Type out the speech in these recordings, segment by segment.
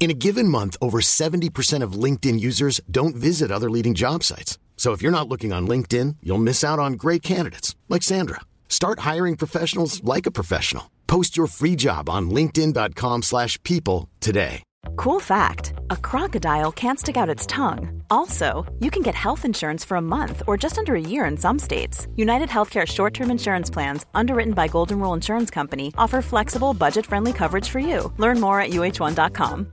In a given month, over 70% of LinkedIn users don't visit other leading job sites. So if you're not looking on LinkedIn, you'll miss out on great candidates like Sandra. Start hiring professionals like a professional. Post your free job on linkedin.com/people today. Cool fact a crocodile can't stick out its tongue. Also, you can get health insurance for a month or just under a year in some states. United Healthcare short term insurance plans, underwritten by Golden Rule Insurance Company, offer flexible, budget friendly coverage for you. Learn more at uh1.com.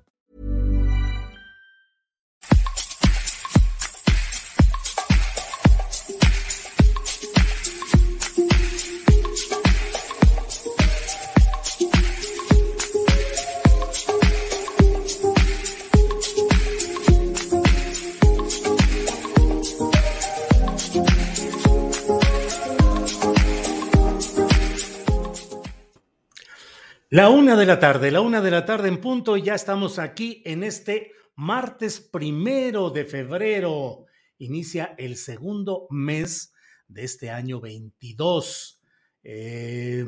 La una de la tarde, la una de la tarde en punto, ya estamos aquí en este martes primero de febrero. Inicia el segundo mes de este año 22. Eh,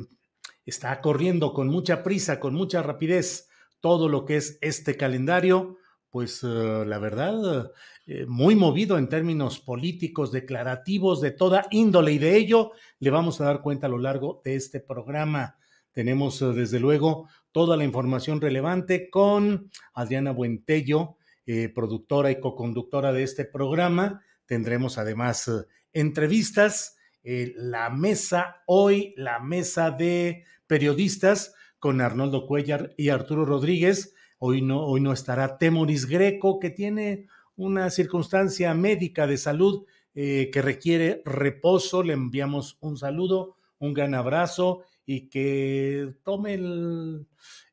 está corriendo con mucha prisa, con mucha rapidez todo lo que es este calendario. Pues eh, la verdad, eh, muy movido en términos políticos, declarativos, de toda índole, y de ello le vamos a dar cuenta a lo largo de este programa. Tenemos, eh, desde luego, toda la información relevante con Adriana Buentello, eh, productora y coconductora de este programa. Tendremos además eh, entrevistas, eh, la mesa hoy, la mesa de periodistas con Arnoldo Cuellar y Arturo Rodríguez. Hoy no, hoy no estará Temoris Greco, que tiene una circunstancia médica de salud que requiere reposo. Le enviamos un saludo, un gran abrazo y que tome el,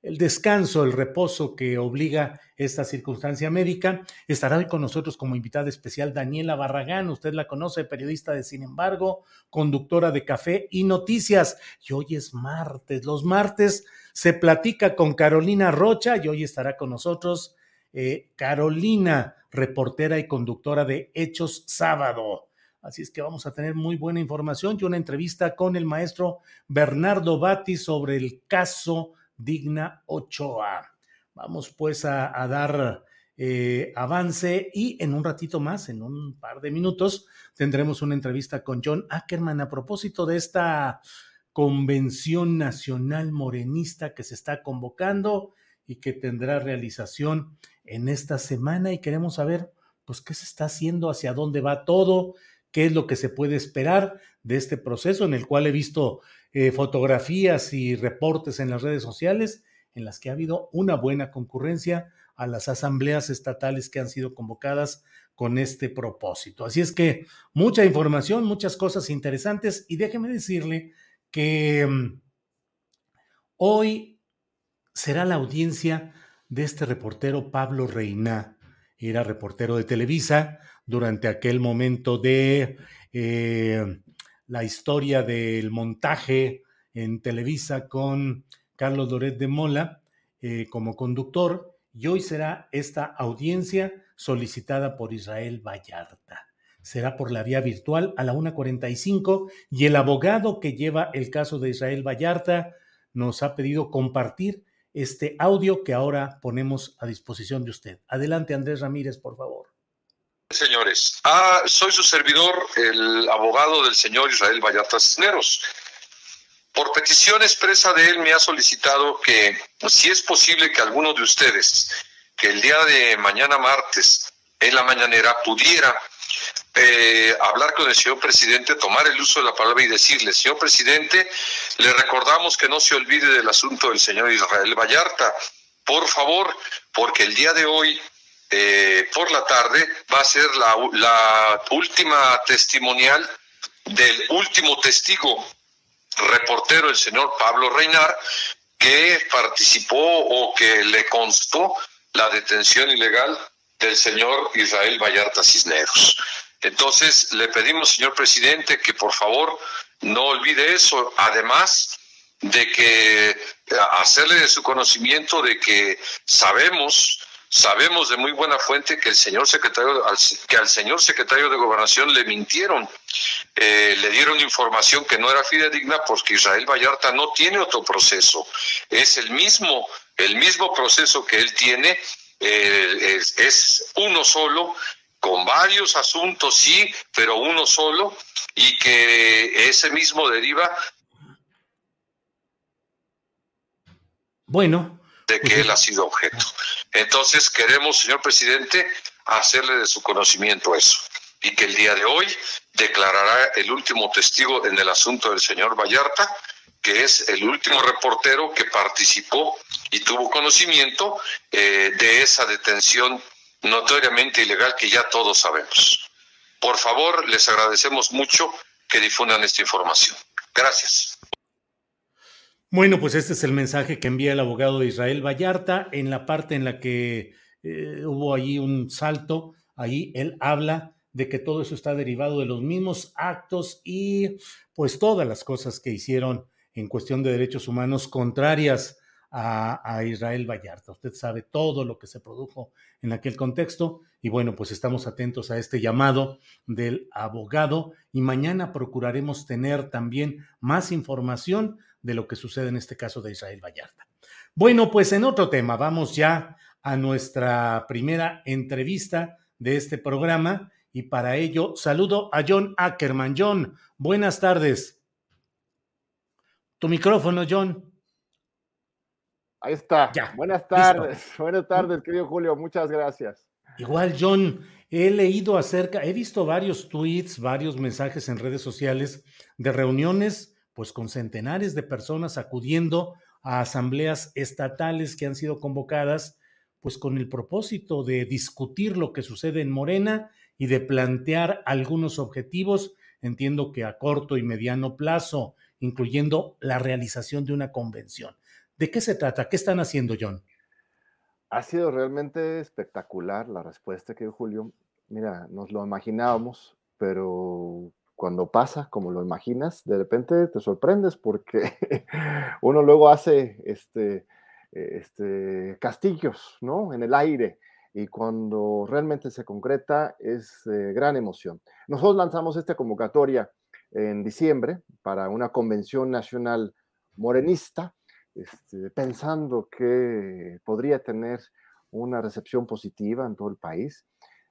descanso, el reposo que obliga esta circunstancia médica. Estará hoy con nosotros como invitada especial Daniela Barragán, usted la conoce, periodista de Sin embargo, conductora de Café y Noticias. Y hoy es martes, los martes se platica con Carolina Rocha y hoy estará con nosotros eh, Carolina, reportera y conductora de Hechos Sábado. Así es que vamos a tener muy buena información y una entrevista con el maestro Bernardo Bati sobre el caso Digna Ochoa. Vamos pues a, a dar eh, avance y en un ratito más, en un par de minutos, tendremos una entrevista con John Ackerman a propósito de esta convención nacional morenista que se está convocando y que tendrá realización en esta semana y queremos saber pues qué se está haciendo, hacia dónde va todo, qué es lo que se puede esperar de este proceso en el cual he visto eh, fotografías y reportes en las redes sociales en las que ha habido una buena concurrencia a las asambleas estatales que han sido convocadas con este propósito. Así es que mucha información, muchas cosas interesantes y déjeme decirle que um, hoy será la audiencia de este reportero Pablo Reina. Era reportero de Televisa, durante aquel momento de eh, la historia del montaje en Televisa con Carlos Doret de Mola eh, como conductor y hoy será esta audiencia solicitada por Israel Vallarta. Será por la vía virtual a la 1.45 y el abogado que lleva el caso de Israel Vallarta nos ha pedido compartir este audio que ahora ponemos a disposición de usted. Adelante, Andrés Ramírez, por favor. Señores, ah, soy su servidor, el abogado del señor Israel Vallarta Cisneros. Por petición expresa de él me ha solicitado que, si es posible que alguno de ustedes, que el día de mañana martes, en la mañanera, pudiera eh, hablar con el señor presidente, tomar el uso de la palabra y decirle, señor presidente, le recordamos que no se olvide del asunto del señor Israel Vallarta. Por favor, porque el día de hoy eh, por la tarde va a ser la, la, última testimonial del último testigo reportero, el señor Pablo Reinar, que participó o que le constó la detención ilegal del señor Israel Vallarta Cisneros. Entonces, le pedimos, señor presidente, que por favor no olvide eso. Además de que hacerle de su conocimiento de que sabemos sabemos de muy buena fuente que el señor secretario que al señor secretario de gobernación le mintieron eh, le dieron información que no era fidedigna porque Israel Vallarta no tiene otro proceso es el mismo el mismo proceso que él tiene eh, es, uno solo con varios asuntos sí pero uno solo y que ese mismo deriva bueno de que él ha sido objeto. Entonces queremos, señor presidente, hacerle de su conocimiento eso y que el día de hoy declarará el último testigo en el asunto del señor Vallarta, que es el último reportero que participó y tuvo conocimiento eh, de esa detención notoriamente ilegal que ya todos sabemos. Por favor, les agradecemos mucho que difundan esta información. Gracias. Bueno, pues este es el mensaje que envía el abogado de Israel Vallarta en la parte en la que eh, hubo allí un salto. Ahí él habla de que todo eso está derivado de los mismos actos y pues todas las cosas que hicieron en cuestión de derechos humanos contrarias a, Israel Vallarta. Usted sabe todo lo que se produjo en aquel contexto y bueno, pues estamos atentos a este llamado del abogado y mañana procuraremos tener también más información de lo que sucede en este caso de Israel Vallarta. Bueno, pues en otro tema, vamos ya a nuestra primera entrevista de este programa y para ello saludo a John Ackerman. John, buenas tardes. Tu micrófono, John. Ahí está. Ya, buenas tardes. Buenas tardes, querido Julio. Muchas gracias. Igual, John, he leído acerca, he visto varios tweets, varios mensajes en redes sociales de reuniones pues con centenares de personas acudiendo a asambleas estatales que han sido convocadas, pues con el propósito de discutir lo que sucede en Morena y de plantear algunos objetivos, entiendo que a corto y mediano plazo, incluyendo la realización de una convención. ¿De qué se trata? ¿Qué están haciendo, John? Ha sido realmente espectacular la respuesta que dio Julio. Mira, nos lo imaginábamos, pero cuando pasa como lo imaginas, de repente te sorprendes porque uno luego hace este, este, castillos ¿no? en el aire y cuando realmente se concreta es gran emoción. Nosotros lanzamos esta convocatoria en diciembre para una convención nacional morenista, este, pensando que podría tener una recepción positiva en todo el país.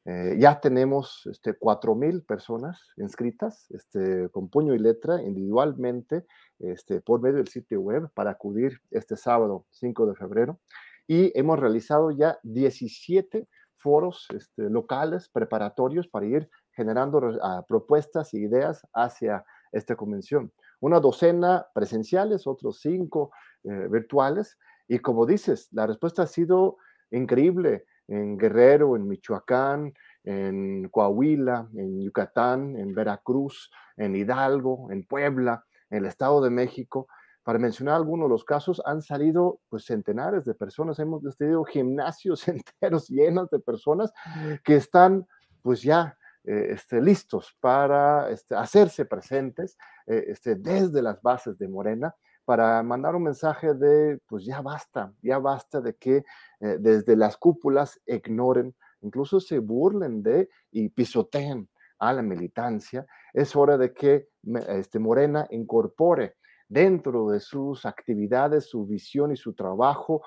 Eh, ya tenemos este, 4.000 personas inscritas este, con puño y letra individualmente este, por medio del sitio web para acudir este sábado 5 de febrero. Y hemos realizado ya 17 foros este, locales preparatorios para ir generando uh, propuestas e ideas hacia esta convención. Una docena presenciales, otros cinco eh, virtuales. Y como dices, la respuesta ha sido increíble en Guerrero, en Michoacán, en Coahuila, en Yucatán, en Veracruz, en Hidalgo, en Puebla, en el Estado de México. Para mencionar algunos de los casos, han salido pues centenares de personas, hemos tenido gimnasios enteros llenos de personas que están pues ya eh, este, listos para este, hacerse presentes eh, este, desde las bases de Morena para mandar un mensaje de, pues ya basta, ya basta de que eh, desde las cúpulas ignoren, incluso se burlen de y pisoteen a la militancia. Es hora de que este, Morena incorpore dentro de sus actividades, su visión y su trabajo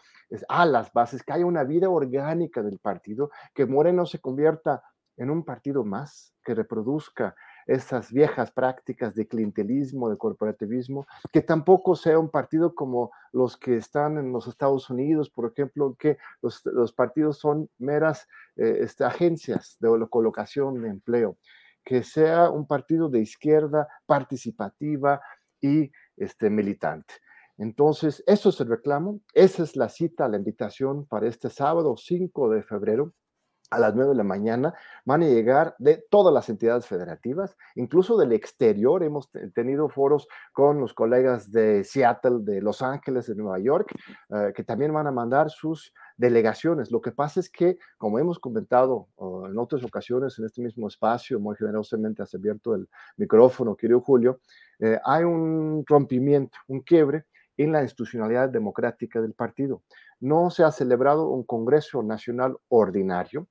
a las bases, que haya una vida orgánica del partido, que Morena se convierta en un partido más, que reproduzca esas viejas prácticas de clientelismo, de corporativismo, que tampoco sea un partido como los que están en los Estados Unidos, por ejemplo, que los, partidos son meras eh, este, agencias de colocación de empleo, que sea un partido de izquierda participativa y este, militante. Entonces, eso es el reclamo, esa es la cita, la invitación para este sábado 5 de febrero a las 9 de la mañana, van a llegar de todas las entidades federativas, incluso del exterior. Hemos tenido foros con los colegas de Seattle, de Los Ángeles, de Nueva York, eh, que también van a mandar sus delegaciones. Lo que pasa es que, como hemos comentado en otras ocasiones en este mismo espacio, muy generosamente has abierto el micrófono, querido Julio, eh, hay un rompimiento, un quiebre en la institucionalidad democrática del partido. No se ha celebrado un Congreso Nacional Ordinario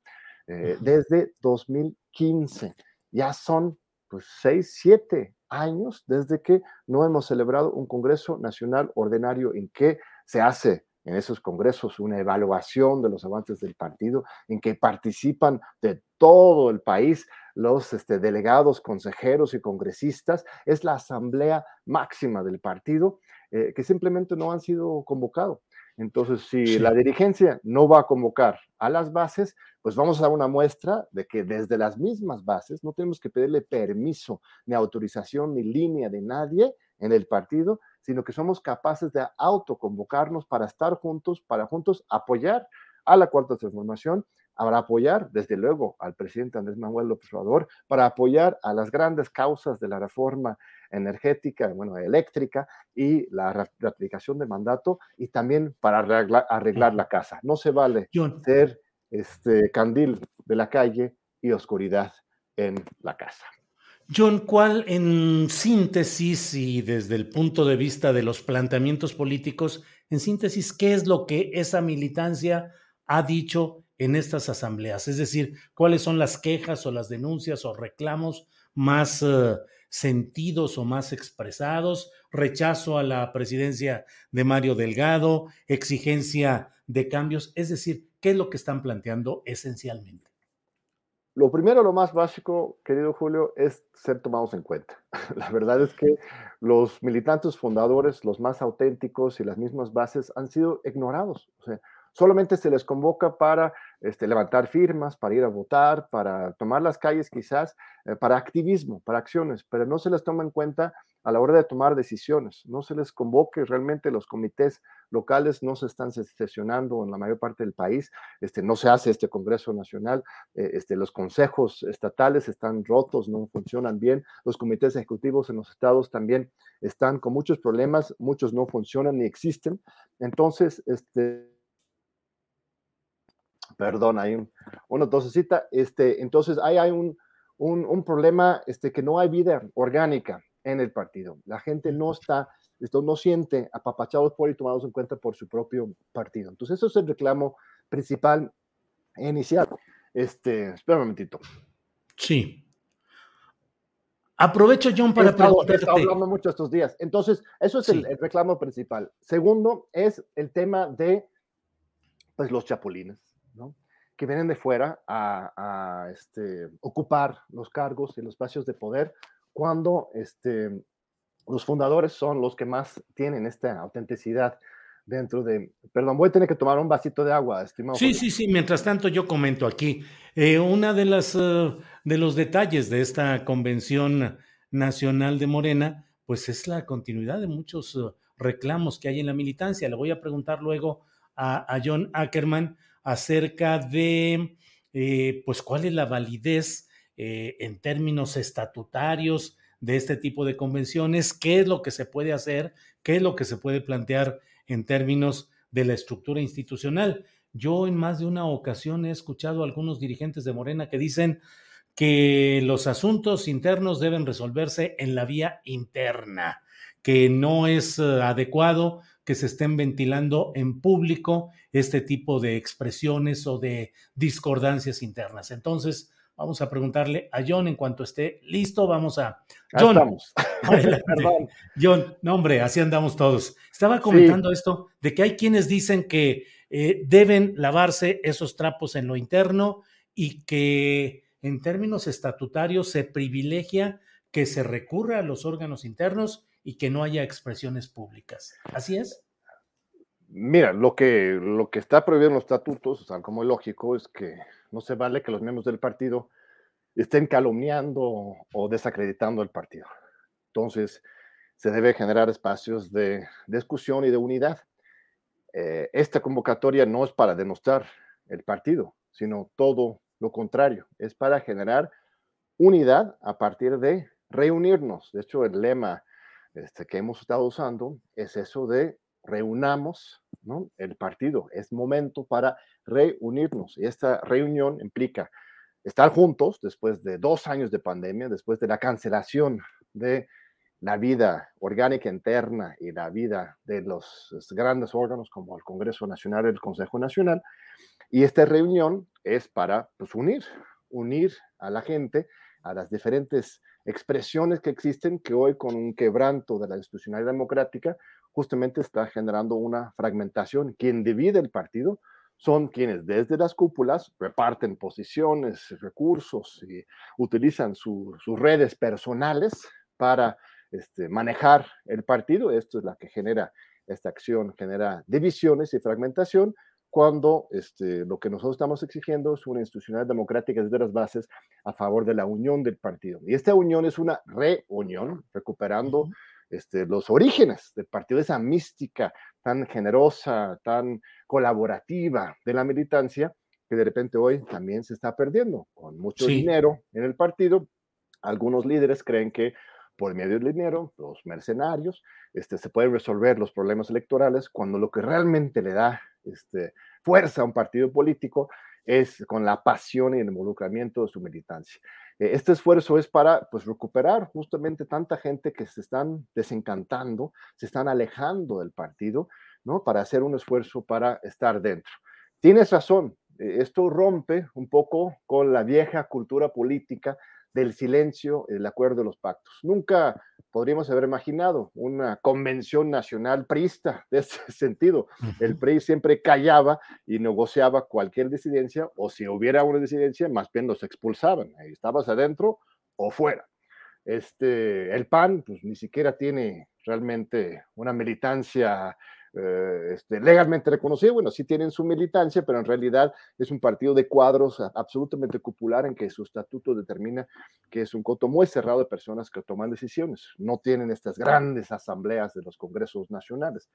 eh, desde 2015. Ya son pues seis, siete años desde que no hemos celebrado un Congreso Nacional Ordinario en que se hace en esos congresos una evaluación de los avances del partido, en que participan de todo el país los este, delegados, consejeros y congresistas. Es la asamblea máxima del partido eh, que simplemente no han sido convocados. Entonces, si la dirigencia no va a convocar a las bases, pues vamos a dar una muestra de que desde las mismas bases no tenemos que pedirle permiso, ni autorización, ni línea de nadie en el partido, sino que somos capaces de autoconvocarnos para estar juntos, para juntos apoyar a la cuarta transformación, para apoyar, desde luego, al presidente Andrés Manuel López Obrador, para apoyar a las grandes causas de la reforma energética, bueno, eléctrica y la reaplicación de mandato, y también para arreglar, la casa. No se vale ser este candil de la calle y oscuridad en la casa. John, ¿cuál en síntesis y desde el punto de vista de los planteamientos políticos, en síntesis, qué es lo que esa militancia ha dicho en estas asambleas? Es decir, ¿cuáles son las quejas o las denuncias o reclamos más eh, sentidos o más expresados? Rechazo a la presidencia de Mario Delgado, exigencia de cambios, es decir, ¿qué es lo que están planteando esencialmente? Lo primero, lo más básico, querido Julio, es ser tomados en cuenta. La verdad es que los militantes fundadores, los más auténticos y las mismas bases han sido ignorados. O sea, solamente se les convoca para este, levantar firmas, para ir a votar, para tomar las calles quizás, eh, para activismo, para acciones, pero no se les toma en cuenta a la hora de tomar decisiones, no se les convoque, realmente los comités locales no se están sesionando en la mayor parte del país, este, no se hace este Congreso Nacional, eh, este, los consejos estatales están rotos, no funcionan bien, los comités ejecutivos en los estados también están con muchos problemas, muchos no funcionan ni existen, entonces, este, perdón, hay un, una tosecita, este, entonces ahí hay un, un, un, problema este, que no hay vida orgánica en el partido. La gente no está, esto no siente apapachados por y tomados en cuenta por su propio partido. Entonces, eso es el reclamo principal inicial. Este, espera un momentito. Sí. Aprovecho, John, para preguntarte. He hablando mucho estos días. Entonces, eso es el, reclamo principal. Segundo, es el tema de pues, los chapulines. Que vienen de fuera a, a este, ocupar los cargos y los espacios de poder cuando este, los fundadores son los que más tienen esta autenticidad dentro de... Perdón, voy a tener que tomar un vasito de agua, estimado. Sí, sí, sí, mientras tanto yo comento aquí. Eh, una de las eh, de los detalles de esta convención nacional de Morena, pues es la continuidad de muchos uh, reclamos que hay en la militancia. Le voy a preguntar luego a, a John Ackerman acerca de, eh, pues, cuál es la validez eh, en términos estatutarios de este tipo de convenciones, qué es lo que se puede hacer, qué es lo que se puede plantear en términos de la estructura institucional. Yo en más de una ocasión he escuchado a algunos dirigentes de Morena que dicen que los asuntos internos deben resolverse en la vía interna, que no es eh, adecuado que se estén ventilando en público este tipo de expresiones o de discordancias internas. Entonces, Vamos a preguntarle a John en cuanto esté listo. Vamos a. John, John, no, hombre, así andamos todos. Estaba comentando esto de que hay quienes dicen que eh, deben lavarse esos trapos en lo interno y que en términos estatutarios se privilegia que se recurra a los órganos internos y que no haya expresiones públicas. ¿Así es? Mira, lo que, lo que está prohibido en los estatutos, o sea, como es lógico, es que no se vale que los miembros del partido estén calumniando o desacreditando el partido. Entonces, se debe generar espacios de discusión y de unidad. Eh, esta convocatoria no es para demostrar el partido, sino todo lo contrario, es para generar unidad a partir de reunirnos. De hecho, el lema este, que hemos estado usando es eso de reunamos el partido. Es momento para reunirnos. Y esta reunión implica estar juntos después de dos años de pandemia, después de la cancelación de la vida orgánica interna y la vida de los grandes órganos como el Congreso Nacional y el Consejo Nacional. Y esta reunión es para pues, unir, unir a la gente a las diferentes expresiones que existen que hoy con un quebranto de la institucionalidad democrática justamente está generando una fragmentación. Quien divide el partido son quienes desde las cúpulas reparten posiciones, recursos y utilizan sus redes personales para este, manejar el partido. Esto es la que genera esta acción, genera divisiones y fragmentación cuando este, lo que nosotros estamos exigiendo es una institucionalidad democrática desde las bases a favor de la unión del partido. Y esta unión es una reunión, recuperando este, los orígenes del partido, esa mística tan generosa, tan colaborativa de la militancia, que de repente hoy también se está perdiendo, con mucho dinero en el partido. Algunos líderes creen que por medio del dinero, los mercenarios, este, se pueden resolver los problemas electorales cuando lo que realmente le da este, fuerza a un partido político es con la pasión y el involucramiento de su militancia. Eh, este esfuerzo es para pues, recuperar justamente tanta gente que se están desencantando, se están alejando del partido, ¿no? Para hacer un esfuerzo para estar dentro. Tienes razón, eh, esto rompe un poco con la vieja cultura política del silencio, el acuerdo de los pactos. Nunca podríamos haber imaginado una convención nacional priista de ese sentido. El PRI siempre callaba y negociaba cualquier disidencia, o si hubiera una disidencia, más bien los expulsaban. Ahí estabas adentro o fuera. Este, el PAN, pues ni siquiera tiene realmente una militancia eh, este, legalmente reconocido, bueno, sí tienen su militancia, pero en realidad es un partido de cuadros absolutamente popular en que su estatuto determina que es un coto muy cerrado de personas que toman decisiones. No tienen estas grandes asambleas de los congresos nacionales.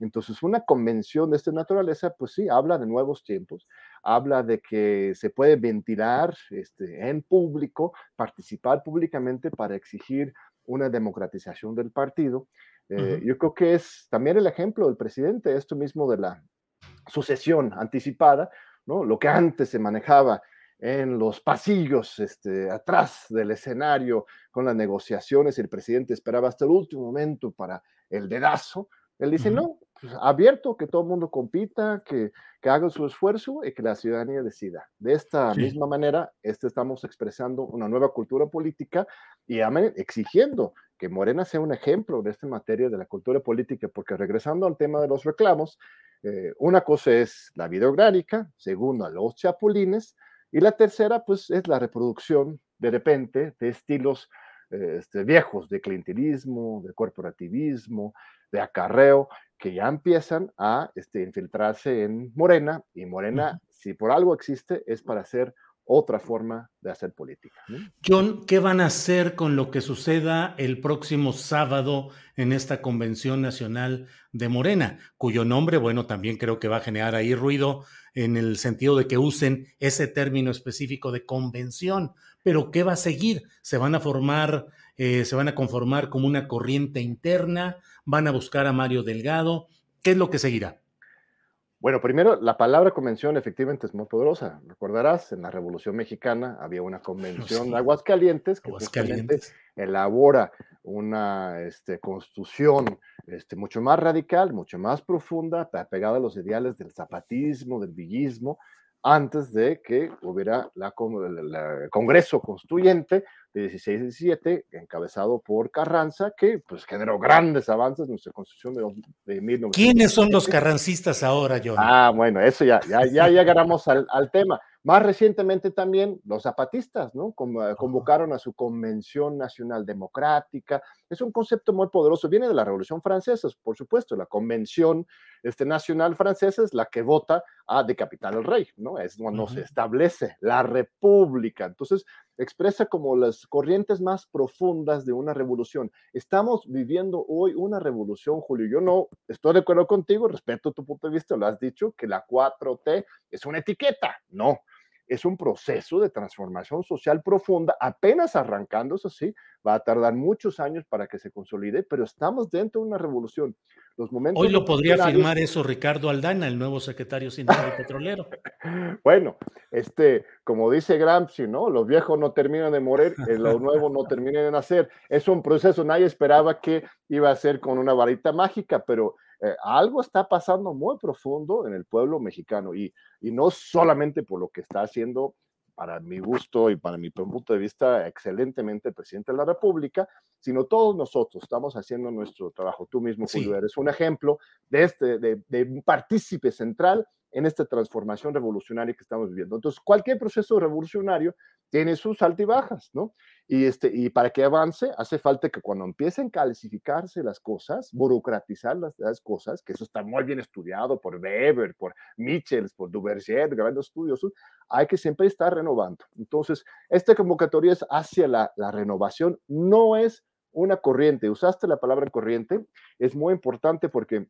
Entonces, una convención de esta naturaleza, pues sí, habla de nuevos tiempos, habla de que se puede ventilar este, en público, participar públicamente para exigir una democratización del partido eh, yo creo que es también el ejemplo del presidente, esto mismo de la sucesión anticipada, ¿no? Lo que antes se manejaba en los pasillos, este, atrás del escenario, con las negociaciones, el presidente esperaba hasta el último momento para el dedazo. Él dice, no, pues, abierto, que todo el mundo compita, que, que, haga su esfuerzo y que la ciudadanía decida. De esta misma manera, este, estamos expresando una nueva cultura política y exigiendo que Morena sea un ejemplo de esta materia de la cultura política, porque regresando al tema de los reclamos, eh, una cosa es la vida orgánica, segunda los chapulines, y la tercera, pues, es la reproducción de repente de estilos eh, este, viejos de clientelismo, de corporativismo, de acarreo, que ya empiezan a este, infiltrarse en Morena, y Morena, si por algo existe, es para ser otra forma de hacer política. John, ¿qué van a hacer con lo que suceda el próximo sábado en esta Convención Nacional de Morena, cuyo nombre, bueno, también creo que va a generar ahí ruido en el sentido de que usen ese término específico de convención, pero ¿qué va a seguir? ¿Se van a formar, eh, se van a conformar como una corriente interna? ¿Van a buscar a Mario Delgado? ¿Qué es lo que seguirá? Bueno, primero, la palabra convención efectivamente es muy poderosa. Recordarás, en la Revolución Mexicana había una convención de Aguascalientes que Aguascalientes. elabora una este, constitución este, mucho más radical, mucho más profunda, pegada a los ideales del zapatismo, del villismo, antes de que hubiera la, el Congreso Constituyente de 16-17, encabezado por Carranza, que pues generó grandes avances en nuestra Constitución de, de 1917. ¿Quiénes son los carrancistas ahora, John? Ah, bueno, eso ya, ya, ya al, al tema. Más recientemente también los zapatistas, ¿no? Convocaron a su Convención Nacional Democrática. Es un concepto muy poderoso. Viene de la Revolución Francesa, por supuesto. La Convención este, Nacional Francesa es la que vota a decapitar al rey, ¿no? Es cuando se establece la república. Entonces, expresa como las corrientes más profundas de una revolución. Estamos viviendo hoy una revolución, Julio. Yo no estoy de acuerdo contigo, respeto tu punto de vista, lo has dicho, que la 4T es una etiqueta. No, es un proceso de transformación social profunda, apenas arrancando, eso sí, va a tardar muchos años para que se consolide, pero estamos dentro de una revolución. Los momentos Hoy lo podría afirmar eso Ricardo Aldana, el nuevo secretario sindical petrolero. bueno, este, como dice Gramsci, ¿no? Los viejos no terminan de morir, los nuevos no terminan de nacer. Es un proceso, nadie esperaba que iba a ser con una varita mágica, pero eh, algo está pasando muy profundo en el pueblo mexicano y, y no solamente por lo que está haciendo para mi gusto y para mi punto de vista, excelentemente el presidente de la República, sino todos nosotros estamos haciendo nuestro trabajo. Tú mismo, Julio, eres un ejemplo de, este, de, de un partícipe central en esta transformación revolucionaria que estamos viviendo. Entonces, cualquier proceso revolucionario tiene sus altibajas, ¿no? Y, este, y para que avance, hace falta que cuando empiecen a calcificarse las cosas, burocratizar las, las cosas, que eso está muy bien estudiado por Weber, por Michels, por Duverger, grandes estudios, hay que siempre estar renovando. Entonces, esta convocatoria es hacia la, la renovación, no es una corriente. Usaste la palabra corriente, es muy importante porque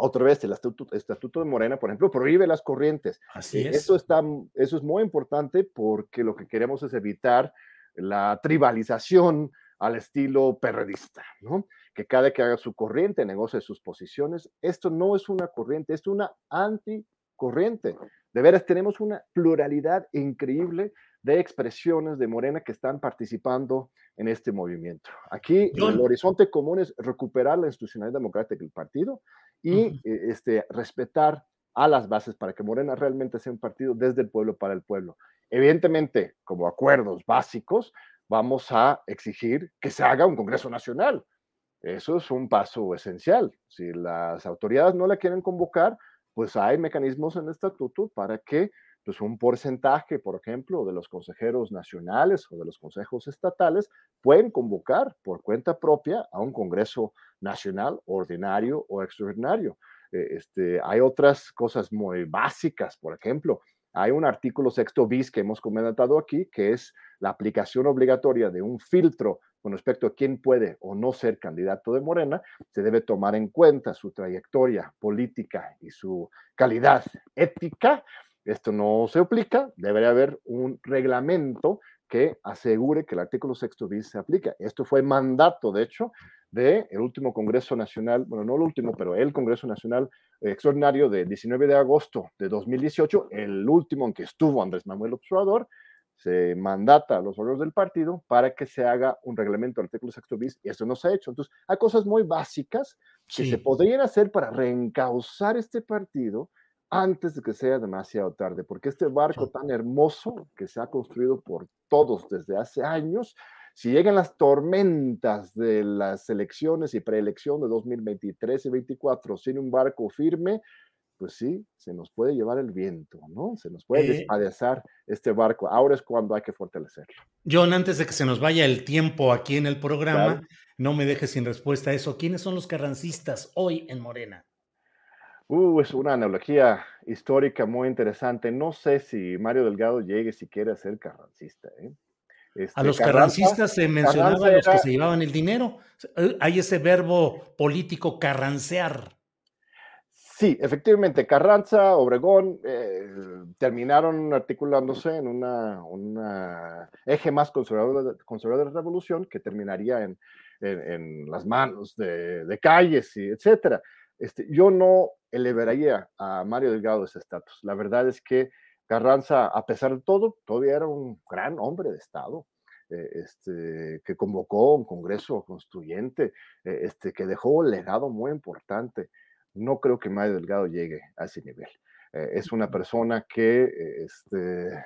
otra vez, el estatuto, de Morena, por ejemplo, prohíbe las corrientes. Así eh, es. Eso, está, eso es muy importante porque lo que queremos es evitar la tribalización al estilo perredista, ¿no? Que cada que haga su corriente negocie sus posiciones. Esto no es una corriente, es una anticorriente. De veras, tenemos una pluralidad increíble de expresiones de Morena que están participando en este movimiento. Aquí el horizonte común es recuperar la institucionalidad democrática del partido, y eh, este, respetar a las bases para que Morena realmente sea un partido desde el pueblo para el pueblo. Evidentemente, como acuerdos básicos, vamos a exigir que se haga un Congreso Nacional. Eso es un paso esencial. Si las autoridades no la quieren convocar, pues hay mecanismos en el estatuto para que pues un porcentaje, por ejemplo, de los consejeros nacionales o de los consejos estatales pueden convocar por cuenta propia a un Congreso Nacional ordinario o extraordinario. Eh, este, hay otras cosas muy básicas, por ejemplo, hay un artículo sexto bis que hemos comentado aquí, que es la aplicación obligatoria de un filtro con respecto a quién puede o no ser candidato de Morena, se debe tomar en cuenta su trayectoria política y su calidad ética. Esto no se aplica, debería haber un reglamento que asegure que el artículo sexto bis se aplica. Esto fue mandato, de hecho, del el último Congreso Nacional, bueno, no el último, pero el Congreso Nacional Extraordinario de 19 de agosto de 2018, el último en que estuvo Andrés Manuel Observador, se mandata a los órganos del partido para que se haga un reglamento del artículo sexto bis, y eso no se ha hecho. Entonces, hay cosas muy básicas que se podrían hacer para reencauzar este partido antes de que sea demasiado tarde, porque este barco tan hermoso que se ha construido por todos desde hace años, si llegan las tormentas de las elecciones y preelección de 2023 y 2024 sin un barco firme, pues sí, se nos puede llevar el viento, ¿no? Se nos puede eh, despadezar este barco. Ahora es cuando hay que fortalecerlo. John, antes de que se nos vaya el tiempo aquí en el programa, no me dejes sin respuesta a eso. ¿Quiénes son los carrancistas hoy en Morena? Uh, es una analogía histórica muy interesante. No sé si Mario Delgado llegue siquiera a ser carrancista. ¿eh? a este, los carrancistas se mencionaba los que se llevaban el dinero. Eh, hay ese verbo político carrancear. Sí, efectivamente, Carranza, Obregón eh, terminaron articulándose en una, eje más conservador, conservador, de la revolución que terminaría en, en, las manos de, de calles y etcétera. Este, yo no elevaría a Mario Delgado ese estatus. La verdad es que Carranza, a pesar de todo, todavía era un gran hombre de Estado. Eh, este, que convocó un Congreso Constituyente, eh, este, que dejó un legado muy importante. No creo que Mario Delgado llegue a ese nivel. Eh, es una persona que este,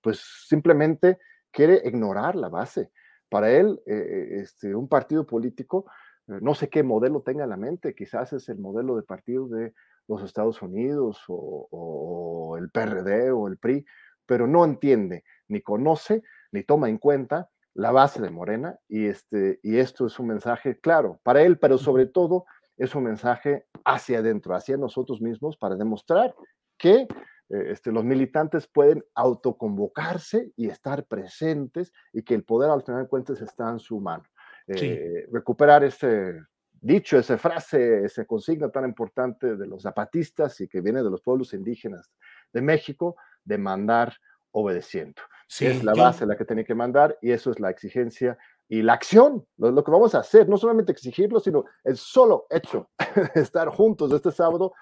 pues simplemente quiere ignorar la base. Para él, este, un partido político eh, no sé qué modelo tenga en la mente, quizás es el modelo de partido de los Estados Unidos o, el PRD o el PRI, pero no entiende, ni conoce, ni toma en cuenta la base de Morena y, este, y esto es un mensaje claro para él, pero sobre todo es un mensaje hacia adentro, hacia nosotros mismos para demostrar que eh, este, los militantes pueden autoconvocarse y estar presentes y que el poder al final de cuentas está en su mano. Eh, recuperar ese dicho, esa frase, esa consigna tan importante de los zapatistas y que viene de los pueblos indígenas de México, de mandar obedeciendo. es la base la que tiene que mandar y eso es la exigencia y la acción, lo, que vamos a hacer, no solamente exigirlo, sino el solo hecho de estar juntos este sábado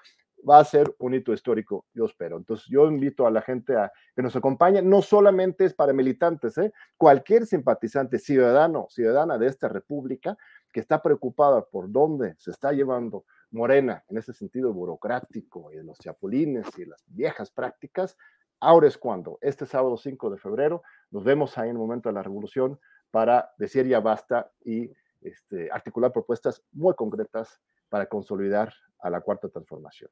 va a ser un hito histórico, yo espero. Entonces, yo invito a la gente a que nos acompañe, no solamente es para militantes, ¿eh? cualquier simpatizante, ciudadano, ciudadana de esta república que está preocupada por dónde se está llevando Morena en ese sentido burocrático y de los chapulines y las viejas prácticas, ahora es cuando, este sábado 5 de febrero, nos vemos ahí en el momento de la revolución para decir ya basta y este, articular propuestas muy concretas para consolidar a la cuarta transformación.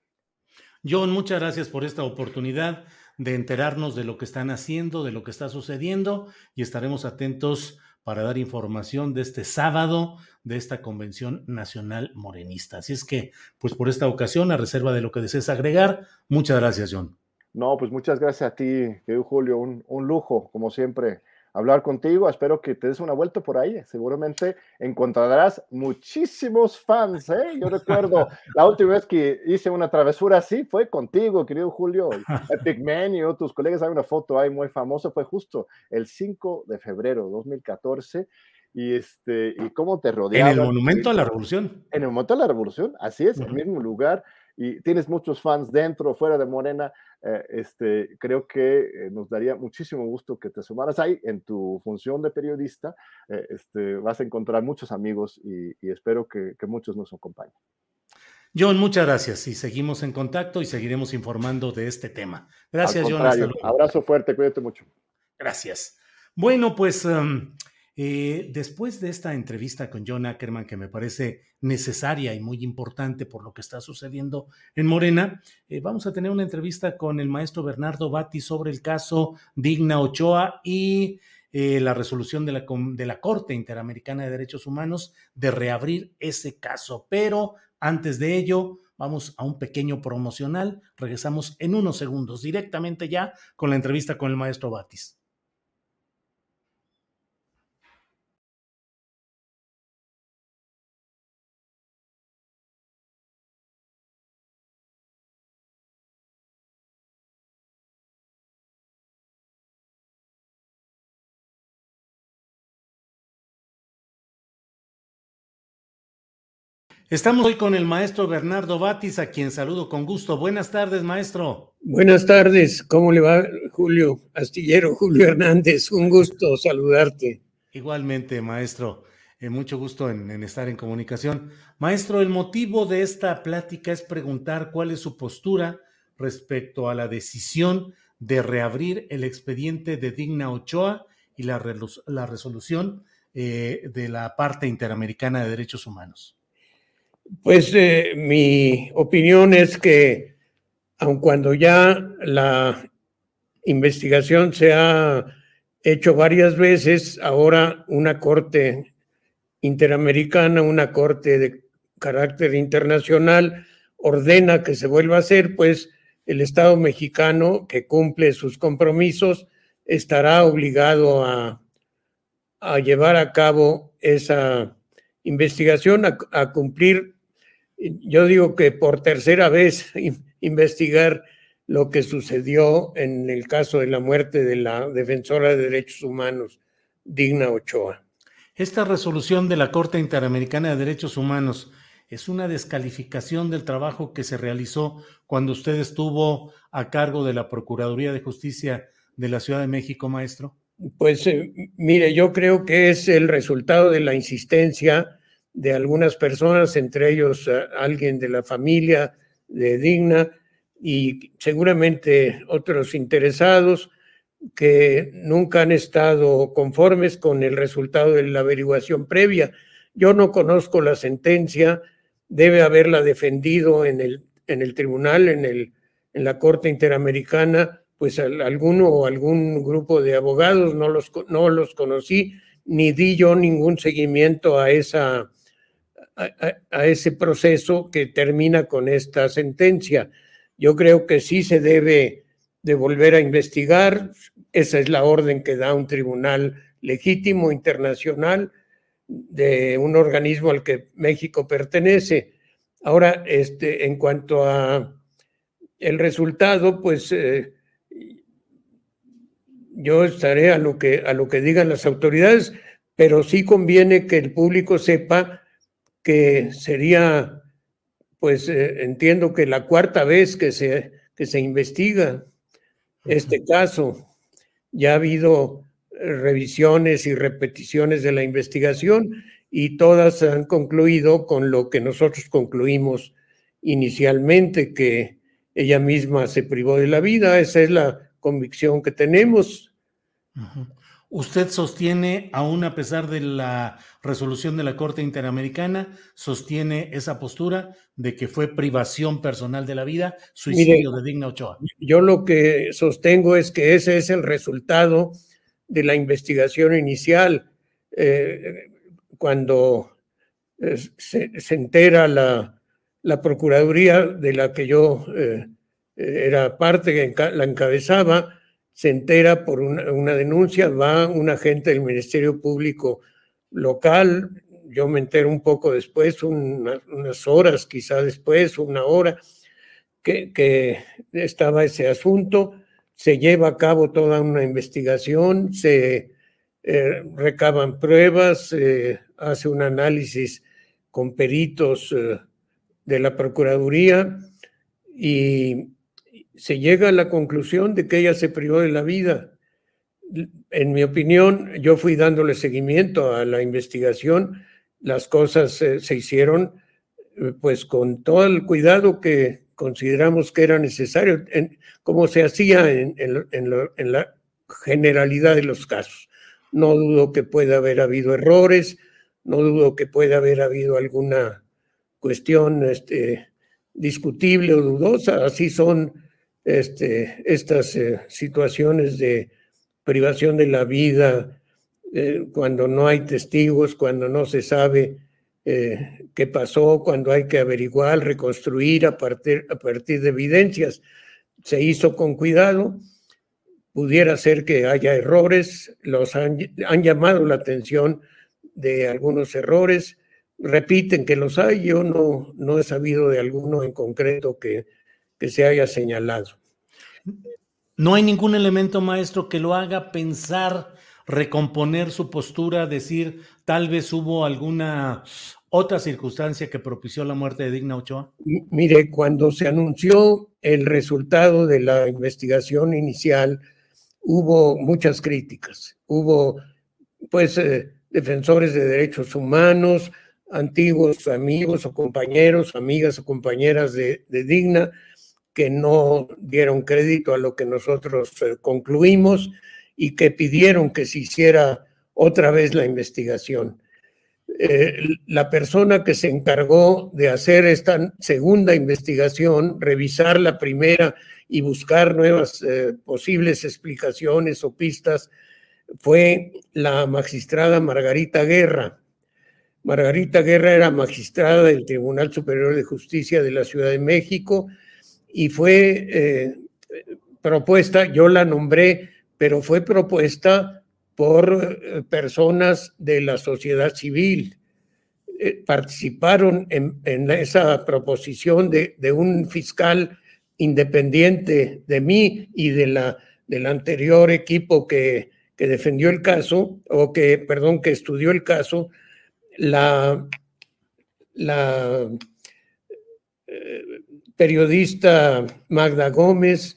John, muchas gracias por esta oportunidad de enterarnos de lo que están haciendo, de lo que está sucediendo y estaremos atentos para dar información de este sábado de esta Convención Nacional Morenista. Así es que, pues por esta ocasión, a reserva de lo que desees agregar, muchas gracias, John. No, pues muchas gracias a ti, querido Julio, un, un lujo, como siempre, hablar contigo. Espero que te des una vuelta por ahí. Seguramente encontrarás muchísimos fans. ¿eh? Yo recuerdo la última vez que hice una travesura así fue contigo, querido Julio. Epic Man y tus colegas. Hay una foto ahí muy famosa. Fue justo el 5 de febrero de 2014 y este y cómo te rodeaba. En el Monumento a la Revolución. En el Monumento a la Revolución, así es, en el mismo lugar y tienes muchos fans dentro, fuera de Morena, eh, este, creo que eh, nos daría muchísimo gusto que te sumaras ahí en tu función de periodista. Eh, este, vas a encontrar muchos amigos y, espero que, muchos nos acompañen. John, muchas gracias y seguimos en contacto y seguiremos informando de este tema. Gracias, John. Abrazo fuerte, cuídate mucho. Gracias. Bueno, pues em, eh, después de esta entrevista con John Ackerman, que me parece necesaria y muy importante por lo que está sucediendo en Morena, eh, vamos a tener una entrevista con el maestro Bernardo Bati sobre el caso Digna Ochoa y eh, la resolución de la, de la Corte Interamericana de Derechos Humanos de reabrir ese caso. Pero antes de ello, vamos a un pequeño promocional. Regresamos en unos segundos directamente ya con la entrevista con el maestro Batis. Estamos hoy con el maestro Bernardo Batis, a quien saludo con gusto. Buenas tardes, maestro. Buenas tardes, ¿cómo le va Julio Astillero, Julio Hernández? Un gusto saludarte. Igualmente, maestro, eh, mucho gusto en, en, estar en comunicación. Maestro, el motivo de esta plática es preguntar cuál es su postura respecto a la decisión de reabrir el expediente de Digna Ochoa y la, la resolución eh, de la parte interamericana de derechos humanos. Pues eh, mi opinión es que, aun cuando ya la investigación se ha hecho varias veces, ahora una corte interamericana, una corte de carácter internacional, ordena que se vuelva a hacer, pues el Estado mexicano, que cumple sus compromisos, estará obligado a, a llevar a cabo esa investigación, a cumplir yo digo que por tercera vez investigar lo que sucedió en el caso de la muerte de la defensora de derechos humanos, Digna Ochoa. Esta resolución de la Corte Interamericana de Derechos Humanos es una descalificación del trabajo que se realizó cuando usted estuvo a cargo de la Procuraduría de Justicia de la Ciudad de México, maestro. Pues eh, mire, yo creo que es el resultado de la insistencia de algunas personas, entre ellos eh, alguien de la familia de Digna y seguramente otros interesados que nunca han estado conformes con el resultado de la averiguación previa. Yo no conozco la sentencia, debe haberla defendido en el, en el tribunal, en, el, en la Corte Interamericana, pues alguno o algún grupo de abogados, no los, no los conocí, ni di yo ningún seguimiento a esa a, ese proceso que termina con esta sentencia. Yo creo que sí se debe de volver a investigar. Esa es la orden que da un tribunal legítimo internacional de un organismo al que México pertenece. Ahora, este, en cuanto a el resultado, pues eh, yo estaré a lo que, a lo que digan las autoridades, pero sí conviene que el público sepa que sería, pues eh, entiendo que la cuarta vez que se, que se investiga este caso. Ya ha habido revisiones y repeticiones de la investigación y todas han concluido con lo que nosotros concluimos inicialmente, que ella misma se privó de la vida. Esa es la convicción que tenemos. Usted sostiene, aún a pesar de la resolución de la Corte Interamericana, sostiene esa postura de que fue privación personal de la vida, suicidio de Digna Ochoa. Yo lo que sostengo es que ese es el resultado de la investigación inicial. Eh, cuando eh, se, entera la, Procuraduría de la que yo eh, era parte, la encabezaba, se entera por una, denuncia, va un agente del Ministerio Público local, yo me entero un poco después, unas horas quizá después, una hora, que, estaba ese asunto, se lleva a cabo toda una investigación, se eh, recaban pruebas, se hace un análisis con peritos eh, de la Procuraduría y se llega a la conclusión de que ella se privó de la vida. En mi opinión, yo fui dándole seguimiento a la investigación, las cosas eh, se hicieron eh, pues con todo el cuidado que consideramos que era necesario, como se hacía en, la generalidad de los casos. No dudo que pueda haber habido errores, no dudo que pueda haber habido alguna cuestión este, discutible o dudosa, así son este, estas eh, situaciones de privación de la vida, eh, cuando no hay testigos, cuando no se sabe eh, qué pasó, cuando hay que averiguar, reconstruir a partir, a partir de evidencias. Se hizo con cuidado, pudiera ser que haya errores, los han, llamado la atención de algunos errores, repiten que los hay, yo no, no he sabido de alguno en concreto que, que se haya señalado. No hay ningún elemento maestro que lo haga pensar, recomponer su postura, decir tal vez hubo alguna otra circunstancia que propició la muerte de Digna Ochoa. Mire, cuando se anunció el resultado de la investigación inicial, hubo muchas críticas. Hubo, pues, eh, defensores de derechos humanos, antiguos amigos o compañeros, amigas o compañeras de, Digna, que no dieron crédito a lo que nosotros eh, concluimos y que pidieron que se hiciera otra vez la investigación. Eh, la persona que se encargó de hacer esta segunda investigación, revisar la primera y buscar nuevas eh, posibles explicaciones o pistas, fue la magistrada Margarita Guerra. Margarita Guerra era magistrada del Tribunal Superior de Justicia de la Ciudad de México y fue eh, propuesta, yo la nombré, pero fue propuesta por eh, personas de la sociedad civil. Eh, participaron en, esa proposición de, un fiscal independiente de mí y de la, del anterior equipo que, que defendió el caso, o que, perdón, que estudió el caso, la, la periodista Magda Gómez,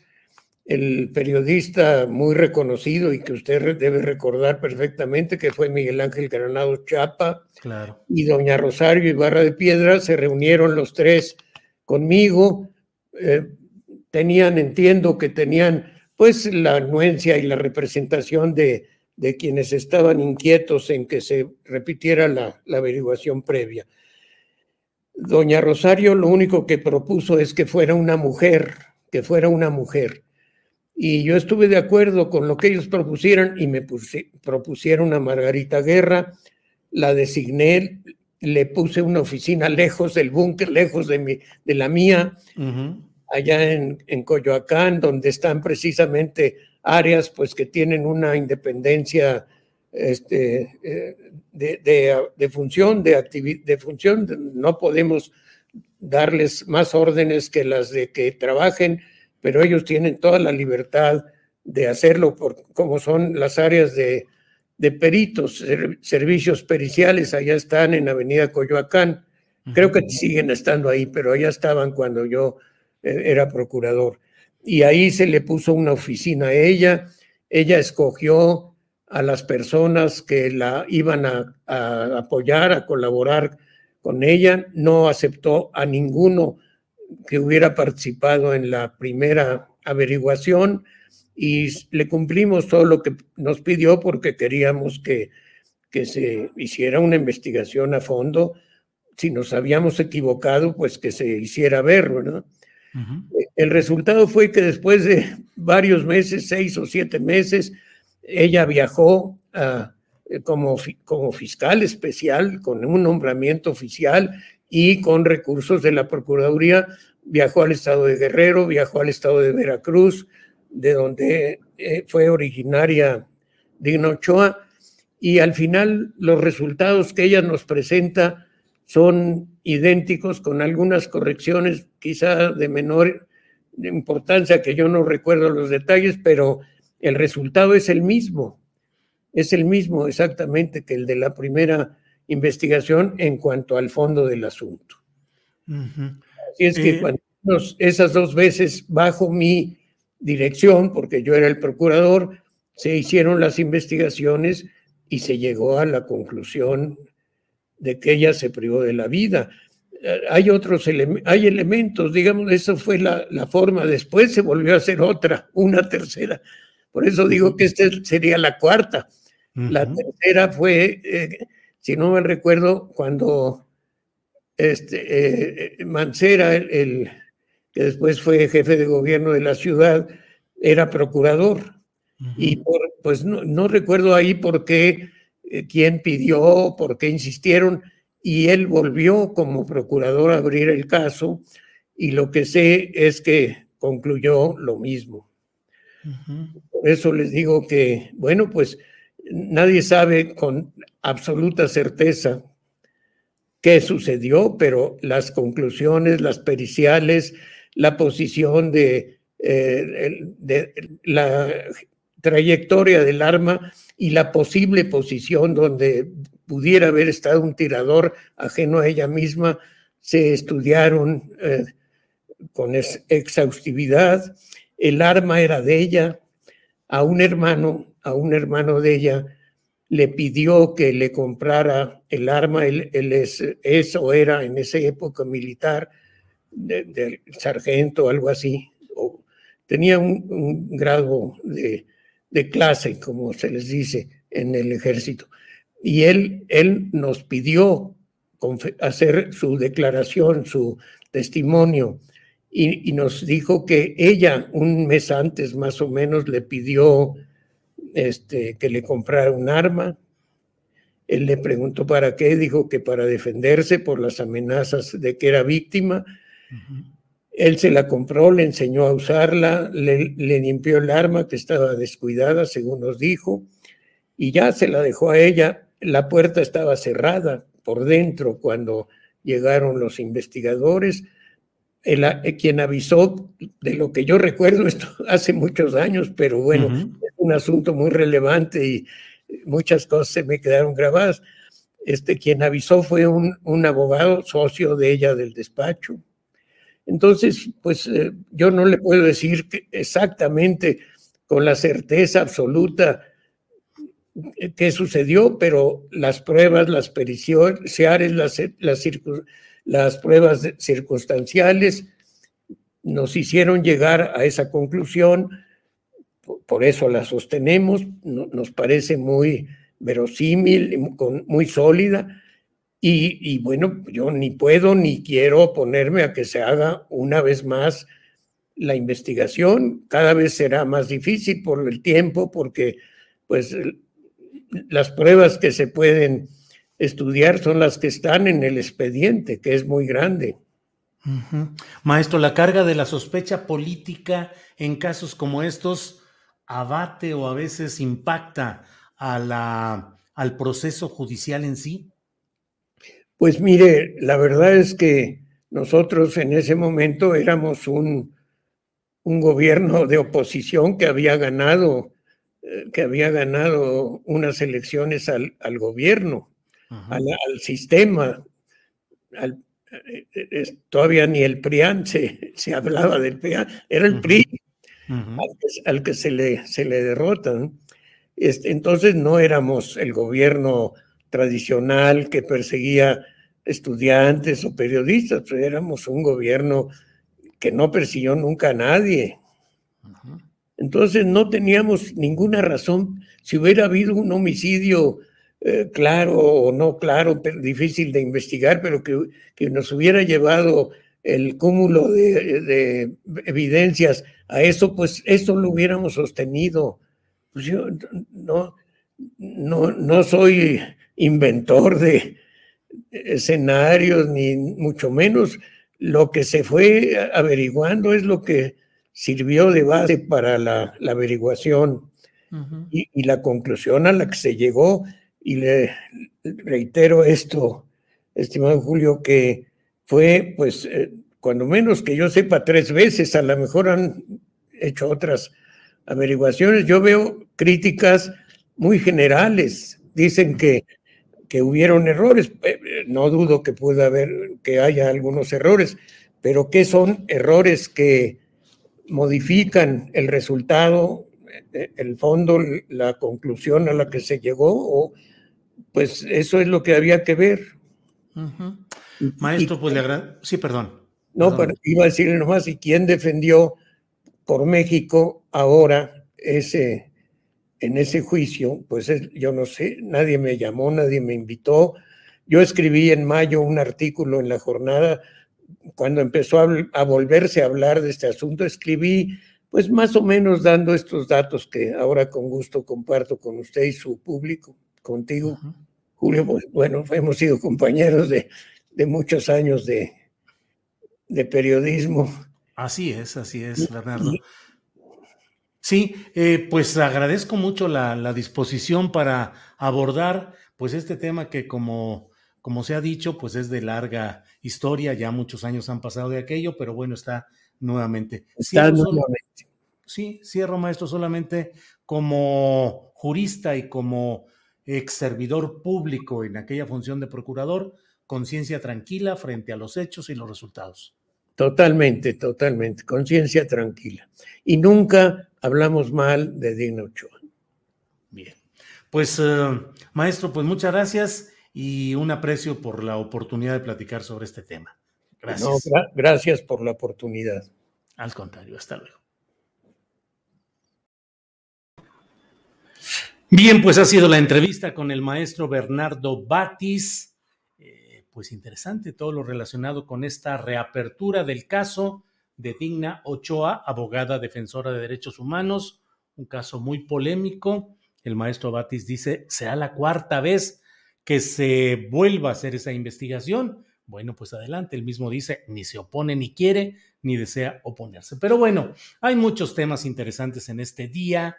el periodista muy reconocido y que usted debe recordar perfectamente, que fue Miguel Ángel Granado Chapa, claro. y doña Rosario Ibarra de Piedra, se reunieron los tres conmigo. Eh, tenían, entiendo que tenían pues la anuencia y la representación de de quienes estaban inquietos en que se repitiera la, averiguación previa. Doña Rosario lo único que propuso es que fuera una mujer, que fuera una mujer. Y yo estuve de acuerdo con lo que ellos propusieran y me propusieron a Margarita Guerra, la designé, le puse una oficina lejos del búnker, lejos de, mi, de la mía, allá en, en Coyoacán, donde están precisamente áreas pues que tienen una independencia este, eh, de, función, de, de función, no podemos darles más órdenes que las de que trabajen, pero ellos tienen toda la libertad de hacerlo por como son las áreas de, de peritos, servicios periciales, allá están en Avenida Coyoacán. Creo que siguen estando ahí, pero allá estaban cuando yo eh, era procurador. Y ahí se le puso una oficina a ella. Ella escogió a las personas que la iban a, a apoyar, a colaborar con ella. No aceptó a ninguno que hubiera participado en la primera averiguación y le cumplimos todo lo que nos pidió porque queríamos que, que se hiciera una investigación a fondo. Si nos habíamos equivocado, pues que se hiciera ver, ¿verdad? El resultado fue que después de varios meses, seis o siete meses, ella viajó eh, como, como fiscal especial, con un nombramiento oficial y con recursos de la Procuraduría, viajó al estado de Guerrero, viajó al estado de Veracruz, de donde eh, fue originaria Digna Ochoa, y al final los resultados que ella nos presenta son idénticos con algunas correcciones quizá de menor importancia que yo no recuerdo los detalles, pero el resultado es el mismo, es el mismo exactamente que el de la primera investigación en cuanto al fondo del asunto. Así es que eh, cuando esas dos veces bajo mi dirección, porque yo era el procurador, se hicieron las investigaciones y se llegó a la conclusión de que ella se privó de la vida. Eh, hay otros hay elementos, digamos, eso fue la, forma. Después se volvió a hacer otra, una tercera. Por eso digo que esta sería la cuarta. La tercera fue, eh, si no me recuerdo, cuando este, eh, Mancera, el que después fue jefe de gobierno de la ciudad, era procurador. Y pues no, recuerdo ahí por qué, eh, quién pidió, por qué insistieron, y él volvió como procurador a abrir el caso, y lo que sé es que concluyó lo mismo. Eso les digo que, bueno, pues nadie sabe con absoluta certeza qué sucedió, pero las conclusiones, las periciales, la posición de, eh, la trayectoria del arma y la posible posición donde pudiera haber estado un tirador ajeno a ella misma, se estudiaron eh, con exhaustividad. El arma era de ella. A un hermano, a un hermano de ella, le pidió que le comprara el arma. Él, es, es, o era en esa época militar, del sargento o algo así, o tenía un, grado de, clase, como se les dice en el ejército. Y él, él nos pidió hacer su declaración, su testimonio, y, y, nos dijo que ella un mes antes más o menos le pidió este, que le comprara un arma. Él le preguntó para qué, dijo que para defenderse por las amenazas de que era víctima él se la compró, le enseñó a usarla, le, limpió el arma que estaba descuidada, según nos dijo, y ya se la dejó a ella. La puerta estaba cerrada por dentro cuando llegaron los investigadores. El, eh, quien avisó, de lo que yo recuerdo, esto hace muchos años, pero bueno, es un asunto muy relevante y muchas cosas se me quedaron grabadas. Este, quien avisó fue un, un abogado socio de ella del despacho, entonces, pues eh, yo no le puedo decir exactamente con la certeza absoluta qué sucedió, pero las pruebas, las periciales, las, las, las pruebas circunstanciales nos hicieron llegar a esa conclusión, por eso la sostenemos, nos parece muy verosímil, muy sólida, y, bueno, yo ni puedo ni quiero oponerme a que se haga una vez más la investigación. Cada vez será más difícil por el tiempo, porque pues las pruebas que se pueden estudiar son las que están en el expediente, que es muy grande. Maestro, la carga de la sospecha política en casos como estos abate o a veces impacta a la, al proceso judicial en sí. Pues mire, la verdad es que nosotros en ese momento éramos un, un gobierno de oposición que había ganado, eh, que había ganado unas elecciones al, gobierno, al, sistema. Eh, todavía ni el PRIAN se, se, hablaba del PRIAN, era el PRI al, que, se le, se le derrota. Este, entonces no éramos el gobierno tradicional que perseguía estudiantes o periodistas, pero éramos un gobierno que no persiguió nunca a nadie. Entonces no teníamos ninguna razón, si hubiera habido un homicidio eh, claro o no claro, difícil de investigar, pero que, nos hubiera llevado el cúmulo de, evidencias a eso, pues eso lo hubiéramos sostenido. Pues yo no, no, no soy inventor de escenarios, ni mucho menos lo que se fue averiguando es lo que sirvió de base para la, averiguación y, la conclusión a la que se llegó. Y le reitero esto, estimado Julio, que fue, pues, eh, cuando menos que yo sepa, tres veces, a lo mejor han hecho otras averiguaciones. Yo veo críticas muy generales. Dicen que que hubieron errores. Eh, no dudo que pueda haber, que haya algunos errores, pero ¿qué son errores que modifican el resultado, eh, el fondo, la conclusión a la que se llegó? Pues eso es lo que había que ver. Maestro, pues le agradezco. Sí, perdón. No, pero iba a decirle nomás, ¿y quién defendió por México ahora ese en ese juicio, pues yo no sé, nadie me llamó, nadie me invitó. Yo escribí en mayo un artículo en la jornada, cuando empezó a, volverse a hablar de este asunto, escribí pues más o menos dando estos datos que ahora con gusto comparto con usted y su público, contigo, Julio. Pues, bueno, hemos sido compañeros de, muchos años de, de periodismo. Así es, así es, Bernardo. Sí, eh, pues agradezco mucho la, disposición para abordar pues este tema que como, como se ha dicho, pues es de larga historia, ya muchos años han pasado de aquello, pero bueno, está nuevamente. Está nuevamente. sí, cierro maestro solamente como jurista y como ex servidor público en aquella función de procurador, conciencia tranquila frente a los hechos y los resultados. Totalmente, totalmente, conciencia tranquila. Y nunca hablamos mal de Digna Ochoa. Bien, pues eh, maestro, pues muchas gracias y un aprecio por la oportunidad de platicar sobre este tema. Gracias. gracias por la oportunidad. Al contrario, hasta luego. Bien, pues ha sido la entrevista con el maestro Bernardo Batis pues interesante todo lo relacionado con esta reapertura del caso de Digna Ochoa, abogada defensora de derechos humanos, un caso muy polémico. El maestro Batis dice, será la cuarta vez que se vuelva a hacer esa investigación. Bueno, pues adelante, él mismo dice, ni se opone, ni quiere, ni desea oponerse. Pero bueno, hay muchos temas interesantes en este día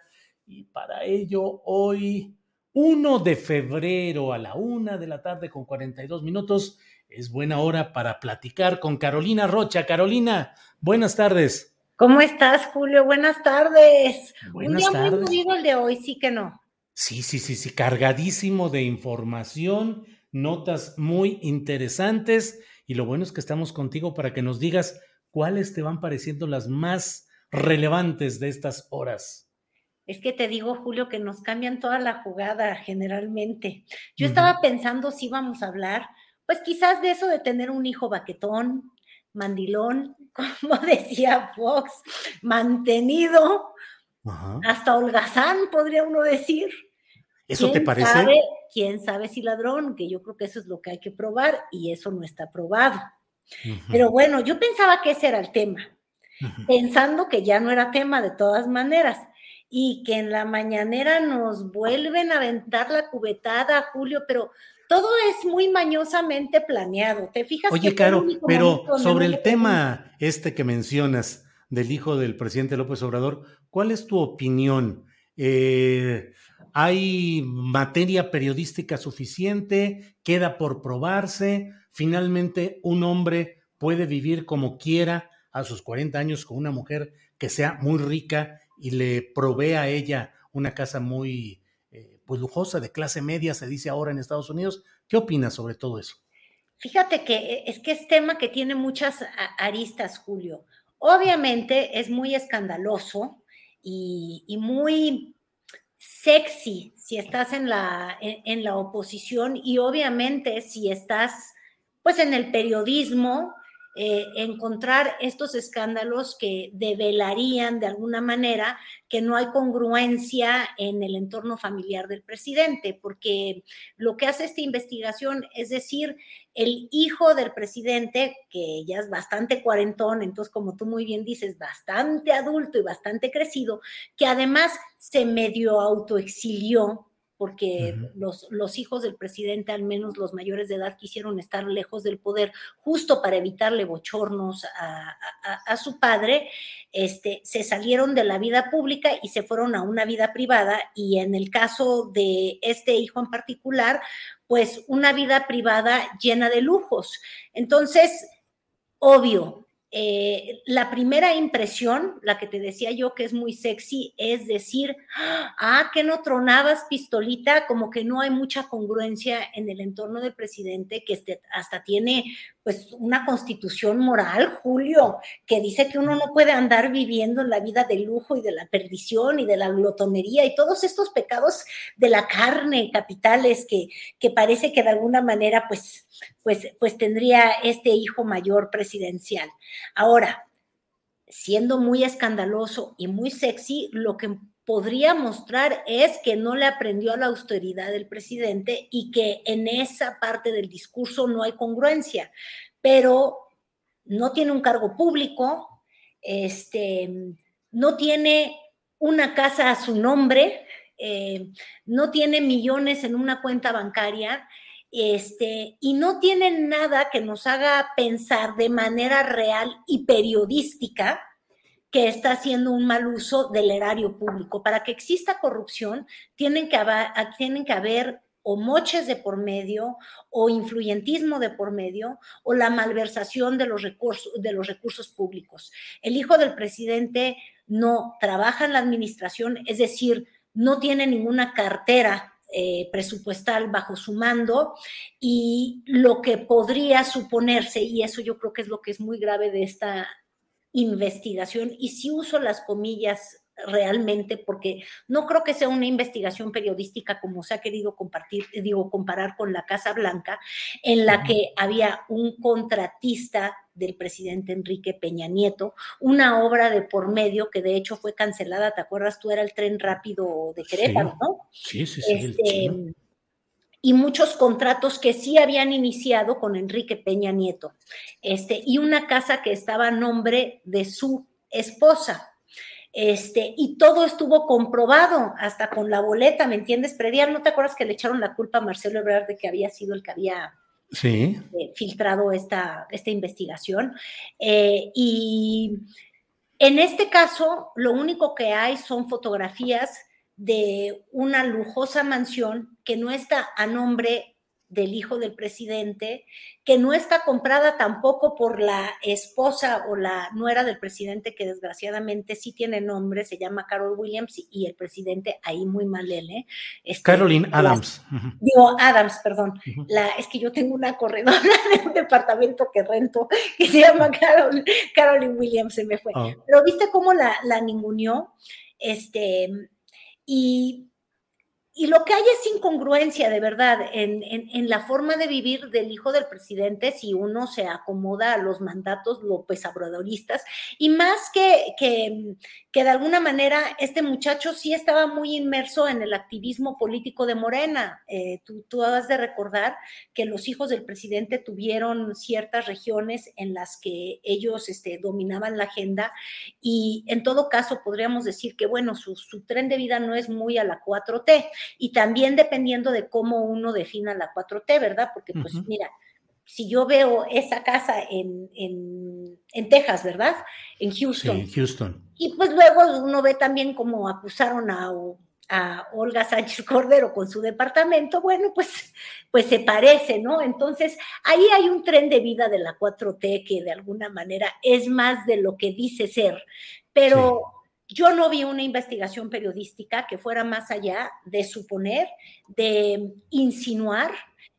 y para ello hoy 1 de febrero a la una de la tarde con 42 minutos. Es buena hora para platicar con Carolina Rocha. Carolina, buenas tardes. ¿Cómo estás, Julio? Buenas tardes. Un día muy movido el de hoy, sí que no. Sí, sí, sí, sí, cargadísimo de información, notas muy interesantes y lo bueno es que estamos contigo para que nos digas cuáles te van pareciendo las más relevantes de estas horas. Es que te digo, Julio, que nos cambian toda la jugada generalmente. Yo estaba pensando si íbamos a hablar, pues quizás de eso de tener un hijo baquetón, mandilón, como decía Fox, mantenido, hasta holgazán, podría uno decir. ¿Eso te parece? ¿Quién sabe si ladrón? Que yo creo que eso es lo que hay que probar y eso no está probado. Pero bueno, yo pensaba que ese era el tema, pensando que ya no era tema de todas maneras y que en la mañanera nos vuelven a aventar la cubetada, Julio, pero todo es muy mañosamente planeado. ¿Te fijas? Oye, Caro, pero sobre el tema este que mencionas del hijo del presidente López Obrador, ¿cuál es tu opinión? Eh, ¿Hay materia periodística suficiente? ¿Queda por probarse? ¿Finalmente un hombre puede vivir como quiera a sus 40 años con una mujer que sea muy rica y le provee a ella una casa muy eh, pues lujosa, de clase media, se dice ahora en Estados Unidos. ¿Qué opinas sobre todo eso? Fíjate que es que es tema que tiene muchas aristas, Julio. Obviamente es muy escandaloso y, y muy sexy si estás en la, en, la oposición y obviamente si estás pues en el periodismo, eh, encontrar estos escándalos que develarían de alguna manera que no hay congruencia en el entorno familiar del presidente, porque lo que hace esta investigación es decir, el hijo del presidente, que ya es bastante cuarentón, entonces como tú muy bien dices, bastante adulto y bastante crecido, que además se medio autoexilió porque los, los, hijos del presidente, al menos los mayores de edad, quisieron estar lejos del poder justo para evitarle bochornos a, a, su padre, este, se salieron de la vida pública y se fueron a una vida privada y en el caso de este hijo en particular, pues una vida privada llena de lujos. Entonces, obvio, eh, la primera impresión, la que te decía yo que es muy sexy, es decir, ah, que no tronabas pistolita, como que no hay mucha congruencia en el entorno del presidente, que este, hasta tiene pues una constitución moral, Julio, que dice que uno no puede andar viviendo en la vida de lujo y de la perdición y de la glotonería y todos estos pecados de la carne capitales que, que parece que de alguna manera pues, pues, pues tendría este hijo mayor presidencial. Ahora, siendo muy escandaloso y muy sexy, lo que podría mostrar es que no le aprendió a la austeridad del presidente y que en esa parte del discurso no hay congruencia, pero no tiene un cargo público, este, no tiene una casa a su nombre, eh, no tiene millones en una cuenta bancaria, este, y no tiene nada que nos haga pensar de manera real y periodística que está haciendo un mal uso del erario público. Para que exista corrupción, tienen que haber, tienen que haber o moches de por medio, o influyentismo de por medio, o la malversación de los recursos, de los recursos públicos. El hijo del presidente no trabaja en la administración, es decir, no tiene ninguna cartera eh, presupuestal bajo su mando y lo que podría suponerse, y eso yo creo que es lo que es muy grave de esta investigación y si uso las comillas realmente porque no creo que sea una investigación periodística como se ha querido compartir, digo, comparar con la Casa Blanca, en la que había un contratista del presidente Enrique Peña Nieto, una obra de por medio que de hecho fue cancelada, ¿te acuerdas? Tú era el tren rápido de Querétaro, ¿no? Sí, sí, sí. Este, y muchos contratos que sí habían iniciado con Enrique Peña Nieto, este, y una casa que estaba a nombre de su esposa. Este, y todo estuvo comprobado, hasta con la boleta, ¿me entiendes? Predial, ¿no te acuerdas que le echaron la culpa a Marcelo Ebrard de que había sido el que había sí. Eh, filtrado esta, esta investigación? Eh, y en este caso, lo único que hay son fotografías de una lujosa mansión que no está a nombre del hijo del presidente, que no está comprada tampoco por la esposa o la nuera del presidente, que desgraciadamente sí tiene nombre, se llama Carol Williams, y, el presidente ahí muy mal él, ¿eh? Este, Caroline Adams. Digo, Adams, perdón. la, es que yo tengo una corredora de un departamento que rento que se llama Carol, Caroline Williams, se me fue. Oh. Pero viste cómo la, la ninguneó, este, y y lo que hay es incongruencia, de verdad, en, en, la forma de vivir del hijo del presidente si uno se acomoda a los mandatos López Obradoristas. Y más que, que, que, de alguna manera este muchacho sí estaba muy inmerso en el activismo político de Morena. Eh, tú, tú has de recordar que los hijos del presidente tuvieron ciertas regiones en las que ellos este, dominaban la agenda y en todo caso podríamos decir que, bueno, su, su tren de vida no es muy a la 4T y también dependiendo de cómo uno defina la 4T, ¿verdad? Porque pues mira, si yo veo esa casa en, en, Texas, ¿verdad? En Houston. Sí, Houston. Y pues luego uno ve también cómo acusaron a, a Olga Sánchez Cordero con su departamento, bueno, pues, pues se parece, ¿no? Entonces, ahí hay un tren de vida de la 4T que de alguna manera es más de lo que dice ser pero yo no vi una investigación periodística que fuera más allá de suponer, de insinuar,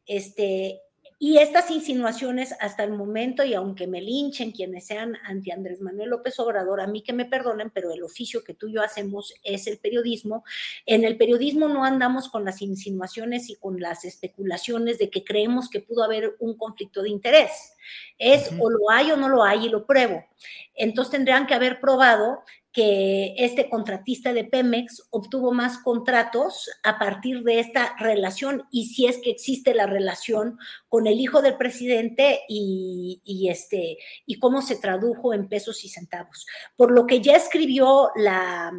este, y estas insinuaciones hasta el momento, y aunque me linchen quienes sean anti Andrés Manuel López Obrador, a mí que me perdonen, pero el oficio que tú y yo hacemos es el periodismo. En el periodismo no andamos con las insinuaciones y con las especulaciones de que creemos que pudo haber un conflicto de interés. Es o lo hay o no lo hay y lo pruebo. Entonces tendrían que haber probado que este contratista de Pemex obtuvo más contratos a partir de esta relación y si es que existe la relación con el hijo del presidente y, este, y cómo se tradujo en pesos y centavos. Por lo que ya escribió la,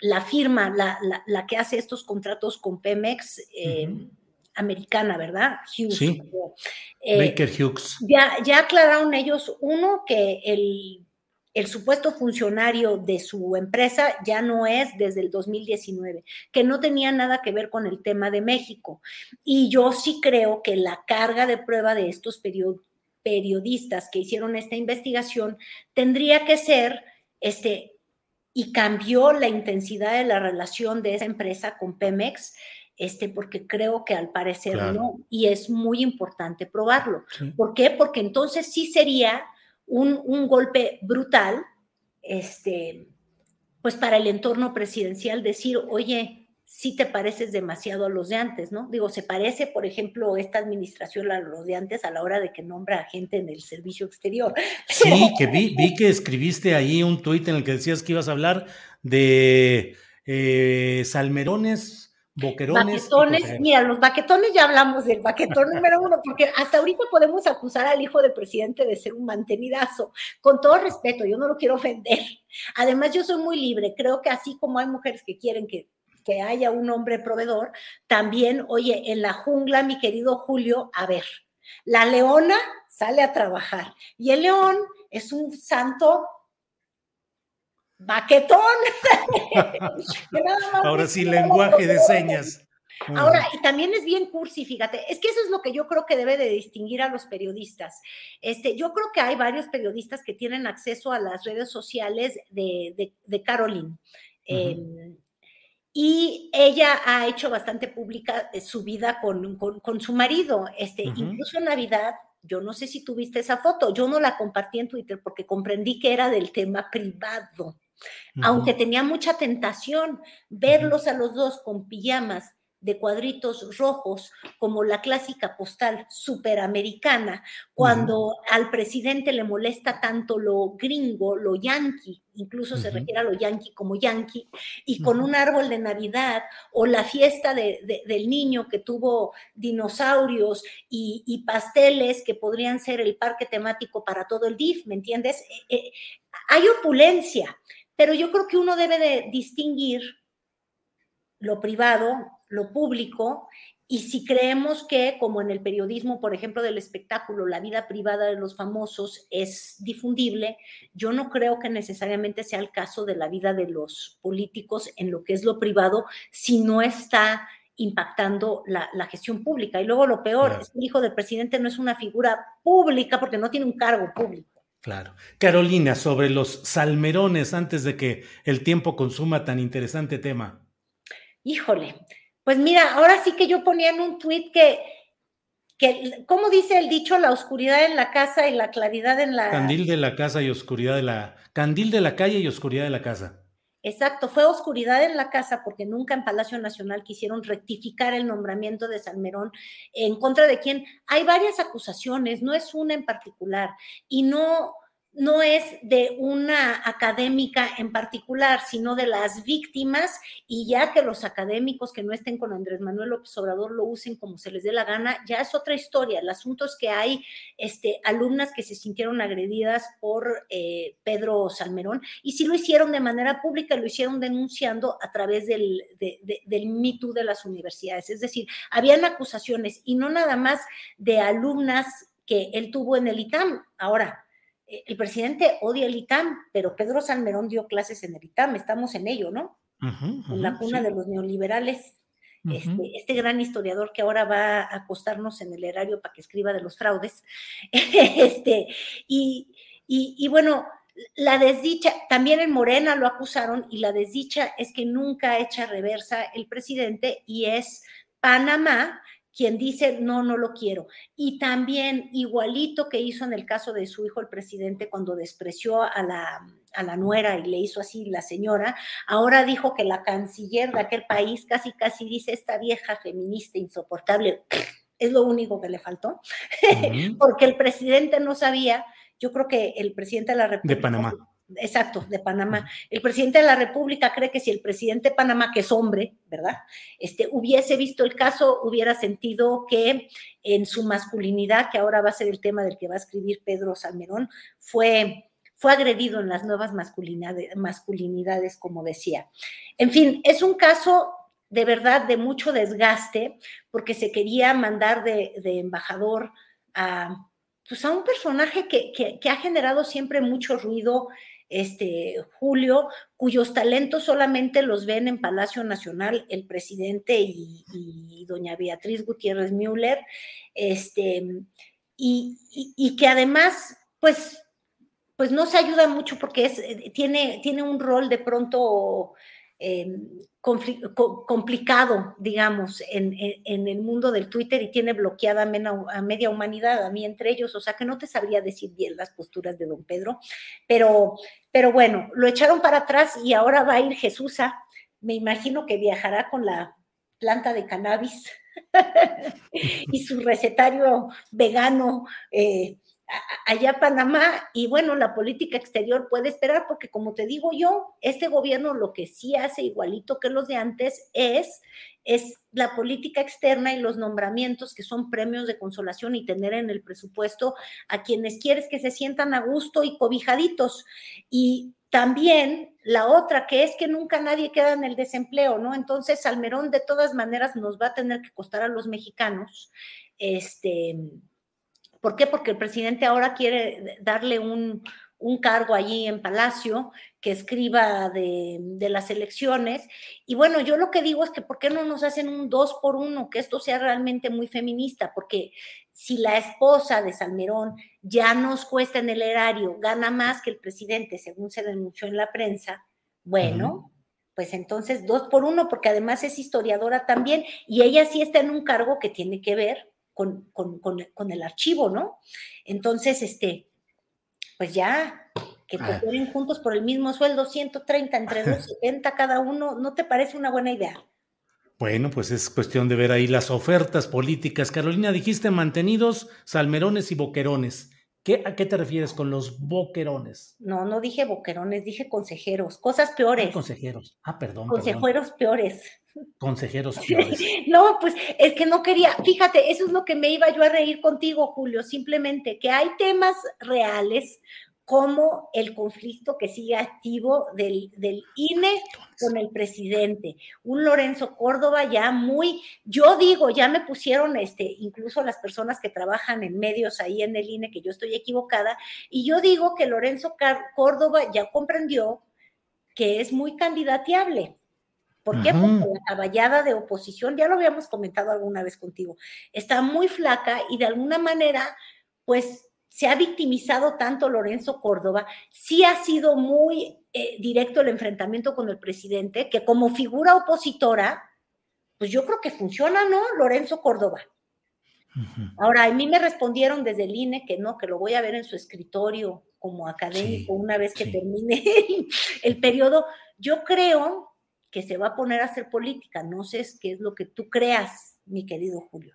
la firma, la, que hace estos contratos con Pemex. Eh, americana, ¿verdad? Hughes. Sí. Eh, Baker Hughes. Ya, ya aclararon ellos, uno, que el el supuesto funcionario de su empresa ya no es desde el 2019, que no tenía nada que ver con el tema de México. Y yo sí creo que la carga de prueba de estos periodistas que hicieron esta investigación tendría que ser, este, y cambió la intensidad de la relación de esa empresa con Pemex, este, porque creo que al parecer no, y es muy importante probarlo. ¿Por qué? Porque entonces sí sería un, golpe brutal, este, pues para el entorno presidencial decir, oye, si te pareces demasiado a los de antes, ¿no? Digo, se parece, por ejemplo, esta administración a los de antes a la hora de que nombra a gente en el servicio exterior. Sí, que vi, vi que escribiste ahí un tuit en el que decías que ibas a hablar de eh, salmerones Boquerones. Baquetones, mira, los baquetones ya hablamos del baquetón número uno, porque hasta ahorita podemos acusar al hijo del presidente de ser un mantenidazo. Con todo respeto, yo no lo quiero ofender. Además, yo soy muy libre. Creo que así como hay mujeres que quieren que, que haya un hombre proveedor, también, oye, en la jungla, mi querido Julio, a ver, la leona sale a trabajar y el león es un santo baquetón. Ahora sí, lenguaje de señas. Ahora, y también es bien cursi, fíjate, es que eso es lo que yo creo que debe de distinguir a los periodistas. Este, yo creo que hay varios periodistas que tienen acceso a las redes sociales de, de, Caroline. Em, y ella ha hecho bastante pública eh, su vida con, con, su marido. Este, Incluso en Navidad, yo no sé si tuviste esa foto, yo no la compartí en Twitter porque comprendí que era del tema privado aunque tenía mucha tentación verlos a los dos con pijamas de cuadritos rojos, como la clásica postal superamericana, cuando al presidente le molesta tanto lo gringo, lo yanqui, incluso se refiere a lo yanqui como yanqui, y con un árbol de Navidad, o la fiesta del niño que tuvo dinosaurios y, pasteles que podrían ser el parque temático para todo el DIF, ¿me entiendes? Eh, eh, hay opulencia, pero yo creo que uno debe de distinguir lo privado, lo público, y si creemos que, como en el periodismo, por ejemplo, del espectáculo, la vida privada de los famosos es difundible, yo no creo que necesariamente sea el caso de la vida de los políticos en lo que es lo privado, si no está impactando la, gestión pública. Y luego lo peor, es que el hijo del presidente no es una figura pública porque no tiene un cargo público. Claro. Carolina, sobre los salmerones, antes de que el tiempo consuma tan interesante tema. Híjole, pues mira, ahora sí que yo ponía en un tuit que, que, ¿cómo dice el dicho? La oscuridad en la casa y la claridad en la... Candil de la casa y oscuridad de la... Candil de la calle y oscuridad de la casa. Exacto, fue oscuridad en la casa porque nunca en Palacio Nacional quisieron rectificar el nombramiento de Salmerón en contra de quien hay varias acusaciones, no es una en particular, y no, no es de una académica en particular, sino de las víctimas, y ya que los académicos que no estén con Andrés Manuel López Obrador lo usen como se les dé la gana, ya es otra historia. El asunto es que hay este, alumnas que se sintieron agredidas por eh, Pedro Salmerón, y sí lo hicieron de manera pública, lo hicieron denunciando a través del, de, del MeToo de las universidades. Es decir, habían acusaciones, y no nada más de alumnas que él tuvo en el ITAM. Ahora, el presidente odia el ITAM, pero Pedro Salmerón dio clases en el ITAM, estamos en ello, ¿no? en la cuna de los neoliberales. Este, este, gran historiador que ahora va a acostarnos en el erario para que escriba de los fraudes. este, y, y, bueno, la desdicha, también en Morena lo acusaron y la desdicha es que nunca echa reversa el presidente y es Panamá quien dice, no, no lo quiero. Y también, igualito que hizo en el caso de su hijo, el presidente, cuando despreció a la, a la nuera y le hizo así la señora, ahora dijo que la canciller de aquel país casi, casi dice, esta vieja feminista insoportable, es lo único que le faltó, porque el presidente no sabía, yo creo que el presidente de la República... De Panamá Exacto, de Panamá. El presidente de la República cree que si el presidente de Panamá, que es hombre, ¿verdad? Este, hubiese visto el caso, hubiera sentido que en su masculinidad, que ahora va a ser el tema del que va a escribir Pedro Salmerón, fue, fue agredido en las nuevas masculinidades, masculinidades, como decía. En fin, es un caso de verdad de mucho desgaste, porque se quería mandar de, de embajador a, pues a un personaje que, que, que, ha generado siempre mucho ruido este, Julio, cuyos talentos solamente los ven en Palacio Nacional el presidente y, doña Beatriz Gutiérrez Müller, este, y, y, que además, pues, pues no se ayuda mucho porque es, tiene, tiene un rol de pronto eh, complicado, digamos, en, en, el mundo del Twitter y tiene bloqueada a media humanidad, a mí entre ellos, o sea que no te sabría decir bien las posturas de don Pedro, pero, pero bueno, lo echaron para atrás y ahora va a ir Jesús me imagino que viajará con la planta de cannabis y su recetario vegano. Eh, allá Panamá y bueno, la política exterior puede esperar porque como te digo yo, este gobierno lo que sí hace igualito que los de antes es es la política externa y los nombramientos que son premios de consolación y tener en el presupuesto a quienes quieres que se sientan a gusto y cobijaditos. Y también la otra, que es que nunca nadie queda en el desempleo, ¿no? Entonces, Salmerón de todas maneras nos va a tener que costar a los mexicanos, este, ¿Por qué? Porque el presidente ahora quiere darle un, un cargo allí en Palacio que escriba de, de, las elecciones. Y bueno, yo lo que digo es que ¿por qué no nos hacen un dos por uno? Que esto sea realmente muy feminista, porque si la esposa de Salmerón ya nos cuesta en el erario, gana más que el presidente, según se denunció en la prensa, bueno. Uh -huh. Pues entonces dos por uno, porque además es historiadora también, y ella sí está en un cargo que tiene que ver con, con, con, con, el archivo, ¿no? Entonces, este, pues ya, que te ah. juntos por el mismo sueldo, 130 entre 270 cada uno, ¿no te parece una buena idea? Bueno, pues es cuestión de ver ahí las ofertas políticas. Carolina, dijiste mantenidos, salmerones y boquerones. ¿Qué, ¿A qué te refieres con los boquerones? No, no dije boquerones, dije consejeros, cosas peores. Ah, consejeros. Ah, perdón. Consejeros perdón. peores. Consejeros peores. No, pues es que no quería, fíjate, eso es lo que me iba yo a reír contigo, Julio, simplemente que hay temas reales como el conflicto que sigue activo del, del, INE con el presidente. Un Lorenzo Córdoba ya muy, yo digo, ya me pusieron, este, incluso las personas que trabajan en medios ahí en el INE, que yo estoy equivocada, y yo digo que Lorenzo Córdoba ya comprendió que es muy candidateable. ¿Por qué? Porque la caballada de oposición, ya lo habíamos comentado alguna vez contigo, está muy flaca y de alguna manera, pues se ha victimizado tanto Lorenzo Córdoba, sí ha sido muy eh, directo el enfrentamiento con el presidente, que como figura opositora, pues yo creo que funciona, ¿no? Lorenzo Córdoba. Uh -huh. Ahora, a mí me respondieron desde el INE que no, que lo voy a ver en su escritorio como académico sí, una vez que sí. termine el, el periodo. Yo creo que se va a poner a hacer política, no sé qué es lo que tú creas, mi querido Julio.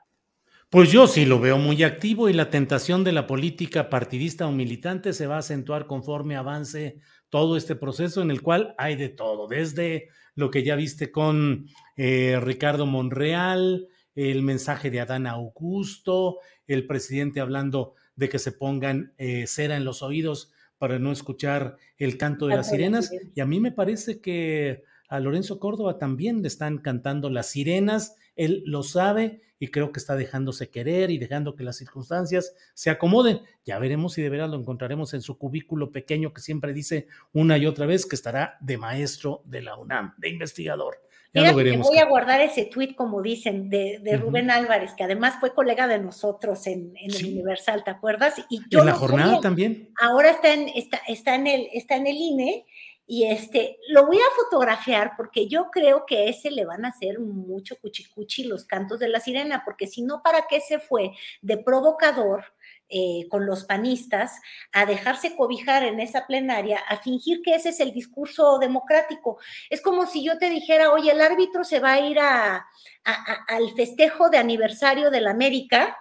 Pues yo sí lo veo muy activo y la tentación de la política partidista o militante se va a acentuar conforme avance todo este proceso en el cual hay de todo, desde lo que ya viste con eh, Ricardo Monreal, el mensaje de Adán Augusto, el presidente hablando de que se pongan eh, cera en los oídos para no escuchar el canto de las sirenas. Y a mí me parece que a Lorenzo Córdoba también le están cantando las sirenas, él lo sabe y creo que está dejándose querer y dejando que las circunstancias se acomoden. Ya veremos si de veras lo encontraremos en su cubículo pequeño que siempre dice una y otra vez que estará de maestro de la UNAM, de investigador. Ya lo veremos. voy a guardar ese tweet, como dicen, de, Rubén Álvarez, que además fue colega de nosotros en, el Universal, ¿te acuerdas? Y yo en la jornada también. Ahora está en, está, está, en el, está en el INE y este, lo voy a fotografiar porque yo creo que ese le van a hacer mucho cuchicuchi los cantos de la sirena, porque si no, ¿para qué se fue de provocador? Eh, con los panistas a dejarse cobijar en esa plenaria, a fingir que ese es el discurso democrático. Es como si yo te dijera, oye, el árbitro se va a ir a, al festejo de aniversario de la América,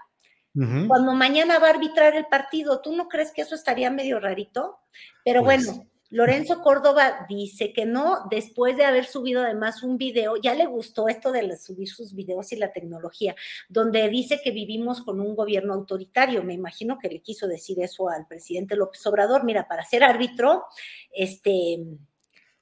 cuando mañana va a arbitrar el partido. ¿Tú no crees que eso estaría medio rarito? Pero pues bueno, Lorenzo Córdoba dice que no, después de haber subido además un video, ya le gustó esto de subir sus videos y la tecnología, donde dice que vivimos con un gobierno autoritario. Me imagino que le quiso decir eso al presidente López Obrador. Mira, para ser árbitro, este,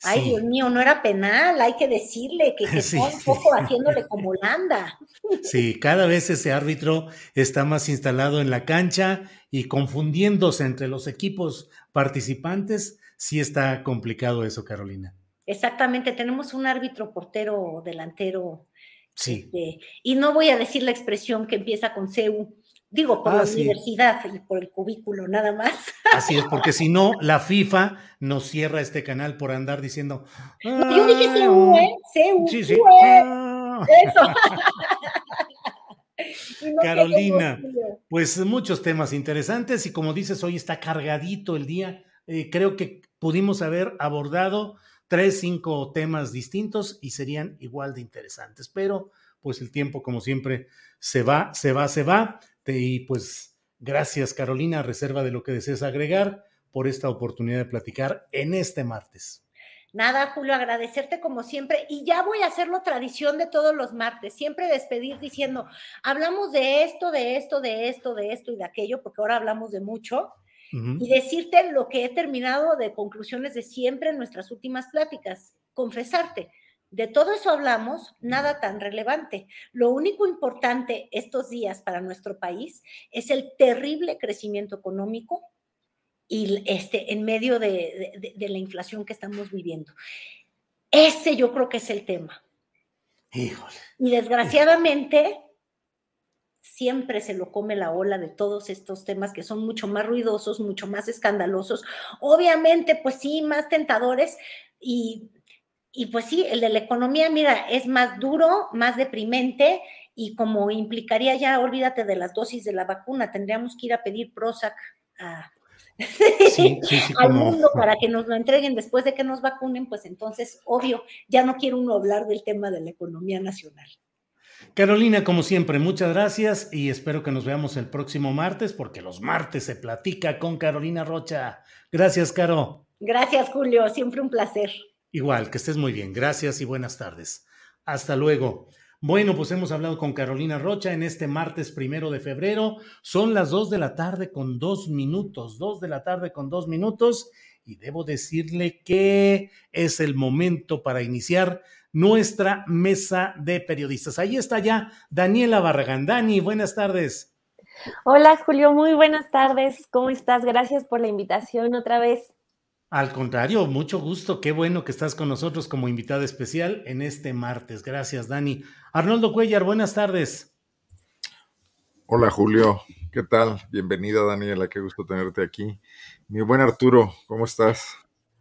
Ay, Dios mío, no era penal, hay que decirle que, está un poco haciéndole como Landa. Sí, cada vez ese árbitro está más instalado en la cancha y confundiéndose entre los equipos participantes sí está complicado eso, Carolina. Exactamente, tenemos un árbitro portero delantero. Sí. Este, y no voy a decir la expresión que empieza con CEU, digo por la universidad y por el cubículo nada más. Así es, porque si no, la FIFA nos cierra este canal por andar diciendo. yo dije CEU, ¿eh? CEU. Sí, sí. Ah". Carolina, pues muchos temas interesantes y como dices, hoy está cargadito el día. Eh, creo que pudimos haber abordado tres, cinco temas distintos y serían igual de interesantes. Pero pues el tiempo, como siempre, se va, se va, se va. Y pues gracias, Carolina, reserva de lo que desees agregar por esta oportunidad de platicar en este martes. Nada, Julio, agradecerte como siempre. Y ya voy a hacerlo tradición de todos los martes, siempre despedir diciendo, hablamos de esto, de esto, de esto, de esto y de aquello, porque ahora hablamos de mucho y decirte lo que he terminado de conclusiones de siempre en nuestras últimas pláticas, confesarte. De todo eso hablamos, nada tan relevante. Lo único importante estos días para nuestro país es el terrible crecimiento económico y este, en medio de, de la inflación que estamos viviendo. Ese yo creo que es el tema. Híjole. Y desgraciadamente, siempre se lo come la ola de todos estos temas que son mucho más ruidosos, mucho más escandalosos, obviamente, pues sí, más tentadores y, y pues sí, el de la economía, mira, es más duro, más deprimente y como implicaría ya, olvídate de las dosis de la vacuna, tendríamos que ir a pedir Prozac al mundo para que nos lo entreguen después de que nos vacunen, pues entonces, obvio, ya no quiere uno hablar del tema de la economía nacional. Carolina, como siempre, muchas gracias y espero que nos veamos el próximo martes, porque los martes se platica con Carolina Rocha. Gracias, Caro. Gracias, Julio. Siempre un placer. Igual, que estés muy bien. Gracias y buenas tardes. Hasta luego. Bueno, pues hemos hablado con Carolina Rocha en este martes primero de febrero. Son las dos de la tarde con dos minutos, dos de la tarde con dos minutos. Y debo decirle que es el momento para iniciar nuestra mesa de periodistas. Ahí está ya Daniela Barragán. Dani, buenas tardes. Hola Julio, muy buenas tardes. ¿Cómo estás? Gracias por la invitación otra vez. Al contrario, mucho gusto. Qué bueno que estás con nosotros como invitada especial en este martes. Gracias, Dani. Arnoldo Cuellar, buenas tardes. Hola Julio, ¿qué tal? Bienvenida Daniela, qué gusto tenerte aquí. Mi buen Arturo, ¿cómo estás?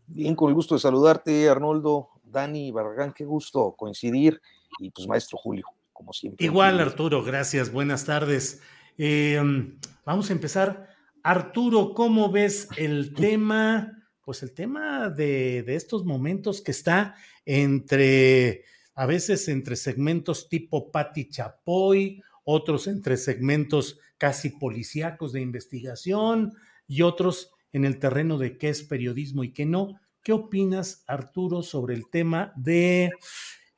Bien, con el gusto de saludarte, Arnoldo. Dani Barragán, qué gusto coincidir. Y pues, maestro Julio, como siempre. Igual, Arturo, gracias. Buenas tardes. Em, vamos a empezar. Arturo, ¿cómo ves el tema? Pues el tema de, estos momentos que está entre, a veces entre segmentos tipo Pati Chapoy, otros entre segmentos casi policíacos de investigación y otros en el terreno de qué es periodismo y qué no. ¿Qué opinas, Arturo, sobre el tema de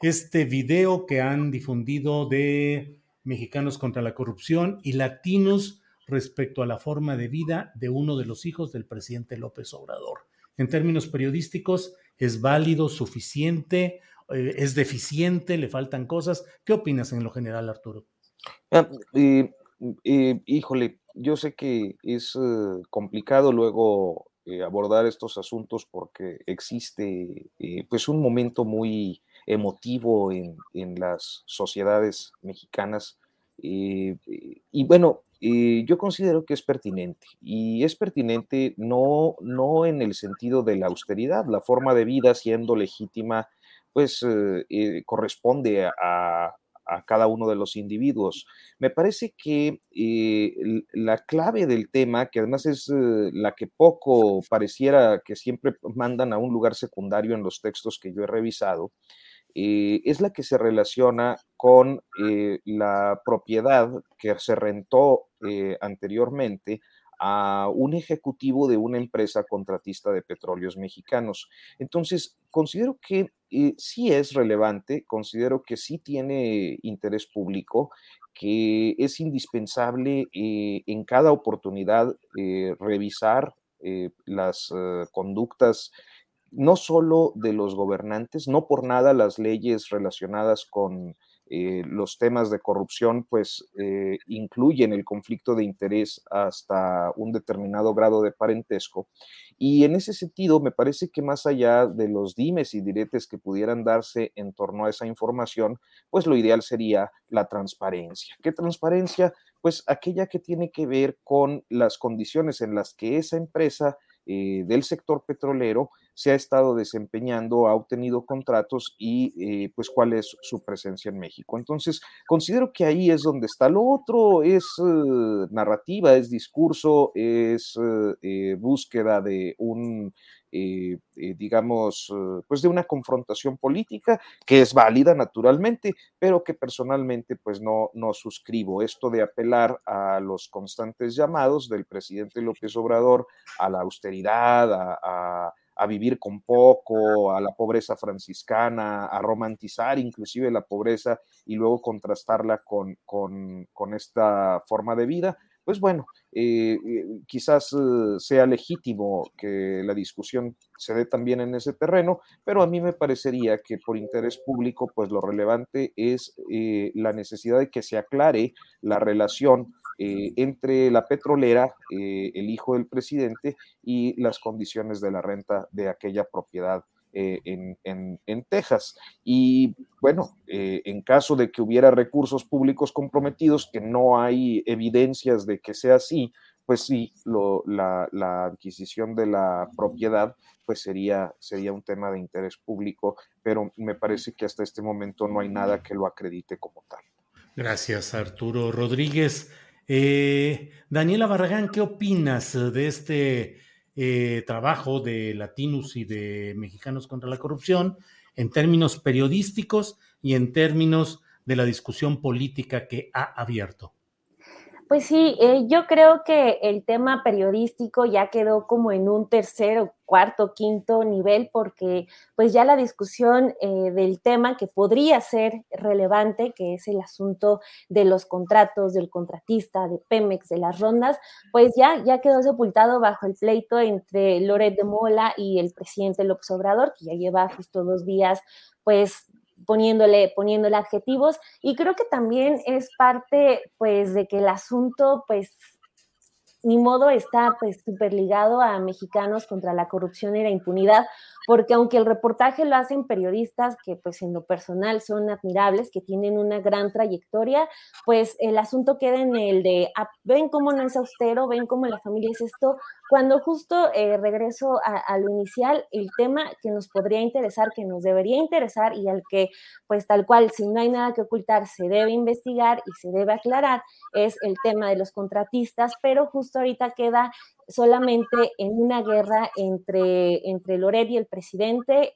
este video que han difundido de Mexicanos contra la Corrupción y Latinos respecto a la forma de vida de uno de los hijos del presidente López Obrador? En términos periodísticos, ¿es válido, suficiente, eh, es deficiente, le faltan cosas? ¿Qué opinas en lo general, Arturo? Ah, eh, eh, híjole, yo sé que es complicado luego eh, abordar estos asuntos porque existe eh, pues un momento muy emotivo en, las sociedades mexicanas. Eh, y bueno, eh, yo considero que es pertinente y es pertinente no, no en el sentido de la austeridad, la forma de vida siendo legítima, pues corresponde a, a cada uno de los individuos. Me parece que eh, la clave del tema, que además es eh, la que poco pareciera que siempre mandan a un lugar secundario en los textos que yo he revisado, eh, es la que se relaciona con la propiedad que se rentó anteriormente a un ejecutivo de una empresa contratista de petróleos mexicanos. Entonces, considero que eh, sí es relevante, considero que sí tiene interés público, que es indispensable eh, en cada oportunidad eh, revisar las conductas no solo de los gobernantes, no por nada las leyes relacionadas con eh, los temas de corrupción pues eh, incluyen el conflicto de interés hasta un determinado grado de parentesco. Y en ese sentido, me parece que más allá de los dimes y diretes que pudieran darse en torno a esa información, pues lo ideal sería la transparencia. ¿Qué transparencia? Pues aquella que tiene que ver con las condiciones en las que esa empresa eh, del sector petrolero se ha estado desempeñando, ha obtenido contratos y eh, pues cuál es su presencia en México. Entonces, considero que ahí es donde está. Lo otro es eh, narrativa, es discurso, es búsqueda de un eh, eh, digamos, eh, pues de una confrontación política que es válida naturalmente, pero que personalmente pues no, no suscribo. Esto de apelar a los constantes llamados del presidente López Obrador a la austeridad, a, vivir con poco, a la pobreza franciscana, a romantizar inclusive la pobreza y luego contrastarla con, con, con esta forma de vida, pues bueno, eh, eh, quizás eh, sea legítimo que la discusión se dé también en ese terreno, pero a mí me parecería que por interés público, pues lo relevante es la necesidad de que se aclare la relación entre la petrolera, el hijo del presidente, y las condiciones de la renta de aquella propiedad eh, en, Texas. Y bueno, eh, en caso de que hubiera recursos públicos comprometidos, que no hay evidencias de que sea así, pues sí, la, adquisición de la propiedad pues sería, sería un tema de interés público, pero me parece que hasta este momento no hay nada que lo acredite como tal. Gracias, Arturo Rodríguez. Eh, Daniela Barragán, ¿qué opinas de este eh, trabajo de Latinos y de Mexicanos contra la Corrupción en términos periodísticos y en términos de la discusión política que ha abierto. Pues sí, eh, yo creo que el tema periodístico ya quedó como en un tercer cuarto, quinto nivel, porque pues ya la discusión eh, del tema que podría ser relevante, que es el asunto de los contratos, del contratista, de Pemex, de las rondas, pues ya, ya quedó sepultado bajo el pleito entre Loret de Mola y el presidente López Obrador, que ya lleva justo dos días pues poniéndole, poniéndole adjetivos. Y creo que también es parte pues de que el asunto pues ni modo está pues súper ligado a mexicanos contra la corrupción y la impunidad, porque aunque el reportaje lo hacen periodistas que pues en lo personal son admirables, que tienen una gran trayectoria, pues el asunto queda en el de, ah, ven cómo no es austero, ven cómo la familia es esto, cuando justo eh, regreso a, lo inicial, el tema que nos podría interesar, que nos debería interesar y al que pues tal cual, si no hay nada que ocultar, se debe investigar y se debe aclarar, es el tema de los contratistas, pero justo ahorita queda solamente en una guerra entre, entre Loret y el presidente,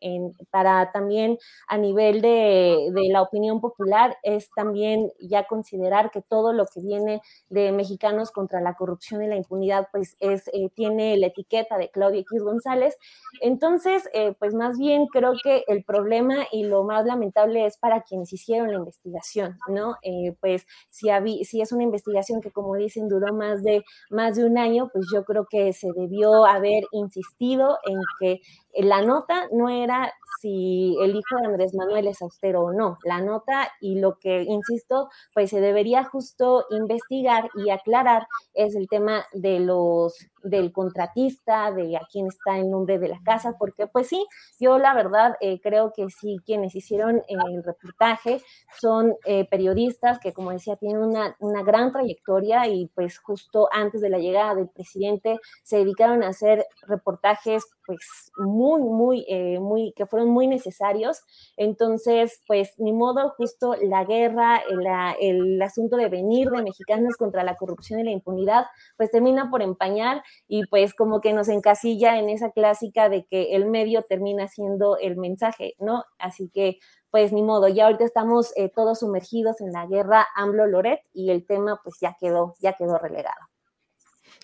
para también a nivel de, la opinión popular, es también ya considerar que todo lo que viene de mexicanos contra la corrupción y la impunidad, pues es, eh, tiene la etiqueta de Claudia X González. Entonces, eh, pues más bien creo que el problema y lo más lamentable es para quienes hicieron la investigación, ¿no? Eh, pues si, si es una investigación que, como dicen, duró más de, más de un año, pues yo creo que se debió haber insistido en que la nota no era si el hijo de Andrés Manuel es austero o no. La nota y lo que, insisto, pues se debería justo investigar y aclarar es el tema de los del contratista, de a quién está el nombre de la casa, porque pues sí, yo la verdad eh, creo que sí, quienes hicieron el reportaje son eh, periodistas que, como decía, tienen una, una gran trayectoria y pues justo antes de la llegada del presidente se dedicaron a hacer reportajes pues muy, muy, eh, muy, que fueron muy necesarios. Entonces, pues ni modo, justo la guerra, el, el, asunto de venir de mexicanos contra la corrupción y la impunidad, pues termina por empañar y pues como que nos encasilla en esa clásica de que el medio termina siendo el mensaje, ¿no? Así que pues ni modo, ya ahorita estamos eh, todos sumergidos en la guerra AMLO-Loret y el tema pues ya quedó, ya quedó relegado.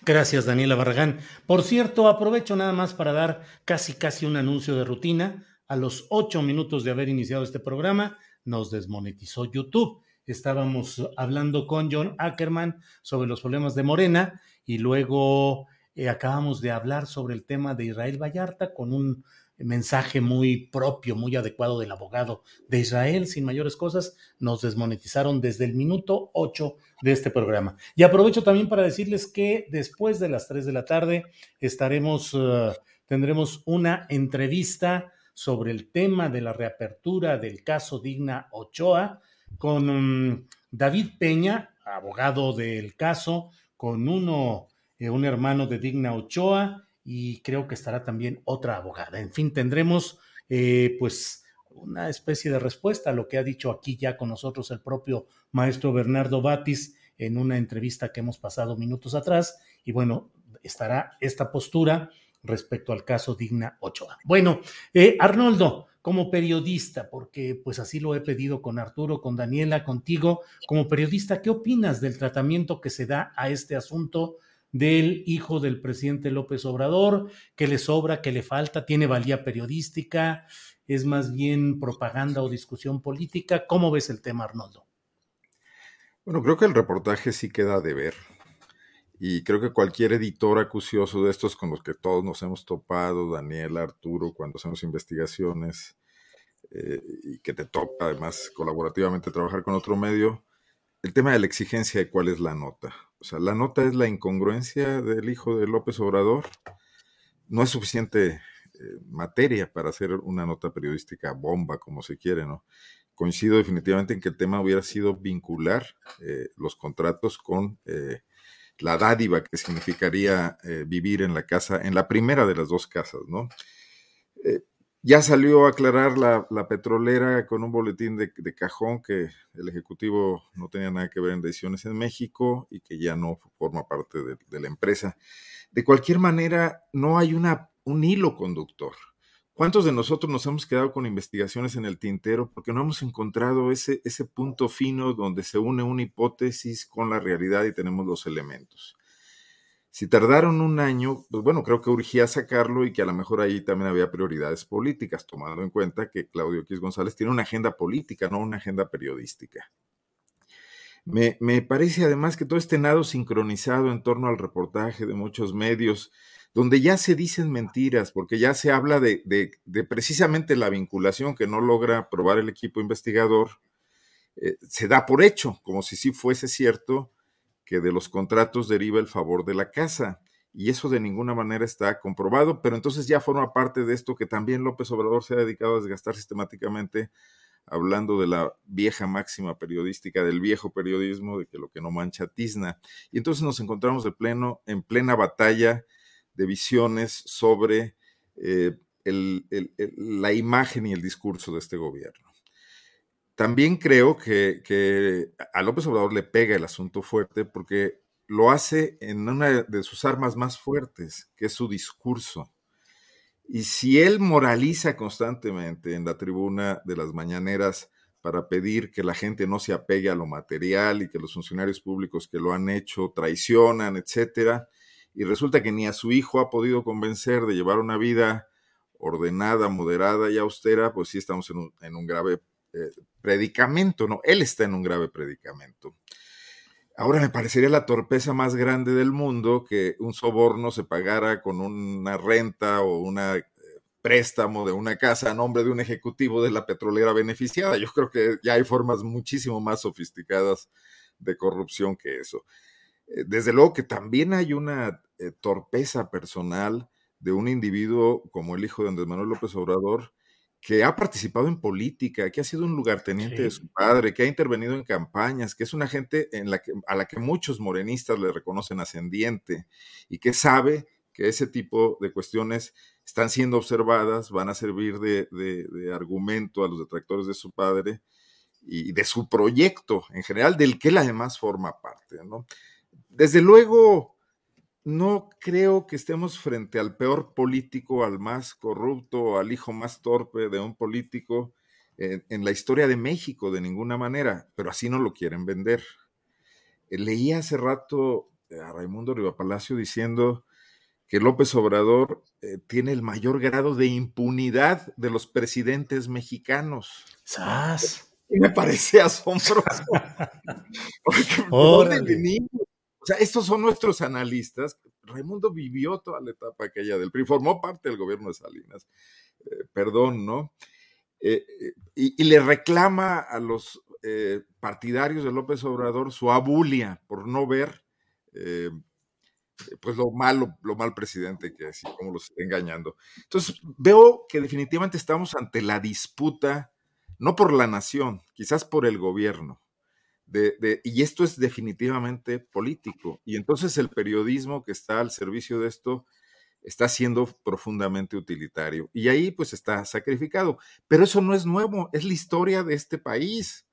Gracias, Daniela Barragán. Por cierto, aprovecho nada más para dar casi casi un anuncio de rutina. A los ocho minutos de haber iniciado este programa, nos desmonetizó YouTube. Estábamos hablando con John Ackerman sobre los problemas de Morena y luego eh, acabamos de hablar sobre el tema de Israel Vallarta con un mensaje muy propio, muy adecuado del abogado de Israel, sin mayores cosas, nos desmonetizaron desde el minuto 8 de este programa. Y aprovecho también para decirles que después de las 3 de la tarde estaremos, uh, tendremos una entrevista sobre el tema de la reapertura del caso Digna Ochoa con um, David Peña, abogado del caso, con uno, eh, un hermano de Digna Ochoa, y creo que estará también otra abogada. En fin, tendremos eh, pues una especie de respuesta a lo que ha dicho aquí ya con nosotros el propio maestro Bernardo Batis en una entrevista que hemos pasado minutos atrás. Y bueno, estará esta postura respecto al caso Digna Ochoa. Bueno, eh, Arnoldo, como periodista, porque pues así lo he pedido con Arturo, con Daniela, contigo, como periodista, ¿qué opinas del tratamiento que se da a este asunto del hijo del presidente López Obrador, que le sobra, que le falta, tiene valía periodística, es más bien propaganda o discusión política. ¿Cómo ves el tema, Arnoldo? Bueno, creo que el reportaje sí queda de ver. Y creo que cualquier editor acucioso de estos con los que todos nos hemos topado, Daniel, Arturo, cuando hacemos investigaciones, eh, y que te toca además colaborativamente trabajar con otro medio, el tema de la exigencia de cuál es la nota. O sea, la nota es la incongruencia del hijo de López Obrador. No es suficiente eh, materia para hacer una nota periodística bomba, como se quiere, ¿no? Coincido definitivamente en que el tema hubiera sido vincular eh, los contratos con eh, la dádiva que significaría vivir en la casa, en la primera de las dos casas, ¿no? Ya salió a aclarar la, petrolera con un boletín de, cajón que el Ejecutivo no tenía nada que ver en decisiones en México y que ya no forma parte de, la empresa. De cualquier manera, no hay una, un hilo conductor. ¿Cuántos de nosotros nos hemos quedado con investigaciones en el tintero porque no hemos encontrado ese, ese punto fino donde se une una hipótesis con la realidad y tenemos los elementos? Si tardaron un año, pues bueno, creo que urgía sacarlo y que a lo mejor ahí también había prioridades políticas, tomando en cuenta que Claudio X González tiene una agenda política, no una agenda periodística. Me, parece además que todo este nado sincronizado en torno al reportaje de muchos medios, donde ya se dicen mentiras, porque ya se habla de, precisamente la vinculación que no logra probar el equipo investigador, eh, se da por hecho, como si sí fuese cierto, que de los contratos deriva el favor de la casa. Y eso de ninguna manera está comprobado, pero entonces ya forma parte de esto que también López Obrador se ha dedicado a desgastar sistemáticamente, hablando de la vieja máxima periodística, del viejo periodismo, de que lo que no mancha tizna. Y entonces nos encontramos de pleno, en plena batalla de visiones sobre eh, la imagen y el discurso de este gobierno. También creo que, a López Obrador le pega el asunto fuerte porque lo hace en una de sus armas más fuertes, que es su discurso. Y si él moraliza constantemente en la tribuna de las mañaneras para pedir que la gente no se apegue a lo material y que los funcionarios públicos que lo han hecho traicionan, etcétera, y resulta que ni a su hijo ha podido convencer de llevar una vida ordenada, moderada y austera, pues sí estamos en un, en un grave eh, predicamento, ¿no? Él está en un grave predicamento. Ahora me parecería la torpeza más grande del mundo que un soborno se pagara con una renta o un eh, préstamo de una casa a nombre de un ejecutivo de la petrolera beneficiada. Yo creo que ya hay formas muchísimo más sofisticadas de corrupción que eso. Eh, desde luego que también hay una torpeza personal de un individuo como el hijo de Andrés Manuel López Obrador, que ha participado en política, que ha sido un lugarteniente de su padre, que ha intervenido en campañas, que es una gente en la que, a la que muchos morenistas le reconocen ascendiente y que sabe que ese tipo de cuestiones están siendo observadas, van a servir de, de argumento a los detractores de su padre y de su proyecto en general, del que él además forma parte. ¿no? Desde luego, no creo que estemos frente al peor político, al más corrupto, al hijo más torpe de un político en, la historia de México, de ninguna manera, pero así no lo quieren vender. Eh, leí hace rato a Raimundo Rivapalacio diciendo que López Obrador eh, tiene el mayor grado de impunidad de los presidentes mexicanos. ¡Sas! Y me parece asombroso. Porque, ¿dónde venimos? O sea, estos son nuestros analistas. Raimundo vivió toda la etapa aquella del PRI, formó parte del gobierno de Salinas. Eh, perdón, ¿no? Eh, eh, y, le reclama a los partidarios de López Obrador su abulia por no ver pues lo malo, lo mal presidente que es y cómo los está engañando. Entonces, veo que definitivamente estamos ante la disputa, no por la nación, quizás por el gobierno y esto es definitivamente político. Y entonces el periodismo que está al servicio de esto está siendo profundamente utilitario. Y ahí pues está sacrificado. Pero eso no es nuevo, es la historia de este país.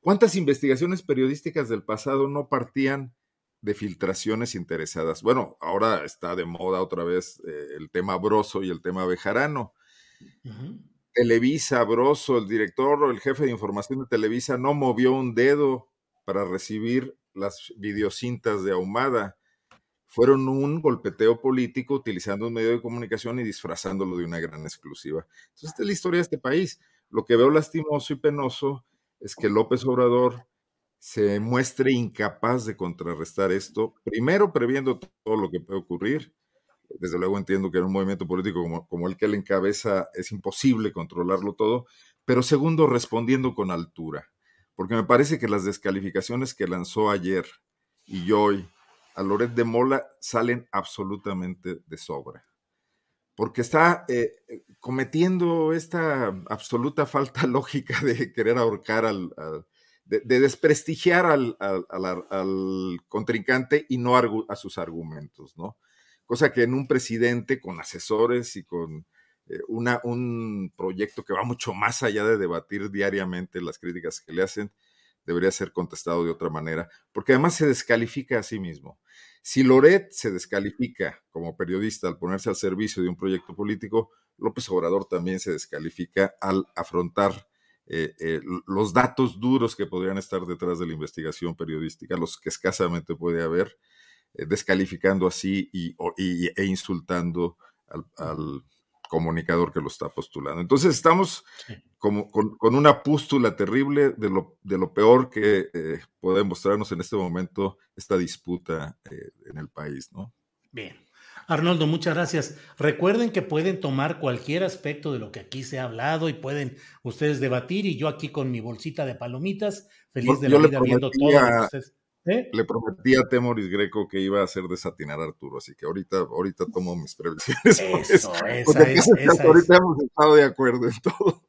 ¿Cuántas investigaciones periodísticas del pasado no partían de filtraciones interesadas? Bueno, ahora está de moda otra vez eh, el tema Broso y el tema Bejarano. Televisa, Broso, el director o el jefe de información de Televisa no movió un dedo para recibir las videocintas de Ahumada. Fueron un golpeteo político utilizando un medio de comunicación y disfrazándolo de una gran exclusiva. Entonces, esta es la historia de este país. Lo que veo lastimoso y penoso es que López Obrador se muestre incapaz de contrarrestar esto, primero previendo todo lo que puede ocurrir desde luego entiendo que en un movimiento político como, el que él encabeza es imposible controlarlo todo, pero segundo, respondiendo con altura, porque me parece que las descalificaciones que lanzó ayer y hoy a Loret de Mola salen absolutamente de sobra, porque está eh, cometiendo esta absoluta falta lógica de querer ahorcar al, de, desprestigiar al, al, al, contrincante y no a sus argumentos, ¿no? Cosa que en un presidente con asesores y con eh, una, un proyecto que va mucho más allá de debatir diariamente las críticas que le hacen, debería ser contestado de otra manera, porque además se descalifica a sí mismo. Si Loret se descalifica como periodista al ponerse al servicio de un proyecto político, López Obrador también se descalifica al afrontar eh, eh, los datos duros que podrían estar detrás de la investigación periodística, los que escasamente puede haber, descalificando así y, e insultando al, comunicador que lo está postulando. Entonces estamos como, con, una pústula terrible de lo, de lo peor que eh, puede mostrarnos en este momento esta disputa eh, en el país, ¿no? Bien. Arnoldo, muchas gracias. Recuerden que pueden tomar cualquier aspecto de lo que aquí se ha hablado y pueden ustedes debatir y yo aquí con mi bolsita de palomitas, feliz de la vida viendo todo lo que ustedes... ¿Eh? Le prometí a Temoris Greco que iba a hacer desatinar a Arturo, así que ahorita, ahorita tomo mis previsiones. Eso, esa es, ahorita hemos estado de acuerdo en todo.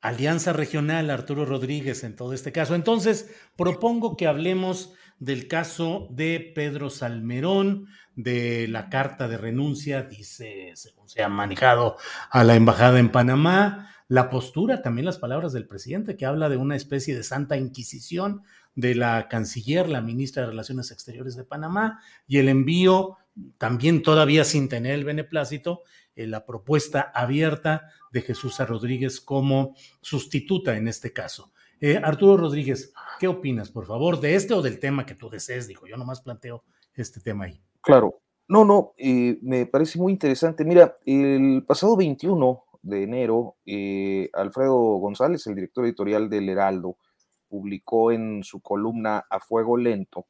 Alianza Regional, Arturo Rodríguez en todo este caso. Entonces, propongo que hablemos del caso de Pedro Salmerón, de la carta de renuncia, dice, según se ha manejado a la embajada en Panamá, la postura, también las palabras del presidente, que habla de una especie de santa inquisición de la canciller, la ministra de Relaciones Exteriores de Panamá, y el envío, también todavía sin tener el beneplácito, en la propuesta abierta de Jesús Rodríguez como sustituta en este caso. Eh, Arturo Rodríguez, ¿qué opinas, por favor, de este o del tema que tú desees? Dijo, yo nomás planteo este tema ahí. Claro, no, no, eh, me parece muy interesante. Mira, el pasado 21 de enero, eh, Alfredo González, el director editorial del Heraldo, publicó en su columna A Fuego Lento,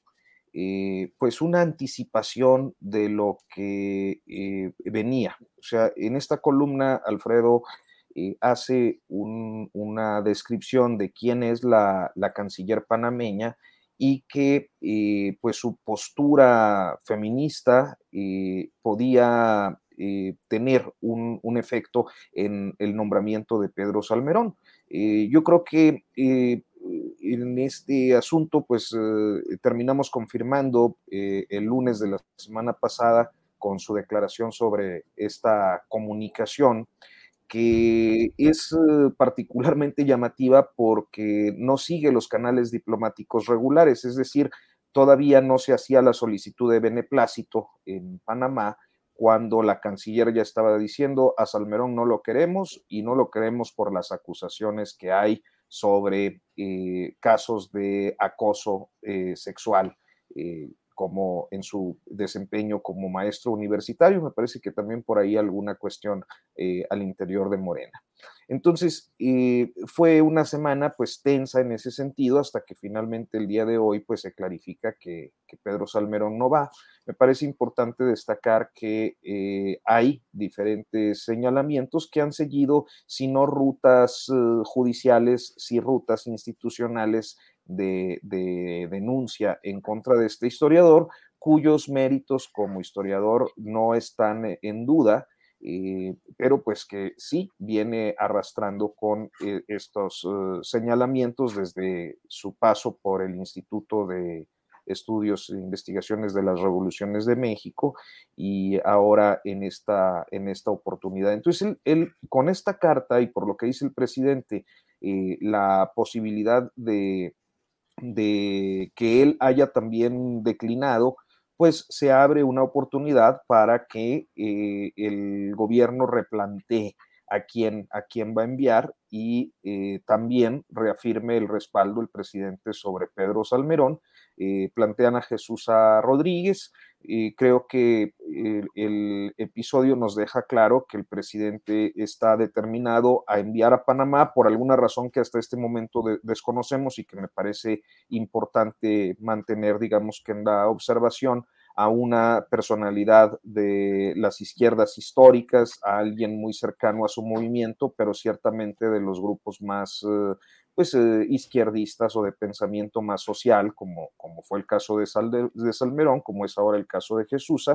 eh, pues una anticipación de lo que eh, venía. O sea, en esta columna Alfredo eh, hace una descripción de quién es la, canciller panameña y que pues su postura feminista podía tener un, un, efecto en el nombramiento de Pedro Salmerón. yo creo que en este asunto, pues eh, terminamos confirmando eh, el lunes de la semana pasada con su declaración sobre esta comunicación, que es eh, particularmente llamativa porque no sigue los canales diplomáticos regulares, es decir, todavía no se hacía la solicitud de beneplácito en Panamá cuando la canciller ya estaba diciendo a Salmerón no lo queremos y no lo queremos por las acusaciones que hay sobre eh, casos de acoso eh, sexual, eh, como en su desempeño como maestro universitario. Me parece que también por ahí alguna cuestión al interior de Morena. Entonces, fue una semana pues tensa en ese sentido hasta que finalmente el día de hoy pues se clarifica que, Pedro Salmerón no va. Me parece importante destacar que eh, hay diferentes señalamientos que han seguido, si no rutas eh, judiciales, si rutas institucionales de, denuncia en contra de este historiador, cuyos méritos como historiador no están en duda. Eh, pero pues que sí viene arrastrando con estos señalamientos desde su paso por el Instituto de estudios e investigaciones de las revoluciones de México y ahora en esta, en esta oportunidad. Entonces, él, con esta carta y por lo que dice el presidente, eh, la posibilidad de, de que él haya también declinado, pues se abre una oportunidad para que eh, el gobierno replantee a quién, a quién va a enviar y eh, también reafirme el respaldo del presidente sobre Pedro Salmerón eh, plantean a Jesús Rodríguez. Y creo que el, episodio nos deja claro que el presidente está determinado a enviar a Panamá por alguna razón que hasta este momento desconocemos y que me parece importante mantener, digamos que en la observación a una personalidad de las izquierdas históricas, a alguien muy cercano a su movimiento, pero ciertamente de los grupos más eh, pues, eh, izquierdistas o de pensamiento más social, como, como fue el caso de, de, Salmerón, como es ahora el caso de Jesús.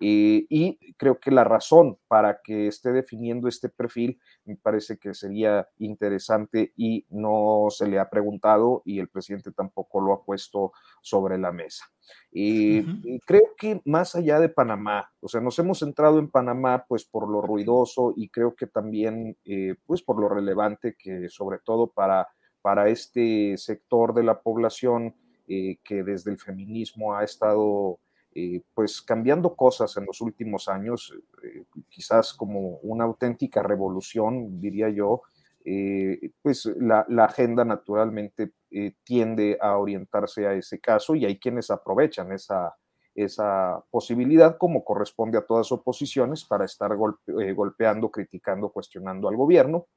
Eh, y creo que la razón para que esté definiendo este perfil me parece que sería interesante y no se le ha preguntado y el presidente tampoco lo ha puesto sobre la mesa. Eh, y creo que más allá de Panamá, o sea, nos hemos centrado en Panamá pues por lo ruidoso y creo que también pues por lo relevante que sobre todo para para este sector de la población eh, que desde el feminismo ha estado eh, pues cambiando cosas en los últimos años, eh, quizás como una auténtica revolución, diría yo, pues la, agenda naturalmente tiende a orientarse a ese caso y hay quienes aprovechan esa, esa posibilidad como corresponde a todas oposiciones para estar golpeando, criticando, cuestionando al gobierno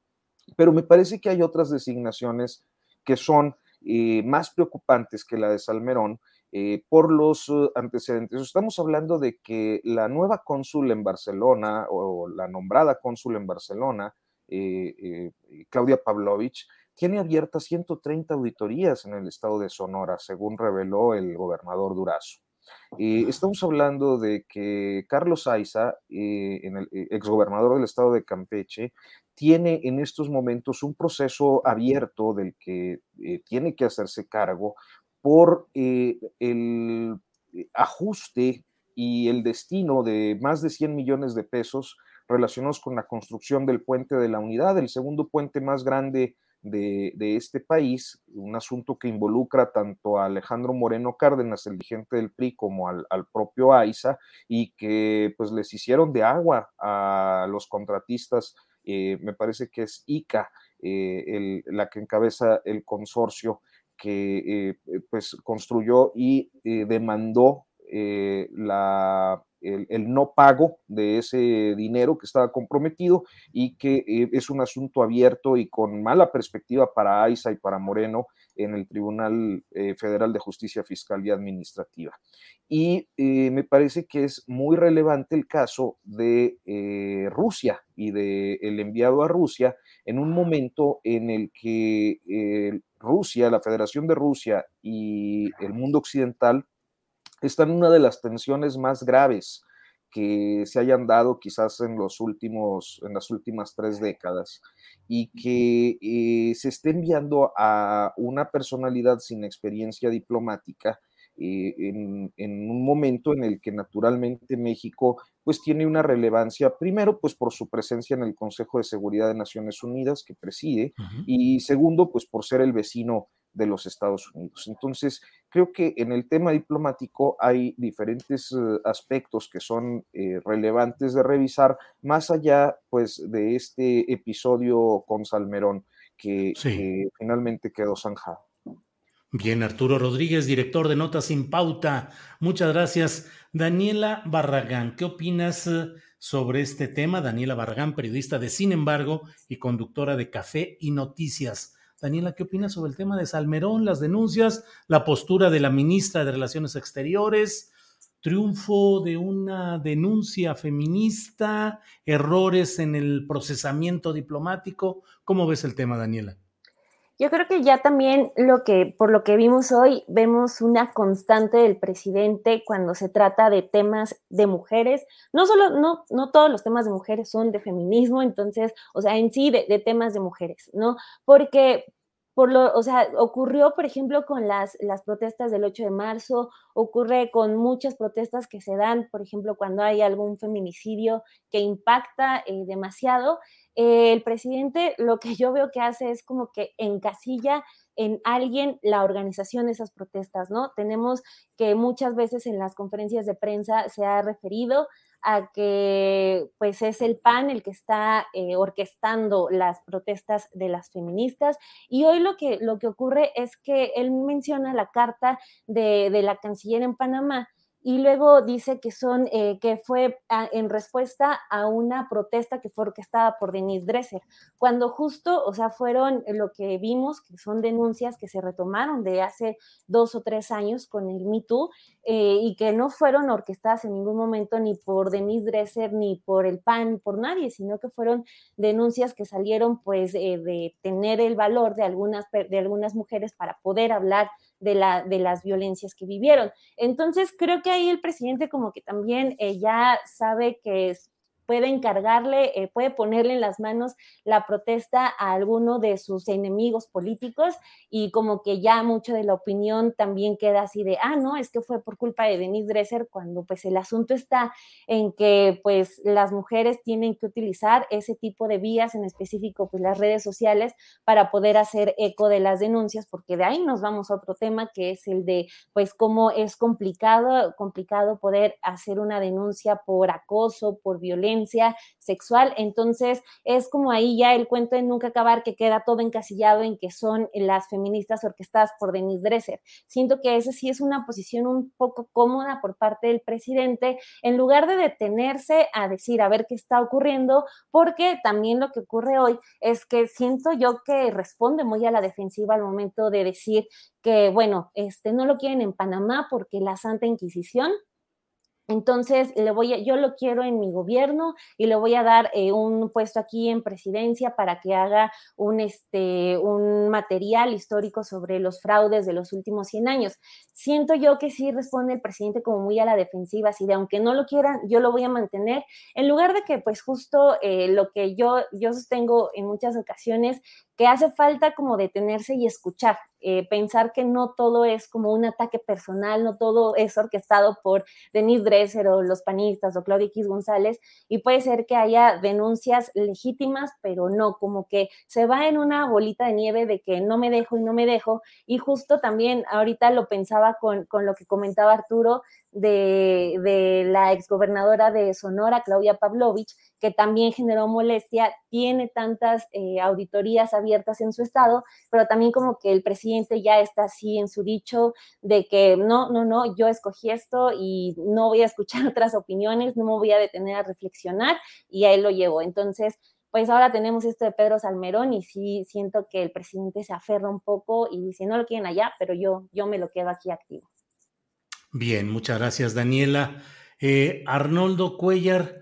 pero me parece que hay otras designaciones que son eh, más preocupantes que la de Salmerón eh, por los uh, antecedentes. Estamos hablando de que la nueva cónsul en Barcelona o la nombrada cónsul en Barcelona, eh, Claudia Pavlovich, tiene abiertas 130 auditorías en el estado de Sonora, según reveló el gobernador Durazo. Estamos hablando de que Carlos Aiza, en el, exgobernador del estado de Campeche, tiene en estos momentos un proceso abierto del que eh, tiene que hacerse cargo por eh, el eh, ajuste y el destino de más de 100 millones de pesos relacionados con la construcción del puente de la unidad, el segundo puente más grande de, este país, un asunto que involucra tanto a Alejandro Moreno Cárdenas, el dirigente del PRI, como al, al propio AISA, y que pues les hicieron de agua a los contratistas eh, me parece que es ICA eh, la que encabeza el consorcio que eh, pues construyó y demandó la el, no pago de ese dinero que estaba comprometido y que eh, es un asunto abierto y con mala perspectiva para AISA y para Moreno en el Tribunal eh, Federal de Justicia Fiscal y Administrativa. Y eh, me parece que es muy relevante el caso de Rusia y del el enviado a Rusia en un momento en el que Rusia, la Federación de Rusia y el mundo occidental está en una de las tensiones más graves que se hayan dado quizás en los últimos, en las últimas tres décadas y que eh, se esté enviando a una personalidad sin experiencia diplomática eh, en, en, un momento en el que naturalmente México pues tiene una relevancia, primero pues por su presencia en el Consejo de Seguridad de Naciones Unidas que preside y segundo pues por ser el vecino de los Estados Unidos. Entonces, creo que en el tema diplomático hay diferentes eh, aspectos que son eh, relevantes de revisar, más allá, pues, de este episodio con Salmerón, que, finalmente quedó zanjado. Bien, Arturo Rodríguez, director de Notas sin Pauta. Muchas gracias. Daniela Barragán, ¿qué opinas eh, sobre este tema? Daniela Barragán, periodista de Sin embargo y conductora de Café y Noticias. Daniela, ¿qué opinas sobre el tema de Salmerón, las denuncias, la postura de la ministra de Relaciones Exteriores, triunfo de una denuncia feminista, errores en el procesamiento diplomático? ¿Cómo ves el tema, Daniela? Yo creo que ya también lo que, por lo que vimos hoy, vemos una constante del presidente cuando se trata de temas de mujeres. No solo, no, no todos los temas de mujeres son de feminismo, entonces, o sea, en sí de, temas de mujeres, ¿no? Porque por lo, o sea, ocurrió, por ejemplo, con las, las protestas del 8 de marzo, ocurre con muchas protestas que se dan, por ejemplo, cuando hay algún feminicidio que impacta eh, demasiado. Eh, el presidente lo que yo veo que hace es como que encasilla en alguien la organización de esas protestas, ¿no? Tenemos que muchas veces en las conferencias de prensa se ha referido a que pues es el PAN el que está eh, orquestando las protestas de las feministas y hoy lo que, lo que ocurre es que él menciona la carta de, de la canciller en Panamá y luego dice que son eh, que fue en respuesta a una protesta que fue orquestada por Denise Dresser, cuando justo, o sea, fueron lo que vimos que son denuncias que se retomaron de hace dos o tres años con el Me Too eh, y que no fueron orquestadas en ningún momento ni por Denise Dresser ni por el PAN, por nadie, sino que fueron denuncias que salieron pues eh, de tener el valor de algunas de algunas mujeres para poder hablar de, la, de las violencias que vivieron. Entonces, creo que ahí el presidente como que también eh, ya sabe que es, puede encargarle, eh, puede ponerle en las manos la protesta a alguno de sus enemigos políticos y como que ya mucho de la opinión también queda así de, ah, no, es que fue por culpa de Denise Dresser cuando pues el asunto está en que pues las mujeres tienen que utilizar ese tipo de vías, en específico pues las redes sociales, para poder hacer eco de las denuncias, porque de ahí nos vamos a otro tema que es el de pues cómo es complicado, complicado poder hacer una denuncia por acoso, por violencia, sexual. Entonces, es como ahí ya el cuento de nunca acabar que queda todo encasillado en que son las feministas orquestadas por Denise Dresser. Siento que esa sí es una posición un poco cómoda por parte del presidente, en lugar de detenerse a decir a ver qué está ocurriendo, porque también lo que ocurre hoy es que siento yo que responde muy a la defensiva al momento de decir que, bueno, este, no lo quieren en Panamá porque la Santa Inquisición entonces, le voy a, yo lo quiero en mi gobierno y le voy a dar eh, un puesto aquí en presidencia para que haga un, este, un material histórico sobre los fraudes de los últimos 100 años. Siento yo que sí responde el presidente como muy a la defensiva, así de aunque no lo quieran, yo lo voy a mantener, en lugar de que pues justo eh, lo que yo, yo sostengo en muchas ocasiones, que hace falta como detenerse y escuchar, eh, pensar que no todo es como un ataque personal, no todo es orquestado por Denise Dresser o los panistas o Claudia X González, y puede ser que haya denuncias legítimas, pero no, como que se va en una bolita de nieve de que no me dejo y no me dejo, y justo también ahorita lo pensaba con, con lo que comentaba Arturo, de, de la exgobernadora de Sonora, Claudia Pavlovich, que también generó molestia, tiene tantas eh, auditorías abiertas en su estado, pero también como que el presidente ya está así en su dicho de que no, no, no, yo escogí esto y no voy a escuchar otras opiniones, no me voy a detener a reflexionar y a él lo llevo. Entonces, pues ahora tenemos esto de Pedro Salmerón y sí siento que el presidente se aferra un poco y dice, no lo quieren allá, pero yo, yo me lo quedo aquí activo. Bien, muchas gracias, Daniela. Eh, Arnoldo Cuellar,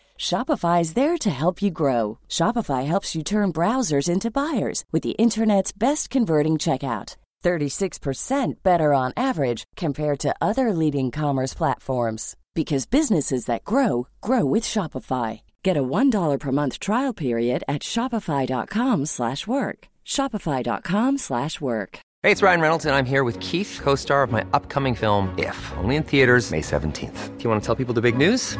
Shopify is there to help you grow. Shopify helps you turn browsers into buyers with the internet's best converting checkout. 36% better on average compared to other leading commerce platforms because businesses that grow grow with Shopify. Get a $1 per month trial period at shopify.com/work. shopify.com/work. Hey, it's Ryan Reynolds and I'm here with Keith, co-star of my upcoming film If, only in theaters May 17th. Do you want to tell people the big news?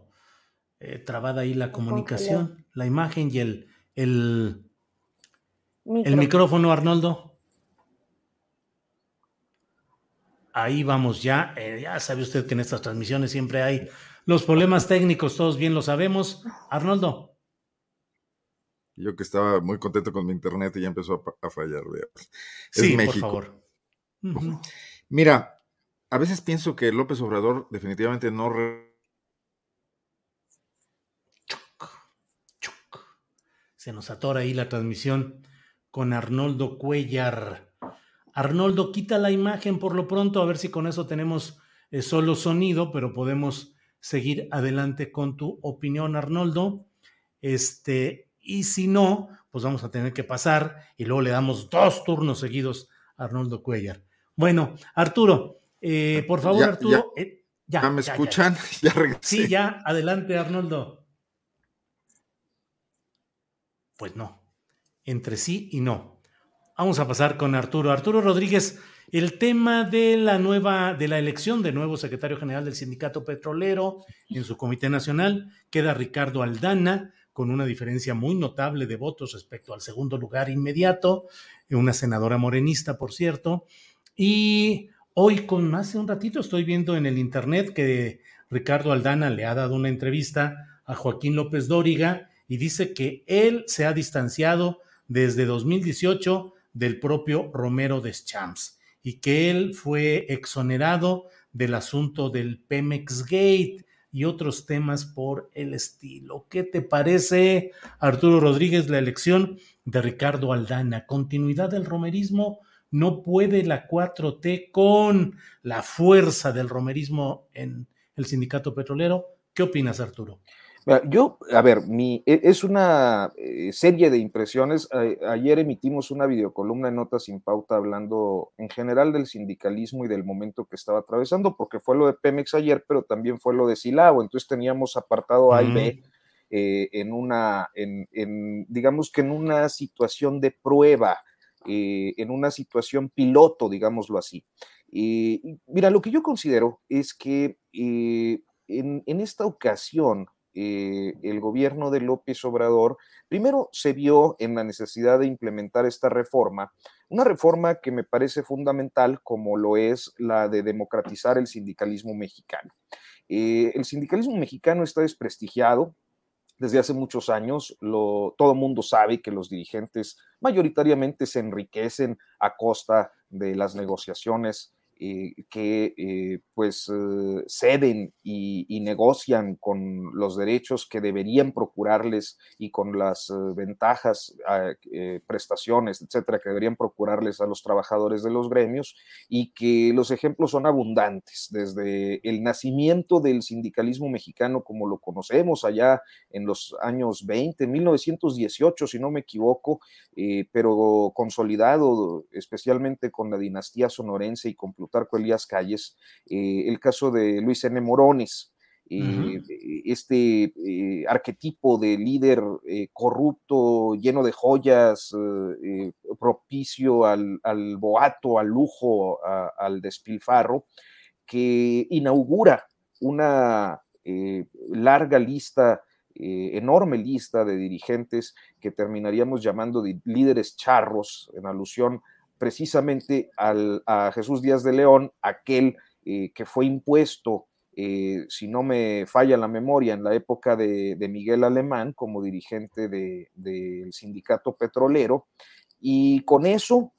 eh, trabada ahí la comunicación, la imagen y el, el, el micrófono, Arnoldo. Ahí vamos ya. Eh, ya sabe usted que en estas transmisiones siempre hay los problemas técnicos, todos bien lo sabemos. Arnoldo. Yo que estaba muy contento con mi internet y ya empezó a, a fallar. Es sí, México. por favor. Uh -huh. Mira, a veces pienso que López Obrador definitivamente no Se nos atora ahí la transmisión con Arnoldo Cuellar. Arnoldo, quita la imagen por lo pronto, a ver si con eso tenemos eh, solo sonido, pero podemos seguir adelante con tu opinión, Arnoldo. Este, y si no, pues vamos a tener que pasar y luego le damos dos turnos seguidos a Arnoldo Cuellar. Bueno, Arturo, eh, por favor, ya, Arturo. Ya, eh, ya, ya me escuchan? Ya, regresé. Sí, ya, adelante, Arnoldo. Pues no, entre sí y no. Vamos a pasar con Arturo. Arturo Rodríguez, el tema de la nueva, de la elección de nuevo secretario general del Sindicato Petrolero en su Comité Nacional, queda Ricardo Aldana, con una diferencia muy notable de votos respecto al segundo lugar inmediato, una senadora morenista, por cierto. Y hoy, con hace un ratito, estoy viendo en el internet que Ricardo Aldana le ha dado una entrevista a Joaquín López Dóriga y dice que él se ha distanciado desde 2018 del propio Romero Deschamps y que él fue exonerado del asunto del Pemex Gate y otros temas por el estilo. ¿Qué te parece, Arturo Rodríguez, la elección de Ricardo Aldana? ¿Continuidad del romerismo? ¿No puede la 4T con la fuerza del romerismo en el sindicato petrolero? ¿Qué opinas, Arturo? Yo, a ver, mi, es una eh, serie de impresiones. Ayer emitimos una videocolumna en Notas sin Pauta hablando en general del sindicalismo y del momento que estaba atravesando, porque fue lo de Pemex ayer, pero también fue lo de Silao. Entonces teníamos apartado A y B eh, en una, en, en, digamos que en una situación de prueba, eh, en una situación piloto, digámoslo así. mira, lo que yo considero es que en, en esta ocasión, eh, el gobierno de López Obrador, primero se vio en la necesidad de implementar esta reforma, una reforma que me parece fundamental como lo es la de democratizar el sindicalismo mexicano. Eh, el sindicalismo mexicano está desprestigiado, desde hace muchos años. Lo, todo mundo sabe que los dirigentes mayoritariamente se enriquecen a costa de las negociaciones eh, que eh, pues eh, ceden y, negocian con los derechos que deberían procurarles y con las ventajas, ah, prestaciones, etcétera, que deberían procurarles a los trabajadores de los gremios y que los ejemplos son abundantes, desde el nacimiento del sindicalismo mexicano como lo conocemos allá en los años 20, 1918, si no me equivoco, pero consolidado especialmente con la dinastía sonorense y con Plutarco Elías Calles, eh, el caso de Luis N. Morones, eh, este eh, arquetipo de líder corrupto, lleno de joyas, propicio al, boato, al lujo, al despilfarro, que inaugura una larga lista, enorme lista de dirigentes que terminaríamos llamando de líderes charros, en alusión precisamente a Jesús Díaz de León, aquel eh, que fue impuesto, eh, si no me falla la memoria, en la época de, Miguel Alemán como dirigente del sindicato petrolero, y con eso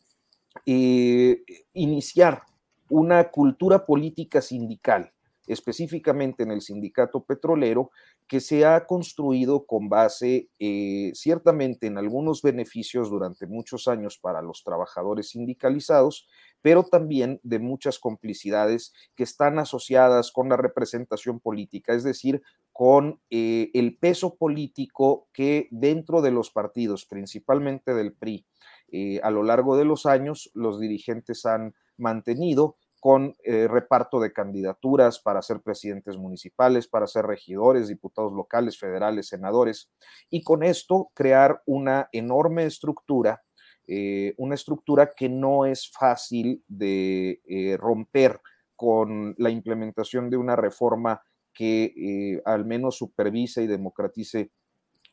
eh, iniciar una cultura política sindical, específicamente en el sindicato petrolero, que se ha construido con base eh, ciertamente en algunos beneficios durante muchos años para los trabajadores sindicalizados, pero también de muchas complicidades que están asociadas con la representación política, es decir, con eh, el peso político que dentro de los partidos, principalmente del PRI, eh, a lo largo de los años los dirigentes han mantenido con eh, reparto de candidaturas para ser presidentes municipales, para ser regidores, diputados locales, federales, senadores, y con esto crear una enorme estructura, eh, una estructura que no es fácil de eh, romper con la implementación de una reforma que al menos supervise y democratice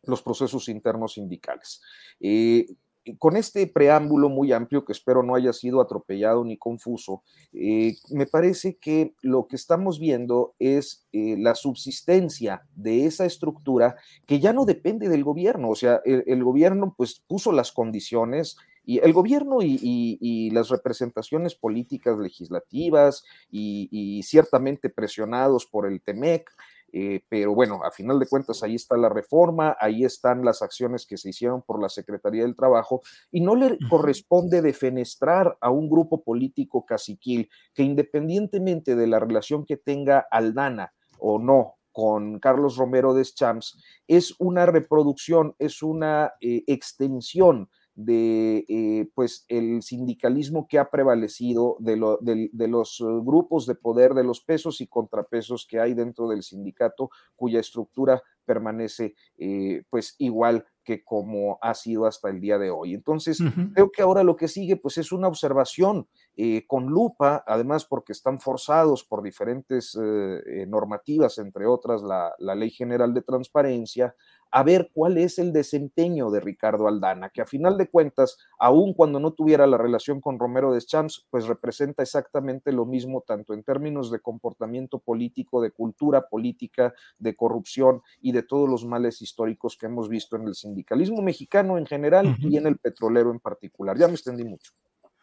los procesos internos sindicales con este preámbulo muy amplio, que espero no haya sido atropellado ni confuso, eh, me parece que lo que estamos viendo es eh, la subsistencia de esa estructura que ya no depende del gobierno. O sea, el, gobierno pues puso las condiciones y el gobierno y, las representaciones políticas legislativas y, ciertamente presionados por el TEMEC, eh, pero bueno, a final de cuentas ahí está la reforma, ahí están las acciones que se hicieron por la Secretaría del Trabajo y no le corresponde defenestrar a un grupo político caciquil que independientemente de la relación que tenga Aldana o no con Carlos Romero de Champs, es una reproducción, es una eh, extensión de eh, pues el sindicalismo que ha prevalecido de, los eh, grupos de poder, de los pesos y contrapesos que hay dentro del sindicato, cuya estructura permanece eh, pues igual que como ha sido hasta el día de hoy. Entonces, creo que ahora lo que sigue pues es una observación con lupa, además porque están forzados por diferentes normativas, entre otras la, la Ley General de Transparencia, a ver cuál es el desempeño de Ricardo Aldana, que a final de cuentas, aun cuando no tuviera la relación con Romero Deschamps, pues representa exactamente lo mismo, tanto en términos de comportamiento político, de cultura política, de corrupción y de todos los males históricos que hemos visto en el sindicalismo mexicano en general y en el petrolero en particular. Ya me extendí mucho.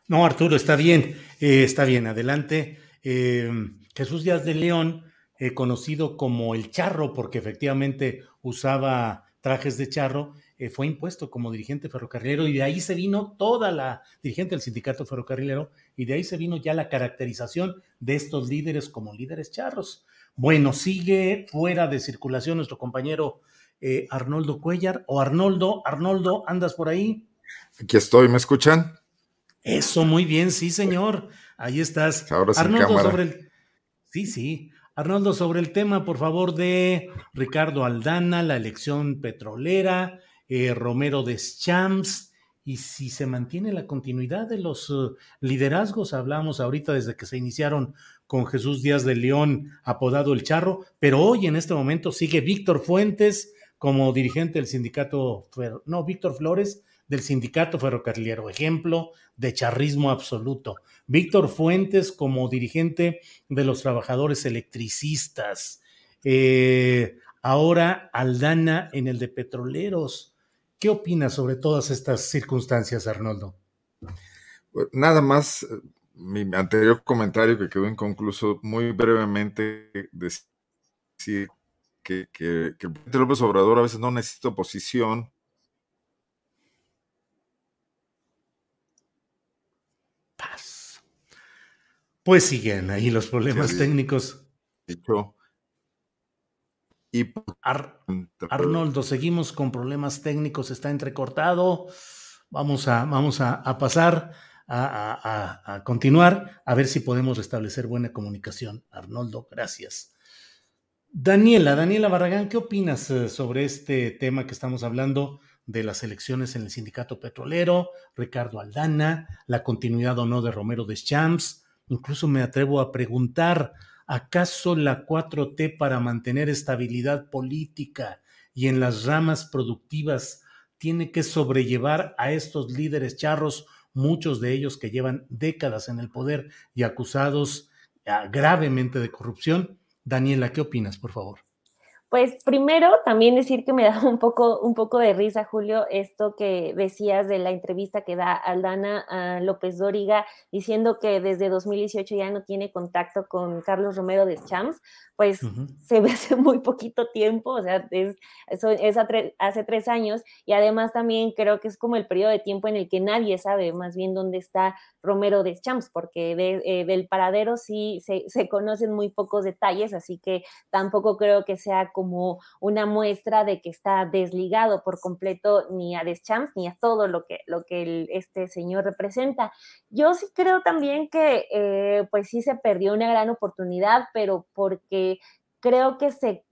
No, Arturo, está bien, eh, está bien, adelante. Eh, Jesús Díaz de León eh, conocido como el charro, porque efectivamente usaba trajes de charro, eh, fue impuesto como dirigente ferrocarrilero y de ahí se vino toda la dirigente del sindicato ferrocarrilero y de ahí se vino ya la caracterización de estos líderes como líderes charros. Bueno, sigue fuera de circulación nuestro compañero eh, Arnoldo Cuellar o Arnoldo, Arnoldo, ¿andas por ahí? Aquí estoy, ¿me escuchan? Eso, muy bien, sí, señor. Ahí estás. Ahora sí, Arnoldo sobre el... Sí, sí. Arnoldo, sobre el tema, por favor, de Ricardo Aldana, la elección petrolera, eh, Romero Deschamps, y si se mantiene la continuidad de los eh, liderazgos, hablamos ahorita desde que se iniciaron con Jesús Díaz de León, apodado El Charro, pero hoy en este momento sigue Víctor Fuentes como dirigente del sindicato, no, Víctor Flores del sindicato ferrocarrilero, ejemplo de charrismo absoluto. Víctor Fuentes como dirigente de los trabajadores electricistas. Eh, ahora Aldana en el de petroleros. ¿Qué opinas sobre todas estas circunstancias, Arnoldo? Nada más mi anterior comentario que quedó inconcluso, muy brevemente decir que el presidente López Obrador a veces no necesita oposición. Pues siguen ahí los problemas técnicos. Dicho. Y Arnoldo, seguimos con problemas técnicos, está entrecortado. Vamos a, vamos a, a pasar a, continuar, a ver si podemos restablecer buena comunicación. Arnoldo, gracias. Daniela, Daniela Barragán, ¿qué opinas eh, sobre este tema que estamos hablando de las elecciones en el sindicato petrolero, Ricardo Aldana, la continuidad o no de Romero de Champs? Incluso me atrevo a preguntar, ¿acaso la 4T para mantener estabilidad política y en las ramas productivas tiene que sobrellevar a estos líderes charros muchos de ellos que llevan décadas en el poder y acusados ah, gravemente de corrupción. Daniela, ¿qué opinas, por favor? Pues primero también decir que me da un poco, un poco de risa, Julio, esto que decías de la entrevista que da Aldana a López Dóriga diciendo que desde 2018 ya no tiene contacto con Carlos Romero de Champs, pues se ve hace muy poquito tiempo, o sea, es, eso es hace tres años y además también creo que es como el periodo de tiempo en el que nadie sabe más bien dónde está Romero de Champs, porque eh, del paradero sí se, se, conocen muy pocos detalles, así que tampoco creo que sea como una muestra de que está desligado por completo ni a Deschamps ni a todo lo que, lo que este señor representa. Yo sí creo también que eh, pues sí se perdió una gran oportunidad, pero porque creo que se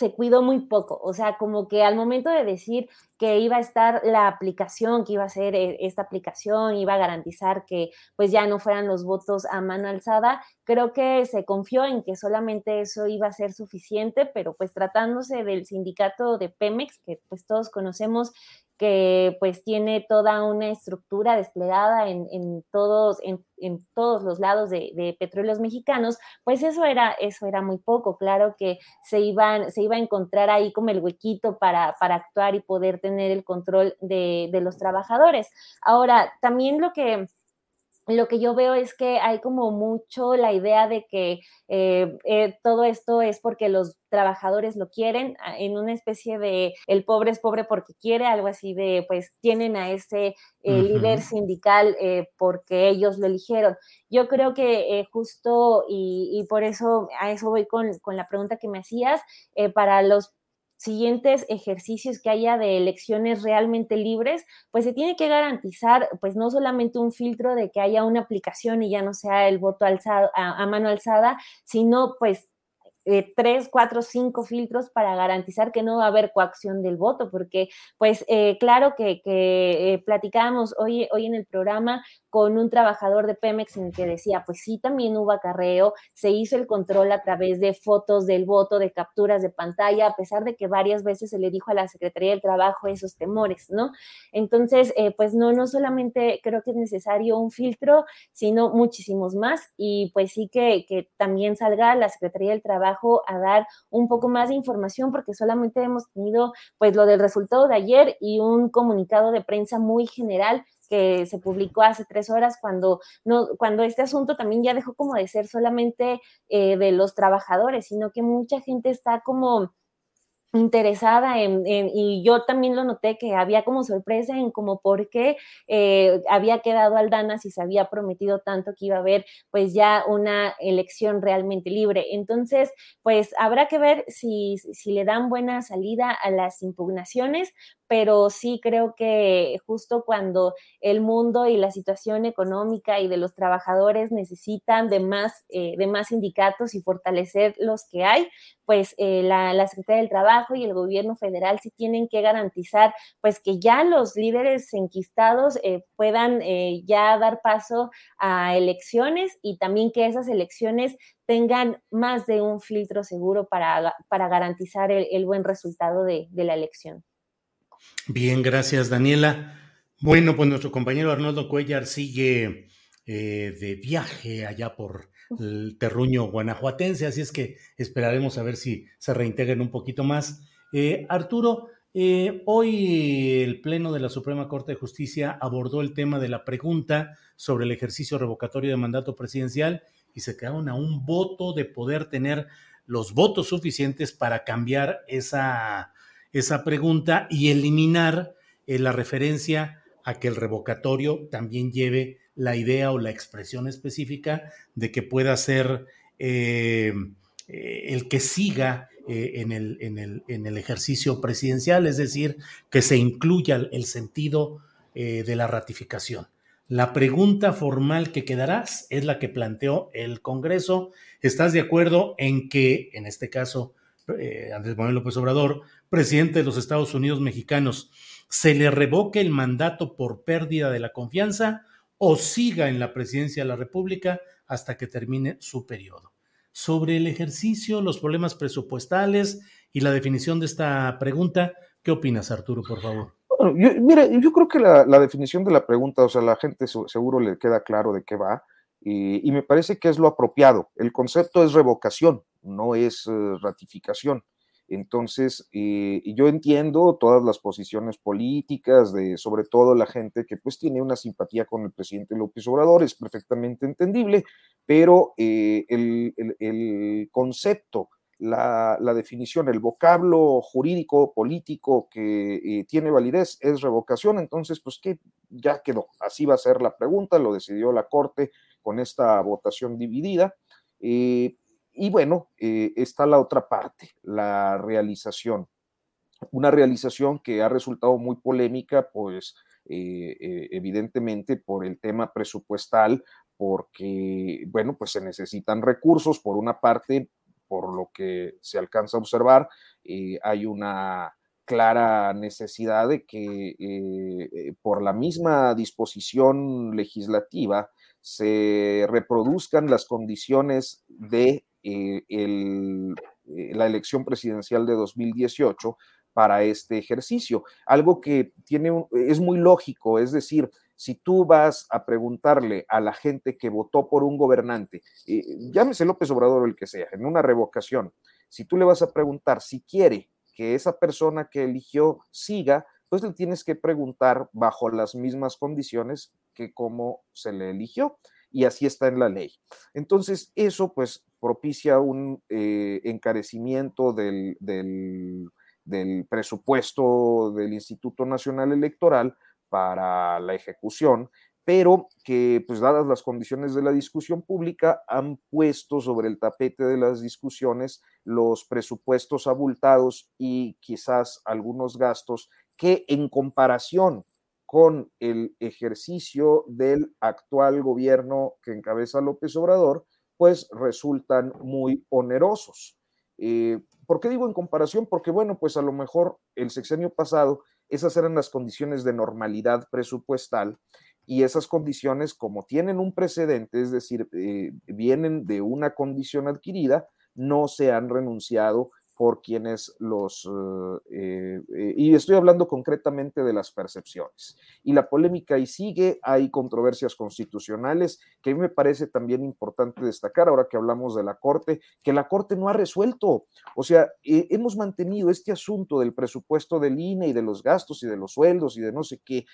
se cuidó muy poco, o sea, como que al momento de decir que iba a estar la aplicación, que iba a ser eh, esta aplicación, iba a garantizar que pues ya no fueran los votos a mano alzada, creo que se confió en que solamente eso iba a ser suficiente, pero pues tratándose del sindicato de Pemex, que pues todos conocemos que pues tiene toda una estructura desplegada en, todos, en, todos los lados de, petróleos mexicanos, pues eso era, eso era muy poco. Claro que se, iban, se iba a encontrar ahí como el huequito para, para actuar y poder tener el control de, de los trabajadores. Ahora, también lo que lo que yo veo es que hay como mucho la idea de que eh, eh, todo esto es porque los trabajadores lo quieren, en una especie de el pobre es pobre porque quiere, algo así de pues tienen a ese eh, líder sindical porque ellos lo eligieron. Yo creo que justo y, y, por eso a eso voy con, con la pregunta que me hacías, para los siguientes ejercicios que haya de elecciones realmente libres, pues se tiene que garantizar, pues no solamente un filtro de que haya una aplicación y ya no sea el voto alzado, a, a mano alzada, sino pues eh, tres, cuatro, cinco filtros para garantizar que no va a haber coacción del voto, porque pues eh, claro que, que eh, platicábamos hoy, hoy en el programa con un trabajador de Pemex en el que decía, pues sí, también hubo acarreo, se hizo el control a través de fotos del voto, de capturas de pantalla, a pesar de que varias veces se le dijo a la Secretaría del Trabajo esos temores, ¿no? Entonces, pues no, no solamente creo que es necesario un filtro, sino muchísimos más y pues sí que también salga la Secretaría del Trabajo a dar un poco más de información porque solamente hemos tenido pues lo del resultado de ayer y un comunicado de prensa muy general que se publicó hace tres horas cuando, no, cuando este asunto también ya dejó como de ser solamente eh, de los trabajadores, sino que mucha gente está como interesada en, y yo también lo noté que había como sorpresa en como por qué eh, había quedado Aldana si se había prometido tanto que iba a haber pues ya una elección realmente libre. Entonces, pues habrá que ver si, si le dan buena salida a las impugnaciones, pero sí creo que justo cuando el mundo y la situación económica y de los trabajadores necesitan de más, eh, de más sindicatos y fortalecer los que hay, pues eh, la, la, Secretaría del Trabajo y el gobierno federal sí tienen que garantizar pues que ya los líderes enquistados eh, puedan ya dar paso a elecciones y también que esas elecciones tengan más de un filtro seguro para, para garantizar el, buen resultado de la elección. Bien, gracias Daniela. Bueno, pues nuestro compañero Arnoldo Cuellar sigue eh, de viaje allá por el terruño guanajuatense, así es que esperaremos a ver si se reintegran un poquito más. Eh, Arturo, Eh, hoy el Pleno de la Suprema Corte de Justicia abordó el tema de la pregunta sobre el ejercicio revocatorio de mandato presidencial y se quedaron a un voto de poder tener los votos suficientes para cambiar esa, esa pregunta y eliminar eh, la referencia a que el revocatorio también lleve la idea o la expresión específica de que pueda ser eh, eh, el que siga en, el, en, el, en, el, ejercicio presidencial, es decir, que se incluya el sentido de la ratificación. La pregunta formal que quedarás es la que planteó el Congreso. ¿Estás de acuerdo en que, en este caso, Andrés Manuel López Obrador, presidente de los Estados Unidos mexicanos, se le revoque el mandato por pérdida de la confianza o siga en la presidencia de la República hasta que termine su periodo. Sobre el ejercicio, los problemas presupuestales y la definición de esta pregunta, ¿qué opinas, Arturo, por favor? yo, mira, yo creo que la, definición de la pregunta, o sea, la gente seguro le queda claro de qué va, y me parece que es lo apropiado. El concepto es revocación, no es eh, ratificación. Entonces, eh, yo entiendo todas las posiciones políticas de, sobre todo la gente que pues tiene una simpatía con el presidente López Obrador, es perfectamente entendible, pero eh, el, concepto, la, definición, el vocablo jurídico, político que tiene validez es revocación, entonces, pues que ya quedó, así va a ser la pregunta, lo decidió la Corte con esta votación dividida. Y bueno, eh, está la otra parte, la realización. Una realización que ha resultado muy polémica, pues eh, eh, evidentemente por el tema presupuestal, porque, bueno, pues se necesitan recursos, por una parte, por lo que se alcanza a observar, hay una clara necesidad de que por la misma disposición legislativa se reproduzcan las condiciones de eh, eh, la elección presidencial de 2018 para este ejercicio. Algo que tiene es muy lógico, es decir, si tú vas a preguntarle a la gente que votó por un gobernante, eh, llámese López Obrador o el que sea, en una revocación, si tú le vas a preguntar si quiere que esa persona que eligió siga, pues le tienes que preguntar bajo las mismas condiciones que cómo se le eligió y así está en la ley. Entonces, eso pues propicia un eh, encarecimiento del, presupuesto del Instituto Nacional Electoral para la ejecución, pero que, pues dadas las condiciones de la discusión pública, han puesto sobre el tapete de las discusiones los presupuestos abultados y quizás algunos gastos que en comparación con el ejercicio del actual gobierno que encabeza López Obrador, pues resultan muy onerosos. Eh, ¿Por qué digo en comparación? Porque, bueno, pues a lo mejor el sexenio pasado esas eran las condiciones de normalidad presupuestal y esas condiciones, como tienen un precedente, es decir, eh, vienen de una condición adquirida, no se han renunciado por quienes los, eh, eh, y estoy hablando concretamente de las percepciones. Y la polémica ahí sigue, hay controversias constitucionales que a mí me parece también importante destacar, ahora que hablamos de la Corte, que la Corte no ha resuelto. O sea, eh, hemos mantenido este asunto del presupuesto del INE y de los gastos y de los sueldos y de no sé qué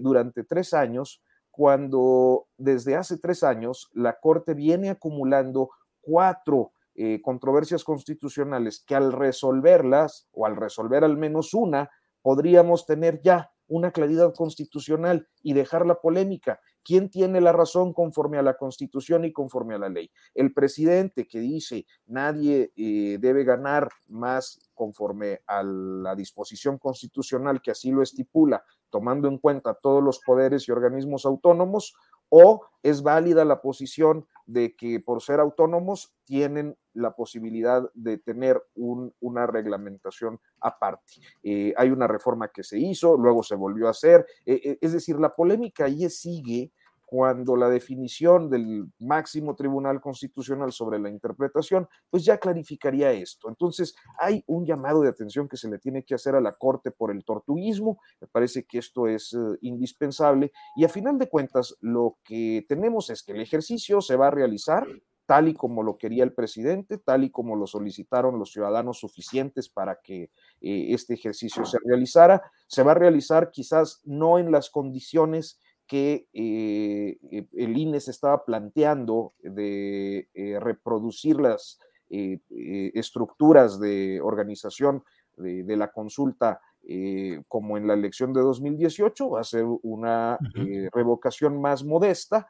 durante tres años, cuando desde hace tres años la Corte viene acumulando cuatro eh, controversias constitucionales que al resolverlas, o al resolver al menos una, podríamos tener ya una claridad constitucional y dejar la polémica. ¿Quién tiene la razón conforme a la constitución y conforme a la ley? El presidente que dice nadie eh, debe ganar más conforme a la disposición constitucional que así lo estipula, tomando en cuenta todos los poderes y organismos autónomos, o es válida la posición de que por ser autónomos tienen la posibilidad de tener una reglamentación aparte. Eh, hay una reforma que se hizo, luego se volvió a hacer, eh, eh, es decir, la polémica ahí sigue cuando la definición del máximo tribunal constitucional sobre la interpretación, pues ya clarificaría esto. Entonces, hay un llamado de atención que se le tiene que hacer a la Corte por el tortuguismo, me parece que esto es eh, indispensable y a final de cuentas lo que tenemos es que el ejercicio se va a realizar tal y como lo quería el presidente, tal y como lo solicitaron los ciudadanos suficientes para que eh, este ejercicio se realizara. Se va a realizar quizás no en las condiciones que eh, el INE se estaba planteando de reproducir las estructuras de organización de, la consulta como en la elección de 2018, va a ser una revocación más modesta,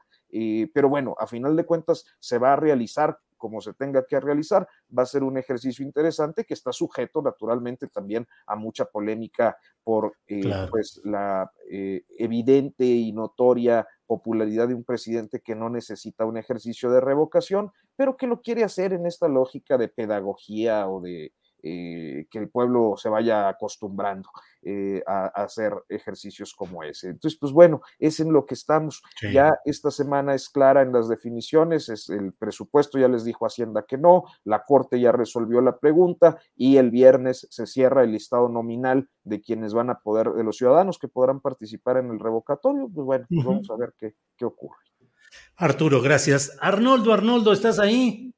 pero bueno, a final de cuentas se va a realizar como se tenga que realizar, va a ser un ejercicio interesante que está sujeto naturalmente también a mucha polémica por eh, pues, la eh, evidente y notoria popularidad de un presidente que no necesita un ejercicio de revocación, pero que lo quiere hacer en esta lógica de pedagogía o de eh, que el pueblo se vaya acostumbrando eh, a, hacer ejercicios como ese. Entonces, pues bueno, es en lo que estamos. Ya esta semana es clara en las definiciones, es el presupuesto ya les dijo Hacienda que no, la Corte ya resolvió la pregunta y el viernes se cierra el listado nominal de quienes van a poder, de los ciudadanos que podrán participar en el revocatorio. Pues bueno, pues vamos a ver qué, qué ocurre. Arturo, gracias. Arnoldo, Arnoldo, ¿estás ahí?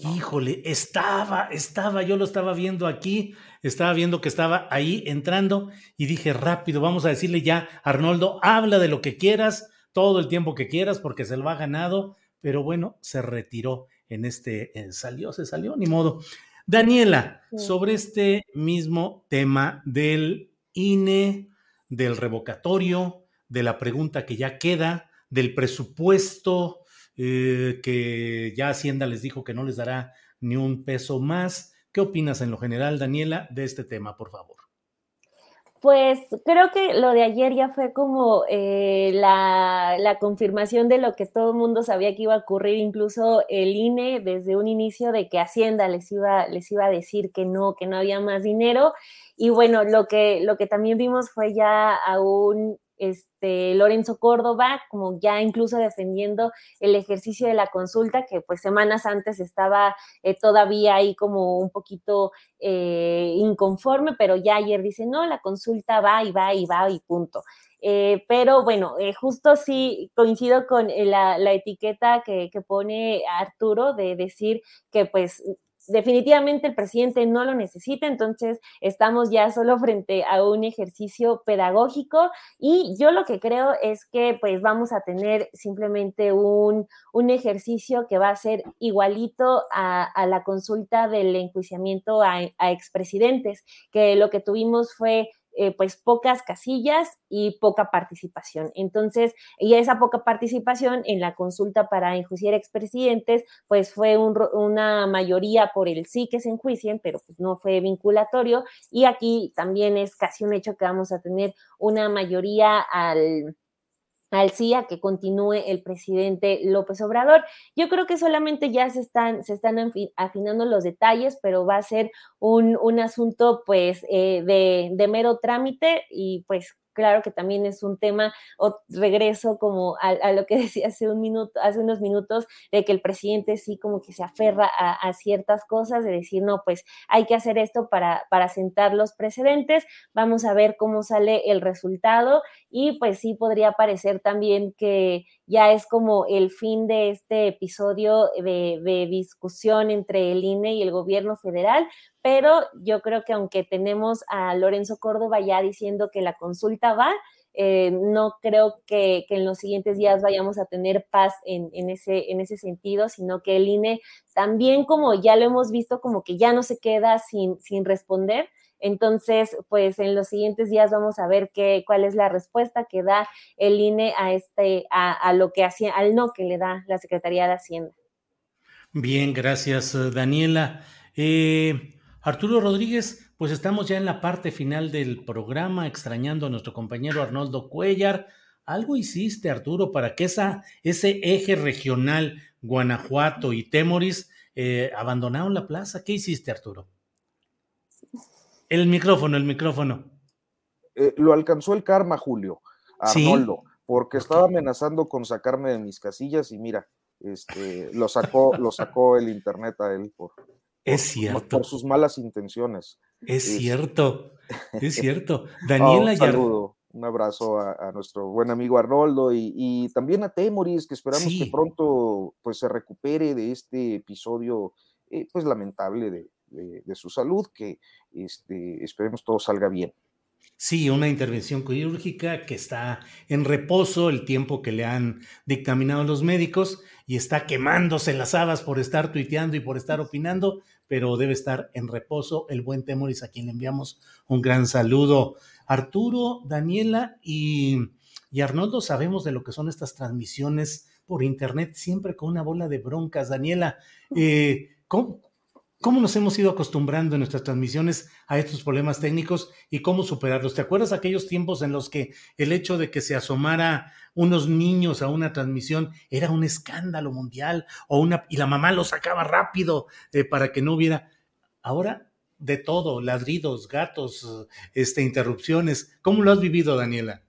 Híjole, estaba, estaba, yo lo estaba viendo aquí, estaba viendo que estaba ahí entrando y dije rápido, vamos a decirle ya, Arnoldo, habla de lo que quieras, todo el tiempo que quieras, porque se lo ha ganado, pero bueno, se retiró en este, eh, salió, se salió, ni modo. Daniela, sobre este mismo tema del INE, del revocatorio, de la pregunta que ya queda, del presupuesto, eh, que ya Hacienda les dijo que no les dará ni un peso más. ¿Qué opinas en lo general, Daniela, de este tema, por favor? Pues creo que lo de ayer ya fue como eh, la, la, confirmación de lo que todo el mundo sabía que iba a ocurrir, incluso el INE desde un inicio de que Hacienda les iba, les iba a decir que no, que no había más dinero. Y bueno, lo que, lo que también vimos fue ya a un este, Lorenzo Córdoba, como ya incluso defendiendo el ejercicio de la consulta, que pues semanas antes estaba eh, todavía ahí como un poquito eh, inconforme, pero ya ayer dice, no, la consulta va y va y va y punto. Eh, pero bueno, justo sí coincido con la, la etiqueta que, que, pone Arturo de decir que pues definitivamente el presidente no lo necesita, entonces estamos ya solo frente a un ejercicio pedagógico y yo lo que creo es que pues vamos a tener simplemente un, ejercicio que va a ser igualito a, la consulta del enjuiciamiento a, a expresidentes, que lo que tuvimos fue eh, pues pocas casillas y poca participación. Entonces, y esa poca participación en la consulta para enjuiciar expresidentes, pues fue una mayoría por el sí que se enjuicien, pero pues no fue vinculatorio. Y aquí también es casi un hecho que vamos a tener una mayoría al al CIA que continúe el presidente López Obrador. Yo creo que solamente ya se están, se están afinando los detalles, pero va a ser un, un asunto pues eh, de, de, mero trámite y pues claro que también es un tema, o regreso como a, lo que decía hace un minuto, hace unos minutos, de que el presidente sí como que se aferra a, ciertas cosas, de decir, no, pues hay que hacer esto para, para sentar los precedentes, vamos a ver cómo sale el resultado y pues sí podría parecer también que ya es como el fin de este episodio de, discusión entre el INE y el gobierno federal, pero yo creo que aunque tenemos a Lorenzo Córdoba ya diciendo que la consulta va, eh, no creo que, en los siguientes días vayamos a tener paz en, ese, en ese sentido, sino que el INE también, como ya lo hemos visto, como que ya no se queda sin, sin responder. Entonces, pues en los siguientes días vamos a ver qué, cuál es la respuesta que da el INE a este, a, a lo que hacía, al no que le da la Secretaría de Hacienda. Bien, gracias, Daniela. Eh, Arturo Rodríguez, pues estamos ya en la parte final del programa, extrañando a nuestro compañero Arnoldo Cuellar. Algo hiciste, Arturo, para que ese eje regional, Guanajuato y Temoris, eh, abandonaron la plaza. ¿Qué hiciste, Arturo? El micrófono, el micrófono. Eh, lo alcanzó el karma, Julio, Arnoldo, porque estaba amenazando con sacarme de mis casillas y mira, este, lo sacó, lo sacó el internet a él por, es cierto. Por, sus malas intenciones. Es cierto, es cierto. Daniela un saludo, un abrazo a, nuestro buen amigo Arnoldo y, también a Temoris, que esperamos que pronto pues se recupere de este episodio eh, pues lamentable de, de, su salud, que este, esperemos todo salga bien. Sí, una intervención quirúrgica que está en reposo el tiempo que le han dictaminado los médicos y está quemándose las habas por estar tuiteando y por estar opinando, pero debe estar en reposo el buen Temoris, a quien le enviamos un gran saludo. Arturo, Daniela y, y Arnoldo sabemos de lo que son estas transmisiones por internet, siempre con una bola de broncas. Daniela, eh, ¿cómo, ¿Cómo nos hemos ido acostumbrando en nuestras transmisiones a estos problemas técnicos y cómo superarlos? ¿Te acuerdas aquellos tiempos en los que el hecho de que se asomara unos niños a una transmisión era un escándalo mundial o una y la mamá lo sacaba rápido eh, para que no hubiera ahora de todo, ladridos, gatos, este interrupciones. ¿Cómo lo has vivido, Daniela?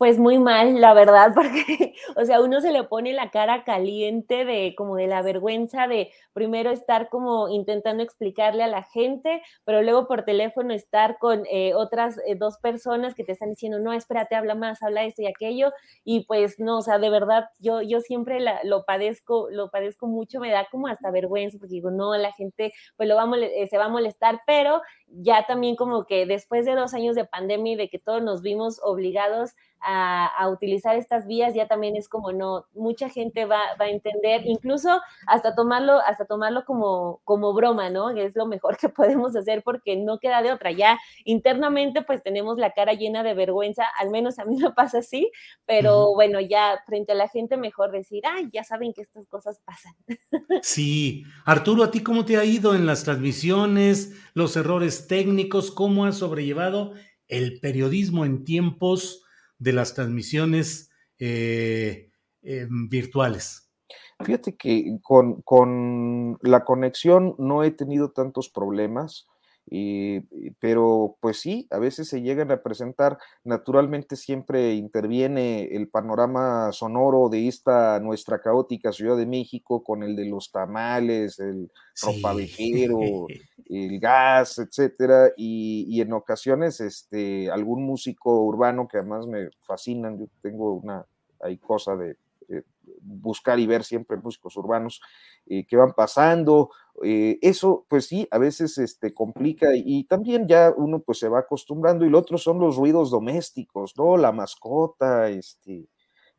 Pues muy mal, la verdad, porque, o sea, uno se le pone la cara caliente de como de la vergüenza de primero estar como intentando explicarle a la gente, pero luego por teléfono estar con eh, otras eh, dos personas que te están diciendo, no, espérate, habla más, habla esto y aquello, y pues no, o sea, de verdad, yo, yo siempre lo padezco, lo padezco mucho, me da como hasta vergüenza, porque digo, no, la gente pues lo va eh, se va a molestar, pero ya también como que después de dos años de pandemia y de que todos nos vimos obligados a, utilizar estas vías, ya también es como no, mucha gente va, a entender, incluso hasta tomarlo, hasta tomarlo como, como broma, ¿no? Que es lo mejor que podemos hacer porque no queda de otra. Ya internamente pues tenemos la cara llena de vergüenza, al menos a mí me pasa así, pero bueno, ya frente a la gente mejor decir, ay, ya saben que estas cosas pasan. Sí, Arturo, ¿a ti cómo te ha ido en las transmisiones, los errores técnicos, cómo has sobrellevado el periodismo en tiempos de las transmisiones eh, em, virtuales? Fíjate que con, con, la conexión no he tenido tantos problemas. Pero pues sí, a veces se llegan a presentar, naturalmente siempre interviene el panorama sonoro de esta nuestra caótica Ciudad de México con el de los tamales, el sí. el gas, etcétera, y, y, en ocasiones este, algún músico urbano que además me fascinan, yo tengo una, hay cosa de buscar y ver siempre músicos urbanos eh, que van pasando. Eh, eso, pues sí, a veces este, complica y, también ya uno pues se va acostumbrando y lo otro son los ruidos domésticos, ¿no? La mascota, este,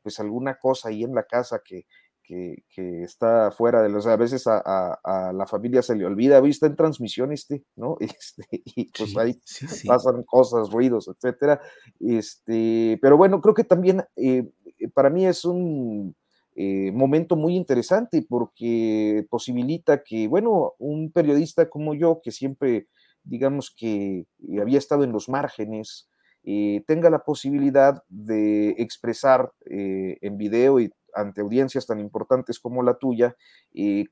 pues alguna cosa ahí en la casa que, que, está fuera de los, a veces a, la familia se le olvida, vista en transmisión este, ¿no? Este, y pues ahí pasan cosas, ruidos, etcétera. Este, pero bueno, creo que también eh, para mí es un eh, momento muy interesante porque posibilita que, bueno, un periodista como yo, que siempre, digamos que había estado en los márgenes, eh, tenga la posibilidad de expresar eh, en video y ante audiencias tan importantes como la tuya,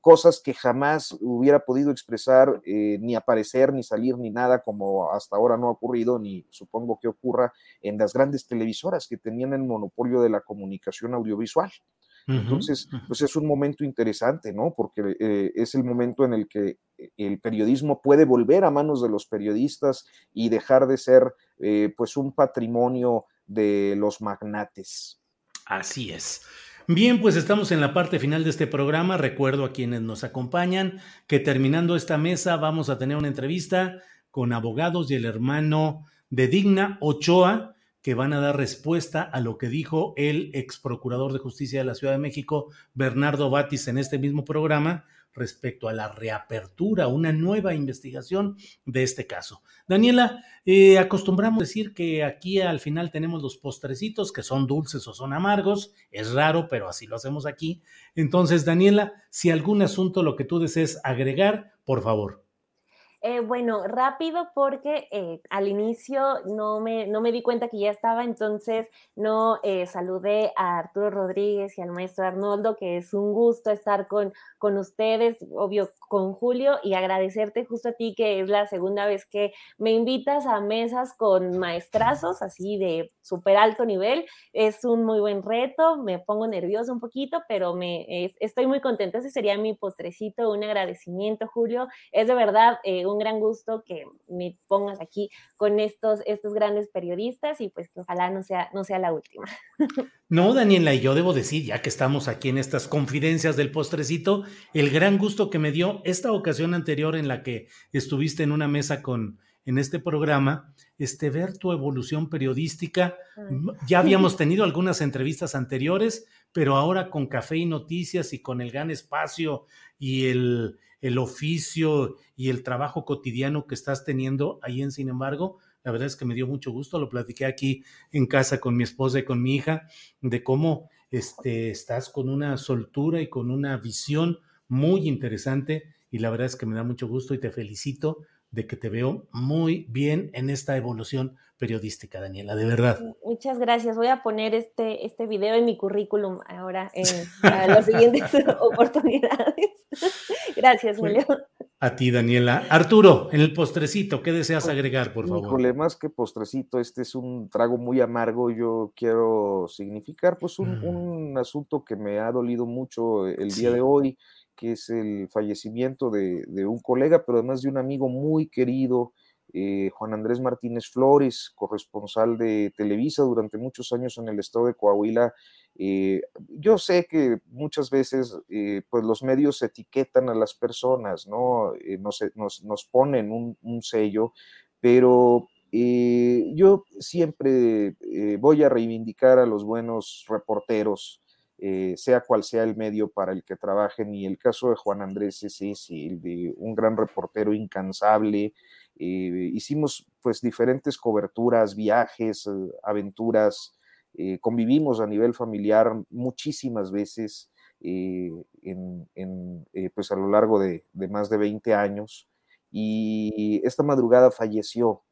cosas que jamás hubiera podido expresar, ni aparecer, ni salir, ni nada, como hasta ahora no ha ocurrido, ni supongo que ocurra en las grandes televisoras que tenían el monopolio de la comunicación audiovisual. Entonces, pues es un momento interesante, ¿no? Porque eh, es el momento en el que el periodismo puede volver a manos de los periodistas y dejar de ser, eh, pues, un patrimonio de los magnates. Así es. Bien, pues estamos en la parte final de este programa. Recuerdo a quienes nos acompañan que terminando esta mesa vamos a tener una entrevista con abogados y el hermano de Digna Ochoa, que van a dar respuesta a lo que dijo el ex procurador de justicia de la Ciudad de México, Bernardo Batis, en este mismo programa respecto a la reapertura, una nueva investigación de este caso. Daniela, eh, acostumbramos decir que aquí al final tenemos los postrecitos que son dulces o son amargos, es raro, pero así lo hacemos aquí. Entonces, Daniela, si algún asunto lo que tú desees agregar, por favor. Eh, bueno, rápido porque eh, al inicio no me, no me di cuenta que ya estaba, entonces no eh, saludé a Arturo Rodríguez y al maestro Arnoldo, que es un gusto estar con, con ustedes, obvio con Julio, y agradecerte justo a ti que es la segunda vez que me invitas a mesas con maestrazos, así de súper alto nivel. Es un muy buen reto, me pongo nervioso un poquito, pero me, estoy muy contenta. Ese sería mi postrecito, un agradecimiento, Julio. Es de verdad gran gusto que me pongas aquí con estos, estos grandes periodistas y pues que ojalá no sea, no sea la última. No, Daniela, y yo debo decir, ya que estamos aquí en estas confidencias del postrecito, el gran gusto que me dio esta ocasión anterior en la que estuviste en una mesa con en este programa, este, ver tu evolución periodística. Ya habíamos tenido algunas entrevistas anteriores, pero ahora con Café y Noticias y con el gran espacio y el, el oficio y el trabajo cotidiano que estás teniendo ahí en Sin embargo, la verdad es que me dio mucho gusto, lo platiqué aquí en casa con mi esposa y con mi hija, de cómo este, estás con una soltura y con una visión muy interesante y la verdad es que me da mucho gusto y te felicito de que te veo muy bien en esta evolución periodística, Daniela, de verdad. Muchas gracias. Voy a poner este, este video en mi currículum ahora en, para las siguientes oportunidades. gracias, Julio. A ti, Daniela. Arturo, en el postrecito, ¿qué deseas agregar, por favor? Híjole, más que postrecito, este es un trago muy amargo. Yo quiero significar, pues, un, un asunto que me ha dolido mucho el día de hoy que es el fallecimiento de, un colega, pero además de un amigo muy querido, eh, Juan Andrés Martínez Flores, corresponsal de Televisa durante muchos años en el estado de Coahuila. Eh, yo sé que muchas veces eh, pues los medios etiquetan a las personas, ¿no? Nos, nos, ponen un, sello, pero yo siempre voy a reivindicar a los buenos reporteros, eh, sea cual sea el medio para el que trabajen. Y el caso de Juan Andrés es ese, el de un gran reportero incansable. Eh, hicimos pues diferentes coberturas, viajes, eh, convivimos a nivel familiar muchísimas veces en, pues a lo largo de, de más de 20 años. Y esta madrugada falleció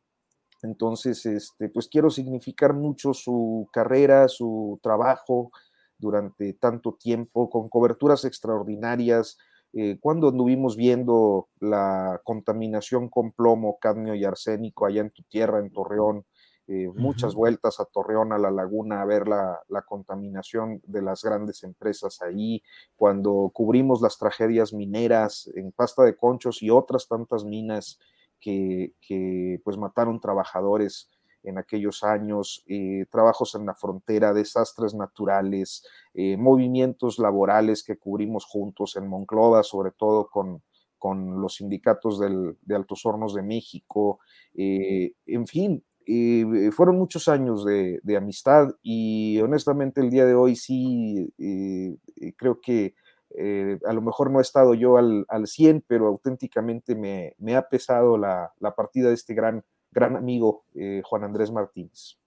entonces, este, pues quiero significar mucho su carrera, su trabajo, durante tanto tiempo, con coberturas extraordinarias. Eh, cuando anduvimos viendo la contaminación con plomo, cadmio y arsénico allá en tu tierra, en Torreón, eh, muchas vueltas a Torreón, a la laguna, a ver la, contaminación de las grandes empresas ahí, cuando cubrimos las tragedias mineras en pasta de conchos y otras tantas minas que, que pues mataron trabajadores en aquellos años, eh, trabajos en la frontera, desastres naturales, eh, movimientos laborales que cubrimos juntos en Monclova, sobre todo con, con los sindicatos de Altos Hornos de México, en fin, fueron muchos años de, amistad y honestamente el día de hoy sí creo que a lo mejor no he estado yo al, al 100, pero auténticamente me, ha pesado la, la partida de este gran gran amigo eh, Juan Andrés Martínez.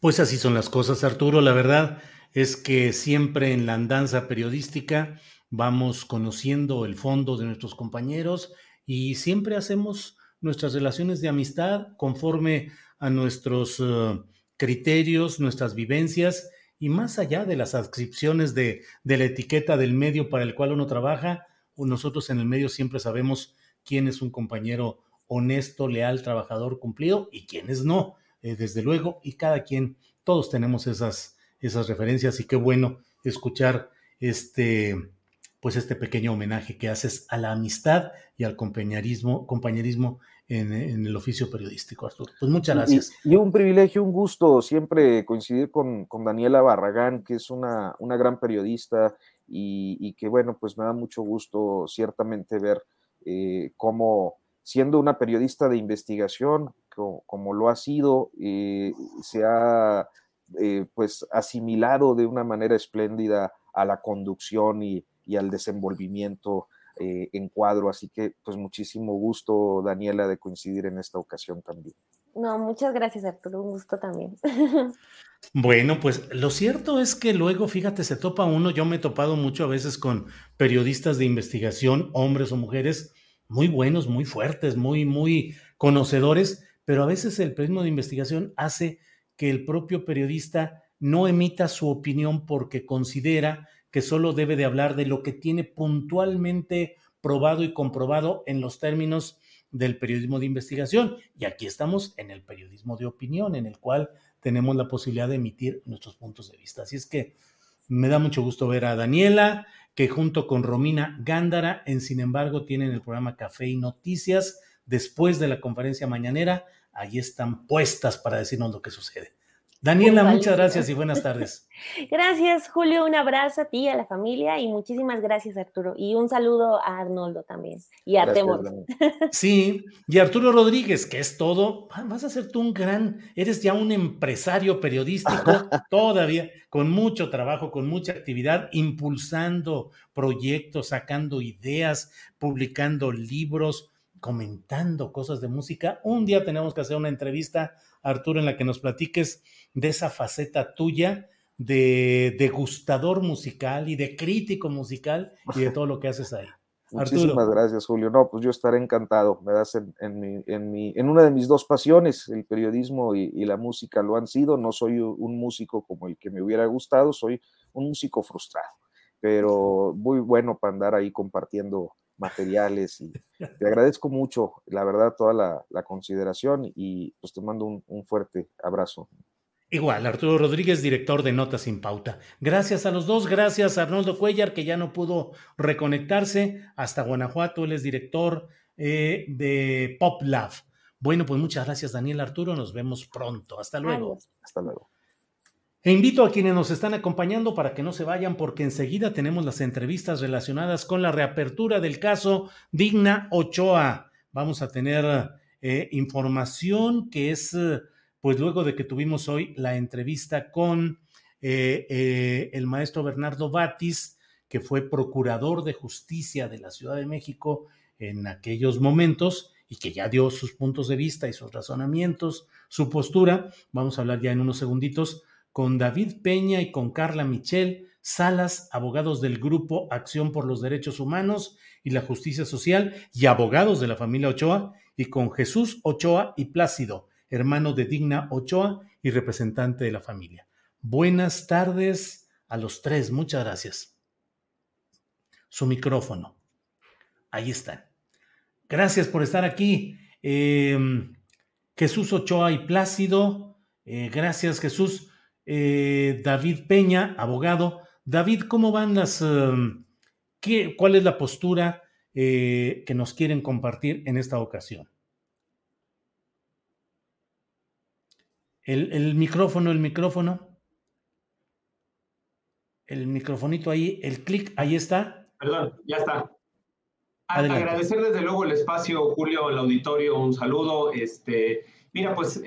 Pues así son las cosas, Arturo. La verdad es que siempre en la andanza periodística vamos conociendo el fondo de nuestros compañeros y siempre hacemos nuestras relaciones de amistad conforme a nuestros eh, criterios, nuestras vivencias y más allá de las adscripciones de, de, la etiqueta del medio para el cual uno trabaja, nosotros en el medio siempre sabemos quién es un compañero honesto, leal, trabajador, cumplido y quienes no, eh, desde luego, y cada quien, todos tenemos esas, esas referencias y qué bueno escuchar este, pues este pequeño homenaje que haces a la amistad y al compañerismo, compañerismo en, el oficio periodístico, Arturo. Pues muchas gracias. Y, un privilegio, un gusto siempre coincidir con, Daniela Barragán, que es una, una gran periodista y, que, bueno, pues me da mucho gusto ciertamente ver eh, cómo siendo una periodista de investigación, como, lo ha sido, eh, se ha eh, pues asimilado de una manera espléndida a la conducción y, al desenvolvimiento eh, en cuadro. Así que pues muchísimo gusto, Daniela, de coincidir en esta ocasión también. No, muchas gracias, Arturo. Un gusto también. Bueno, pues lo cierto es que luego, fíjate, se topa uno. Yo me he topado mucho a veces con periodistas de investigación, hombres o mujeres, muy buenos, muy fuertes, muy, muy conocedores, pero a veces el periodismo de investigación hace que el propio periodista no emita su opinión porque considera que solo debe de hablar de lo que tiene puntualmente probado y comprobado en los términos del periodismo de investigación. Y aquí estamos en el periodismo de opinión, en el cual tenemos la posibilidad de emitir nuestros puntos de vista. Así es que me da mucho gusto ver a Daniela, que junto con Romina Gándara, en sin embargo, tienen el programa Café y Noticias después de la conferencia mañanera. Allí están puestas para decirnos lo que sucede. Daniela, muchas gracias y buenas tardes. Gracias, Julio. Un abrazo a ti, a la familia y muchísimas gracias, Arturo. Y un saludo a Arnoldo también y a Artemor. Sí, y Arturo Rodríguez, que es todo. Vas a ser tú un gran, eres ya un empresario periodístico todavía, con mucho trabajo, con mucha actividad, impulsando proyectos, sacando ideas, publicando libros, comentando cosas de música. Un día tenemos que hacer una entrevista, Arturo, en la que nos platiques de esa faceta tuya de degustador musical y de crítico musical y de todo lo que haces ahí. Muchísimas gracias, Julio. No, pues yo estaré encantado. Me das en, en, en, en una de mis dos pasiones, el periodismo y, y, la música lo han sido. No soy un músico como el que me hubiera gustado, soy un músico frustrado, pero muy bueno para andar ahí compartiendo materiales y te agradezco mucho, la verdad, toda la, la consideración y pues te mando un, un fuerte abrazo. Igual, Arturo Rodríguez, director de Notas sin Pauta. Gracias a los dos, gracias a Arnoldo Cuellar, que ya no pudo reconectarse hasta Guanajuato, él es director eh, de Pop Love. Bueno, pues muchas gracias, Daniel Arturo, nos vemos pronto. Hasta luego. Adiós. Hasta luego. E invito a quienes nos están acompañando para que no se vayan, porque enseguida tenemos las entrevistas relacionadas con la reapertura del caso Digna Ochoa. Vamos a tener eh, información que es. Pues luego de que tuvimos hoy la entrevista con eh, eh, el maestro Bernardo Batis, que fue procurador de justicia de la Ciudad de México en aquellos momentos y que ya dio sus puntos de vista y sus razonamientos, su postura, vamos a hablar ya en unos segunditos con David Peña y con Carla Michel Salas, abogados del grupo Acción por los Derechos Humanos y la Justicia Social y abogados de la familia Ochoa, y con Jesús Ochoa y Plácido, hermano de Digna Ochoa y representante de la familia. Buenas tardes a los tres, muchas gracias. Su micrófono. Ahí están. Gracias por estar aquí. Eh, Jesús Ochoa y Plácido. Eh, gracias, Jesús. Eh, David Peña, abogado. David, ¿cómo van las... ¿qué, ¿Cuál es la postura que nos quieren compartir en esta ocasión? El, el, micrófono, el micrófono. El microfonito ahí, el clic, ahí está. Perdón, ya está. Adelante. Agradecer desde luego el espacio, Julio, el auditorio, un saludo. Este, mira, pues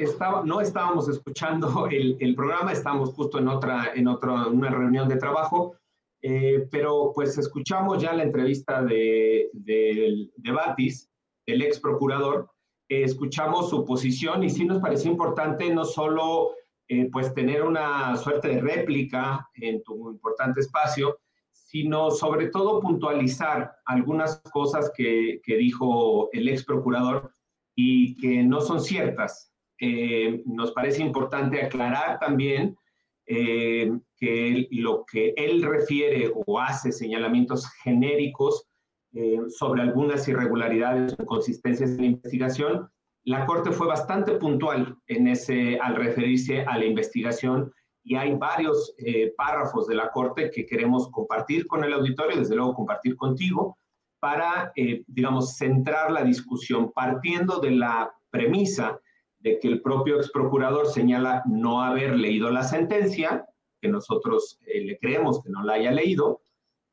no estábamos escuchando el, programa, estábamos justo en otra, en otra, una reunión de trabajo, eh, pero pues escuchamos ya la entrevista de, de, Batis, el ex procurador, escuchamos su posición y sí nos pareció importante no solo eh, pues tener una suerte de réplica en tu importante espacio, sino sobre todo puntualizar algunas cosas que, que dijo el ex procurador y que no son ciertas. Eh, nos parece importante aclarar también eh, que lo que él refiere o hace señalamientos genéricos eh, sobre algunas irregularidades o inconsistencias en la investigación. La Corte fue bastante puntual en ese, al referirse a la investigación y hay varios párrafos de la Corte que queremos compartir con el auditorio, desde luego compartir contigo, para, eh, digamos, centrar la discusión partiendo de la premisa de que el propio ex procurador señala no haber leído la sentencia, que nosotros eh, le creemos que no la haya leído,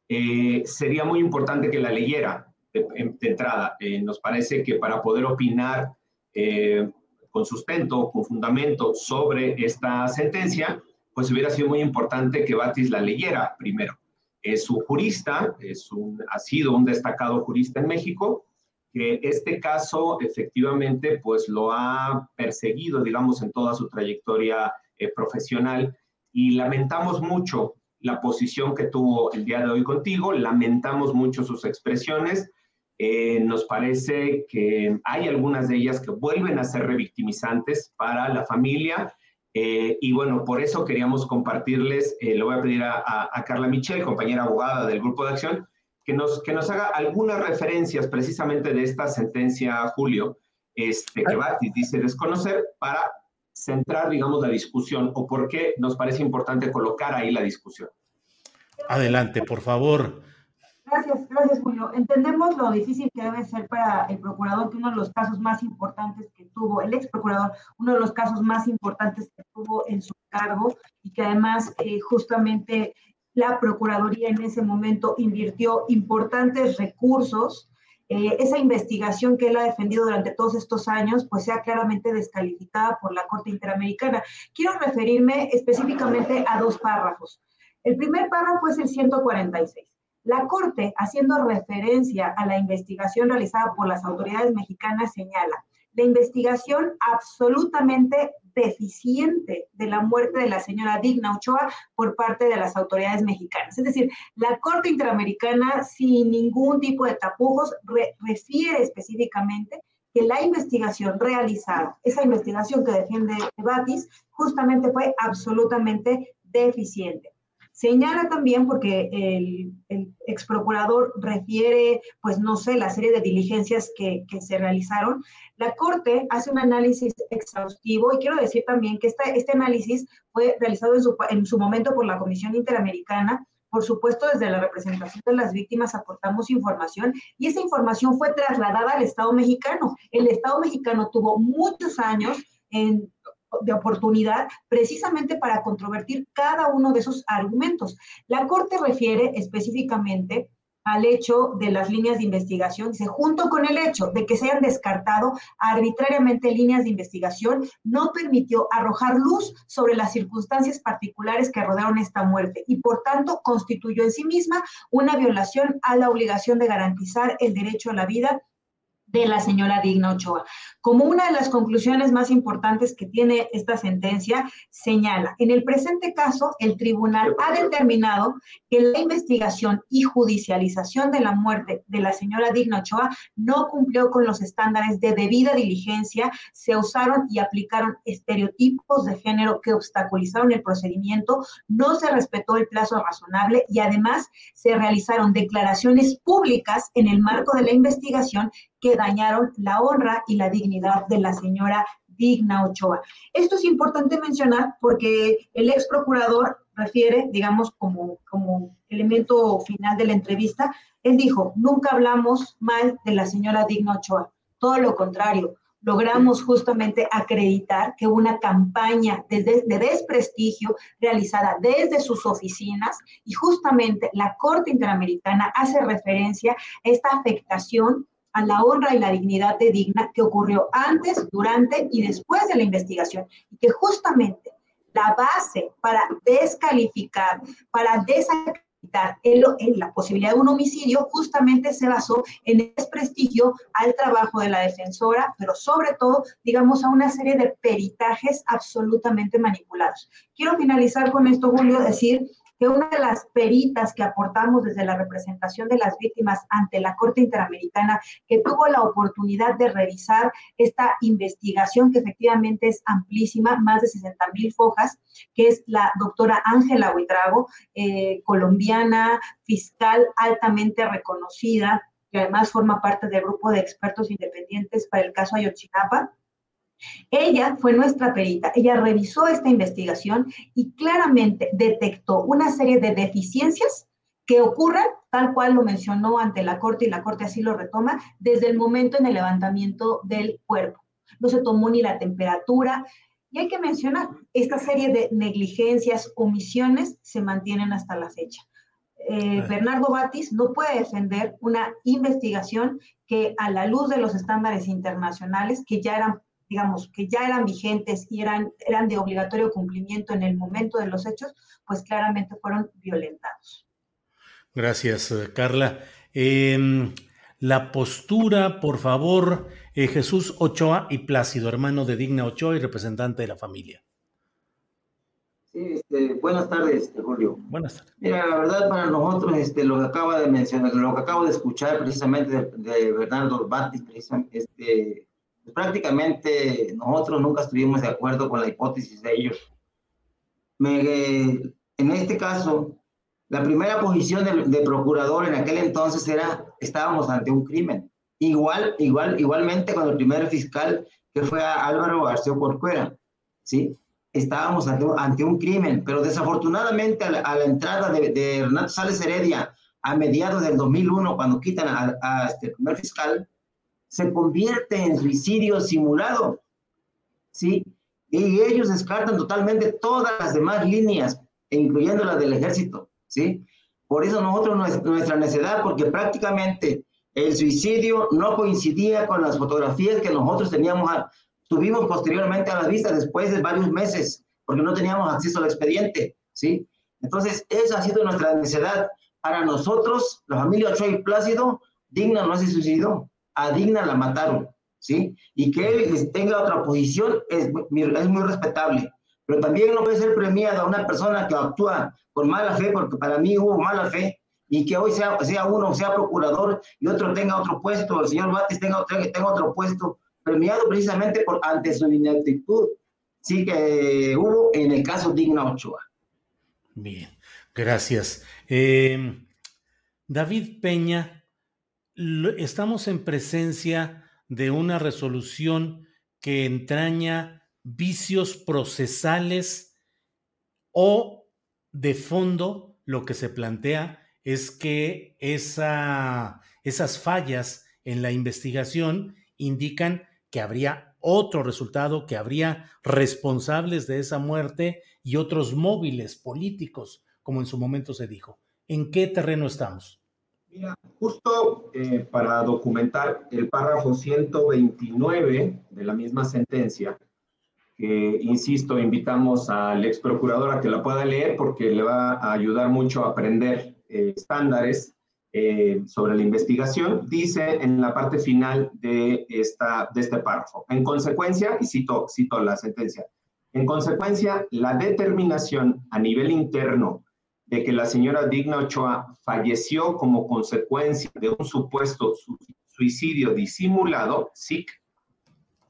eh, sería muy importante que la leyera de, entrada. Nos parece que para poder opinar con sustento, con fundamento sobre esta sentencia, pues hubiera sido muy importante que Batis la leyera primero. Es un jurista, es un, ha sido un destacado jurista en México, que este caso efectivamente pues lo ha perseguido, digamos, en toda su trayectoria eh, profesional. Y lamentamos mucho la posición que tuvo el día de hoy contigo, lamentamos mucho sus expresiones, eh, nos parece que hay algunas de ellas que vuelven a ser revictimizantes para la familia eh, y bueno, por eso queríamos compartirles, eh, le voy a pedir a, a, a, Carla Michel, compañera abogada del Grupo de Acción, que nos, que nos haga algunas referencias precisamente de esta sentencia, Julio, este, que Batis dice desconocer, para centrar, digamos, la discusión o por qué nos parece importante colocar ahí la discusión. Adelante, por favor, Gracias, gracias Julio. Entendemos lo difícil que debe ser para el procurador que uno de los casos más importantes que tuvo, el ex procurador, uno de los casos más importantes que tuvo en su cargo y que además eh, justamente la Procuraduría en ese momento invirtió importantes recursos. Eh, esa investigación que él ha defendido durante todos estos años, pues sea claramente descalificada por la Corte Interamericana. Quiero referirme específicamente a dos párrafos. El primer párrafo es el 146 la Corte, haciendo referencia a la investigación realizada por las autoridades mexicanas, señala la investigación absolutamente deficiente de la muerte de la señora Digna Ochoa por parte de las autoridades mexicanas. Es decir, la Corte Interamericana, sin ningún tipo de tapujos, refiere específicamente que la investigación realizada, esa investigación que defiende Batis, justamente fue absolutamente deficiente. Señala también, porque el, el ex procurador refiere, pues no sé, la serie de diligencias que, se realizaron, la Corte hace un análisis exhaustivo y quiero decir también que este análisis fue realizado en su, en su momento por la Comisión Interamericana por supuesto, desde la representación de las víctimas aportamos información y esa información fue trasladada al Estado mexicano. El Estado mexicano tuvo muchos años en de oportunidad precisamente para controvertir cada uno de esos argumentos. La Corte refiere específicamente al hecho de las líneas de investigación, dice, junto con el hecho de que se hayan descartado arbitrariamente líneas de investigación, no permitió arrojar luz sobre las circunstancias particulares que rodearon esta muerte y por tanto constituyó en sí misma una violación a la obligación de garantizar el derecho a la vida de la señora Digna Ochoa. Como una de las conclusiones más importantes que tiene esta sentencia, señala, en el presente caso, el tribunal ha determinado que la investigación y judicialización de la muerte de la señora Digna Ochoa no cumplió con los estándares de debida diligencia, se usaron y aplicaron estereotipos de género que obstaculizaron el procedimiento, no se respetó el plazo razonable y además se realizaron declaraciones públicas en el marco de la investigación que dañaron la honra y la dignidad de la señora Digna Ochoa. Esto es importante mencionar porque el ex procurador refiere, digamos, como, como elemento final de la entrevista, él dijo, nunca hablamos mal de la señora Digna Ochoa, todo lo contrario, logramos justamente acreditar que una campaña de, de, desprestigio realizada desde sus oficinas y justamente la Corte Interamericana hace referencia a esta afectación a la honra y la dignidad de digna que ocurrió antes, durante y después de la investigación. Y que justamente la base para descalificar, para desacreditar en, la posibilidad de un homicidio, justamente se basó en el desprestigio al trabajo de la defensora, pero sobre todo, digamos, a una serie de peritajes absolutamente manipulados. Quiero finalizar con esto, Julio, decir que una de las peritas que aportamos desde la representación de las víctimas ante la Corte Interamericana, que tuvo la oportunidad de revisar esta investigación que efectivamente es amplísima, más de 60 mil fojas, que es la doctora Ángela Huitrago, eh, colombiana, fiscal altamente reconocida, que además forma parte del grupo de expertos independientes para el caso Ayotzinapa ella fue nuestra perita, ella revisó esta investigación y claramente detectó una serie de deficiencias que ocurren, tal cual lo mencionó ante la Corte y la Corte así lo retoma, desde el momento en el levantamiento del cuerpo. No se tomó ni la temperatura. Y hay que mencionar, esta serie de negligencias, omisiones, se mantienen hasta la fecha. Eh, Bernardo Batis no puede defender una investigación que a la luz de los estándares internacionales, que ya eran digamos, que ya eran vigentes y eran, eran de obligatorio cumplimiento en el momento de los hechos, pues claramente fueron violentados. Gracias, eh, Carla. Em, la postura, por favor, eh, Jesús Ochoa y Plácido, hermano de Digna Ochoa y representante de la familia. Sí, este, buenas tardes, este, Julio. Buenas tardes. Mira, la verdad para nosotros, este, lo que acaba de mencionar, lo que acabo de escuchar precisamente de, de Bernardo Batis, este, prácticamente nosotros nunca estuvimos de acuerdo con la hipótesis de ellos. en este caso, la primera posición de, procurador en aquel entonces era, estábamos ante un crimen. Igual, igual, igualmente con el primer fiscal que fue Álvaro García Corcuera, ¿sí? Estábamos ante, ante, un crimen, pero desafortunadamente a la, entrada de, de Renato Sales Heredia a mediados del 2001, cuando quitan a, este primer fiscal, se convierte en suicidio simulado, ¿sí? Y ellos descartan totalmente todas las demás líneas, incluyendo las del ejército, ¿sí? Por eso nosotros, nuestra necedad, porque prácticamente el suicidio no coincidía con las fotografías que nosotros teníamos, tuvimos posteriormente a la vista después de varios meses, porque no teníamos acceso al expediente, ¿sí? Entonces, esa ha sido nuestra necesidad. Para nosotros, la familia Ochoa y Plácido, Digna no se suicidó, a Digna la mataron, ¿sí? Y que él tenga otra posición es, es muy respetable. Pero también no puede ser premiada una persona que actúa con mala fe, porque para mí hubo mala fe, y que hoy sea, sea uno, sea procurador y otro tenga otro puesto, el señor Batis tenga, tenga otro puesto, premiado precisamente por ante su ineptitud, sí que hubo en el caso Digna Ochoa. Bien, gracias. Em, David Peña, estamos en presencia de una resolución que entraña vicios procesales o de fondo lo que se plantea es que esa, esas fallas en la investigación indican que habría otro resultado, que habría responsables de esa muerte y otros móviles políticos, como en su momento se dijo. ¿En qué terreno estamos? Mira, justo eh, para documentar el párrafo 129 de la misma sentencia, que, insisto, invitamos al ex procurador a que la pueda leer porque le va a ayudar mucho a aprender eh, estándares eh, sobre la investigación, dice en la parte final de, esta, de este párrafo. En consecuencia, y cito, cito la sentencia, en consecuencia, la determinación a nivel interno de que la señora Digna Ochoa falleció como consecuencia de un supuesto suicidio disimulado, SIC,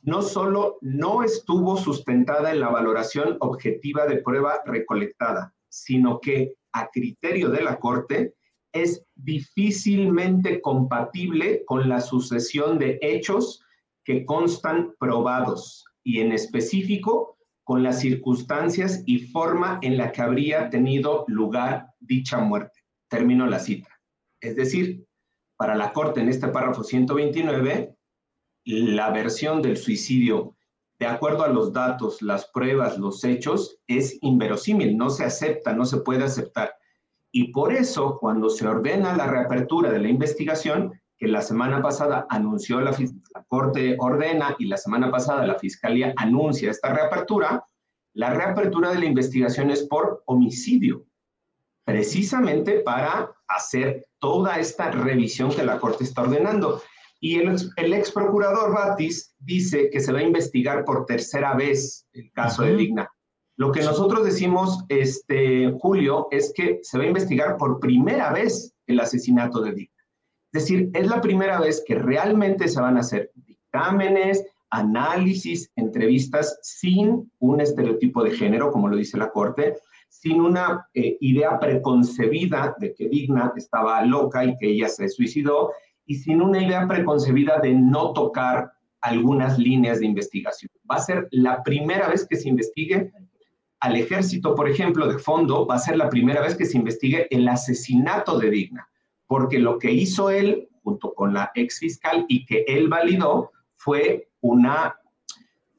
no solo no estuvo sustentada en la valoración objetiva de prueba recolectada, sino que, a criterio de la Corte, es difícilmente compatible con la sucesión de hechos que constan probados y en específico con las circunstancias y forma en la que habría tenido lugar dicha muerte. Termino la cita. Es decir, para la Corte en este párrafo 129, la versión del suicidio, de acuerdo a los datos, las pruebas, los hechos, es inverosímil, no se acepta, no se puede aceptar. Y por eso, cuando se ordena la reapertura de la investigación, que la semana pasada anunció la, la Corte ordena y la semana pasada la Fiscalía anuncia esta reapertura, la reapertura de la investigación es por homicidio, precisamente para hacer toda esta revisión que la Corte está ordenando. Y el, el ex procurador Batis dice que se va a investigar por tercera vez el caso de Digna. Lo que nosotros decimos, este, Julio, es que se va a investigar por primera vez el asesinato de Digna. Es decir, es la primera vez que realmente se van a hacer dictámenes, análisis, entrevistas sin un estereotipo de género, como lo dice la Corte, sin una eh, idea preconcebida de que Digna estaba loca y que ella se suicidó, y sin una idea preconcebida de no tocar algunas líneas de investigación. Va a ser la primera vez que se investigue al ejército, por ejemplo, de fondo, va a ser la primera vez que se investigue el asesinato de Digna, porque lo que hizo él junto con la ex fiscal y que él validó fue una,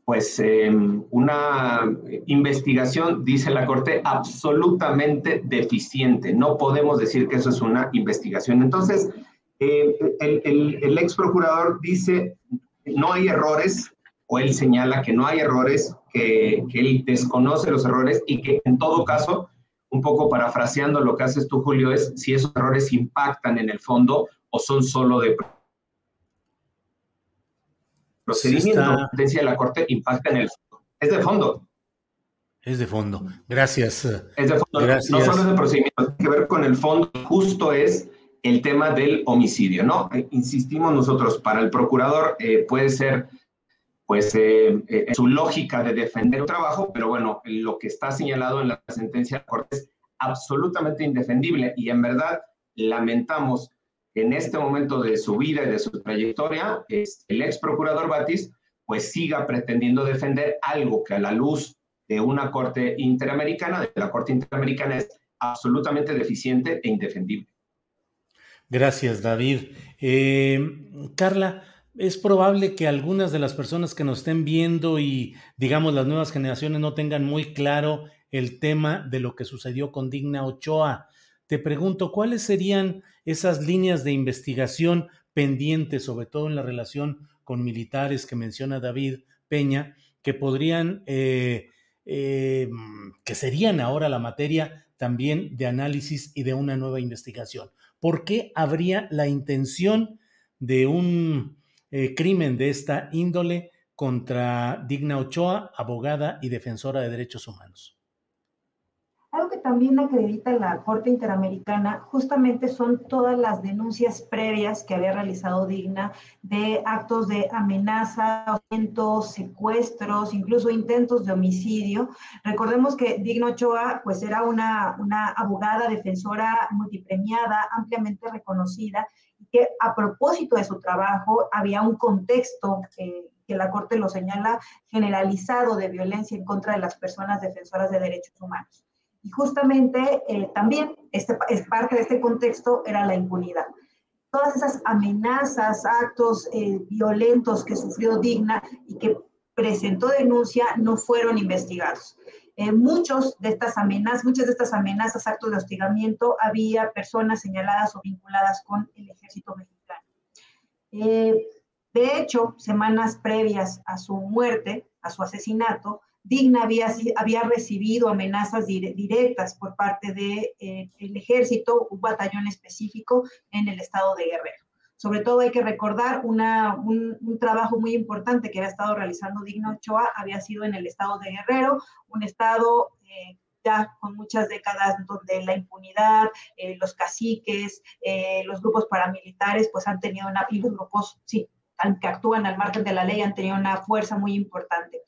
pues, em, una investigación, dice la Corte, absolutamente deficiente. No podemos decir que eso es una investigación. Entonces, eh, el, ex procurador dice, no hay errores, o él señala que no hay errores, que, él desconoce los errores y que en todo caso, un poco parafraseando lo que haces tú, Julio, es si esos errores impactan en el fondo o son solo de procedimiento. La sentencia de la Corte impacta en el fondo. Es de fondo. Es de fondo. Gracias. Es de fondo. Gracias. No solo es de procedimiento, tiene que ver con el fondo. Justo es el tema del homicidio, ¿no? Eh, insistimos nosotros, para el procurador eh, puede ser pues eh, eh, su lógica de defender el trabajo, pero bueno, lo que está señalado en la sentencia de la Corte es absolutamente indefendible y en verdad lamentamos en este momento de su vida y de su trayectoria, el ex procurador Batis pues siga pretendiendo defender algo que a la luz de una Corte Interamericana, de la Corte Interamericana, es absolutamente deficiente e indefendible. Gracias, David. Eh, Carla, es probable que algunas de las personas que nos estén viendo y, digamos, las nuevas generaciones no tengan muy claro el tema de lo que sucedió con Digna Ochoa. Te pregunto, ¿cuáles serían esas líneas de investigación pendientes, sobre todo en la relación con militares que menciona David Peña, que podrían, eh, eh, que serían ahora la materia también de análisis y de una nueva investigación? ¿Por qué habría la intención de un eh, crimen de esta índole contra Digna Ochoa, abogada y defensora de derechos humanos? Algo que también acredita la Corte Interamericana justamente son todas las denuncias previas que había realizado Digna de actos de amenaza, secuestros, incluso intentos de homicidio. Recordemos que Digna Ochoa pues era una, una abogada defensora multipremiada, ampliamente reconocida, que a propósito de su trabajo había un contexto que la Corte lo señala generalizado de violencia en contra de las personas defensoras de derechos humanos. Y justamente eh, también este, es parte de este contexto era la impunidad. Todas esas amenazas, actos eh, violentos que sufrió Digna y que presentó denuncia no fueron investigados. Eh, muchos de estas amenazas, muchas de estas amenazas, actos de hostigamiento, había personas señaladas o vinculadas con el ejército mexicano. de hecho, semanas previas a su muerte, a su asesinato, Digna había, había recibido amenazas directas por parte del de, eh, ejército, un batallón específico en el estado de Guerrero. Sobre todo hay que recordar una, un, trabajo muy importante que había estado realizando Digna Ochoa, había sido en el estado de Guerrero, un estado eh, ya con muchas décadas donde la impunidad, eh, los caciques, los grupos paramilitares, pues han tenido una, y los grupos, sí, que actúan al margen de la ley, han tenido una fuerza muy importante.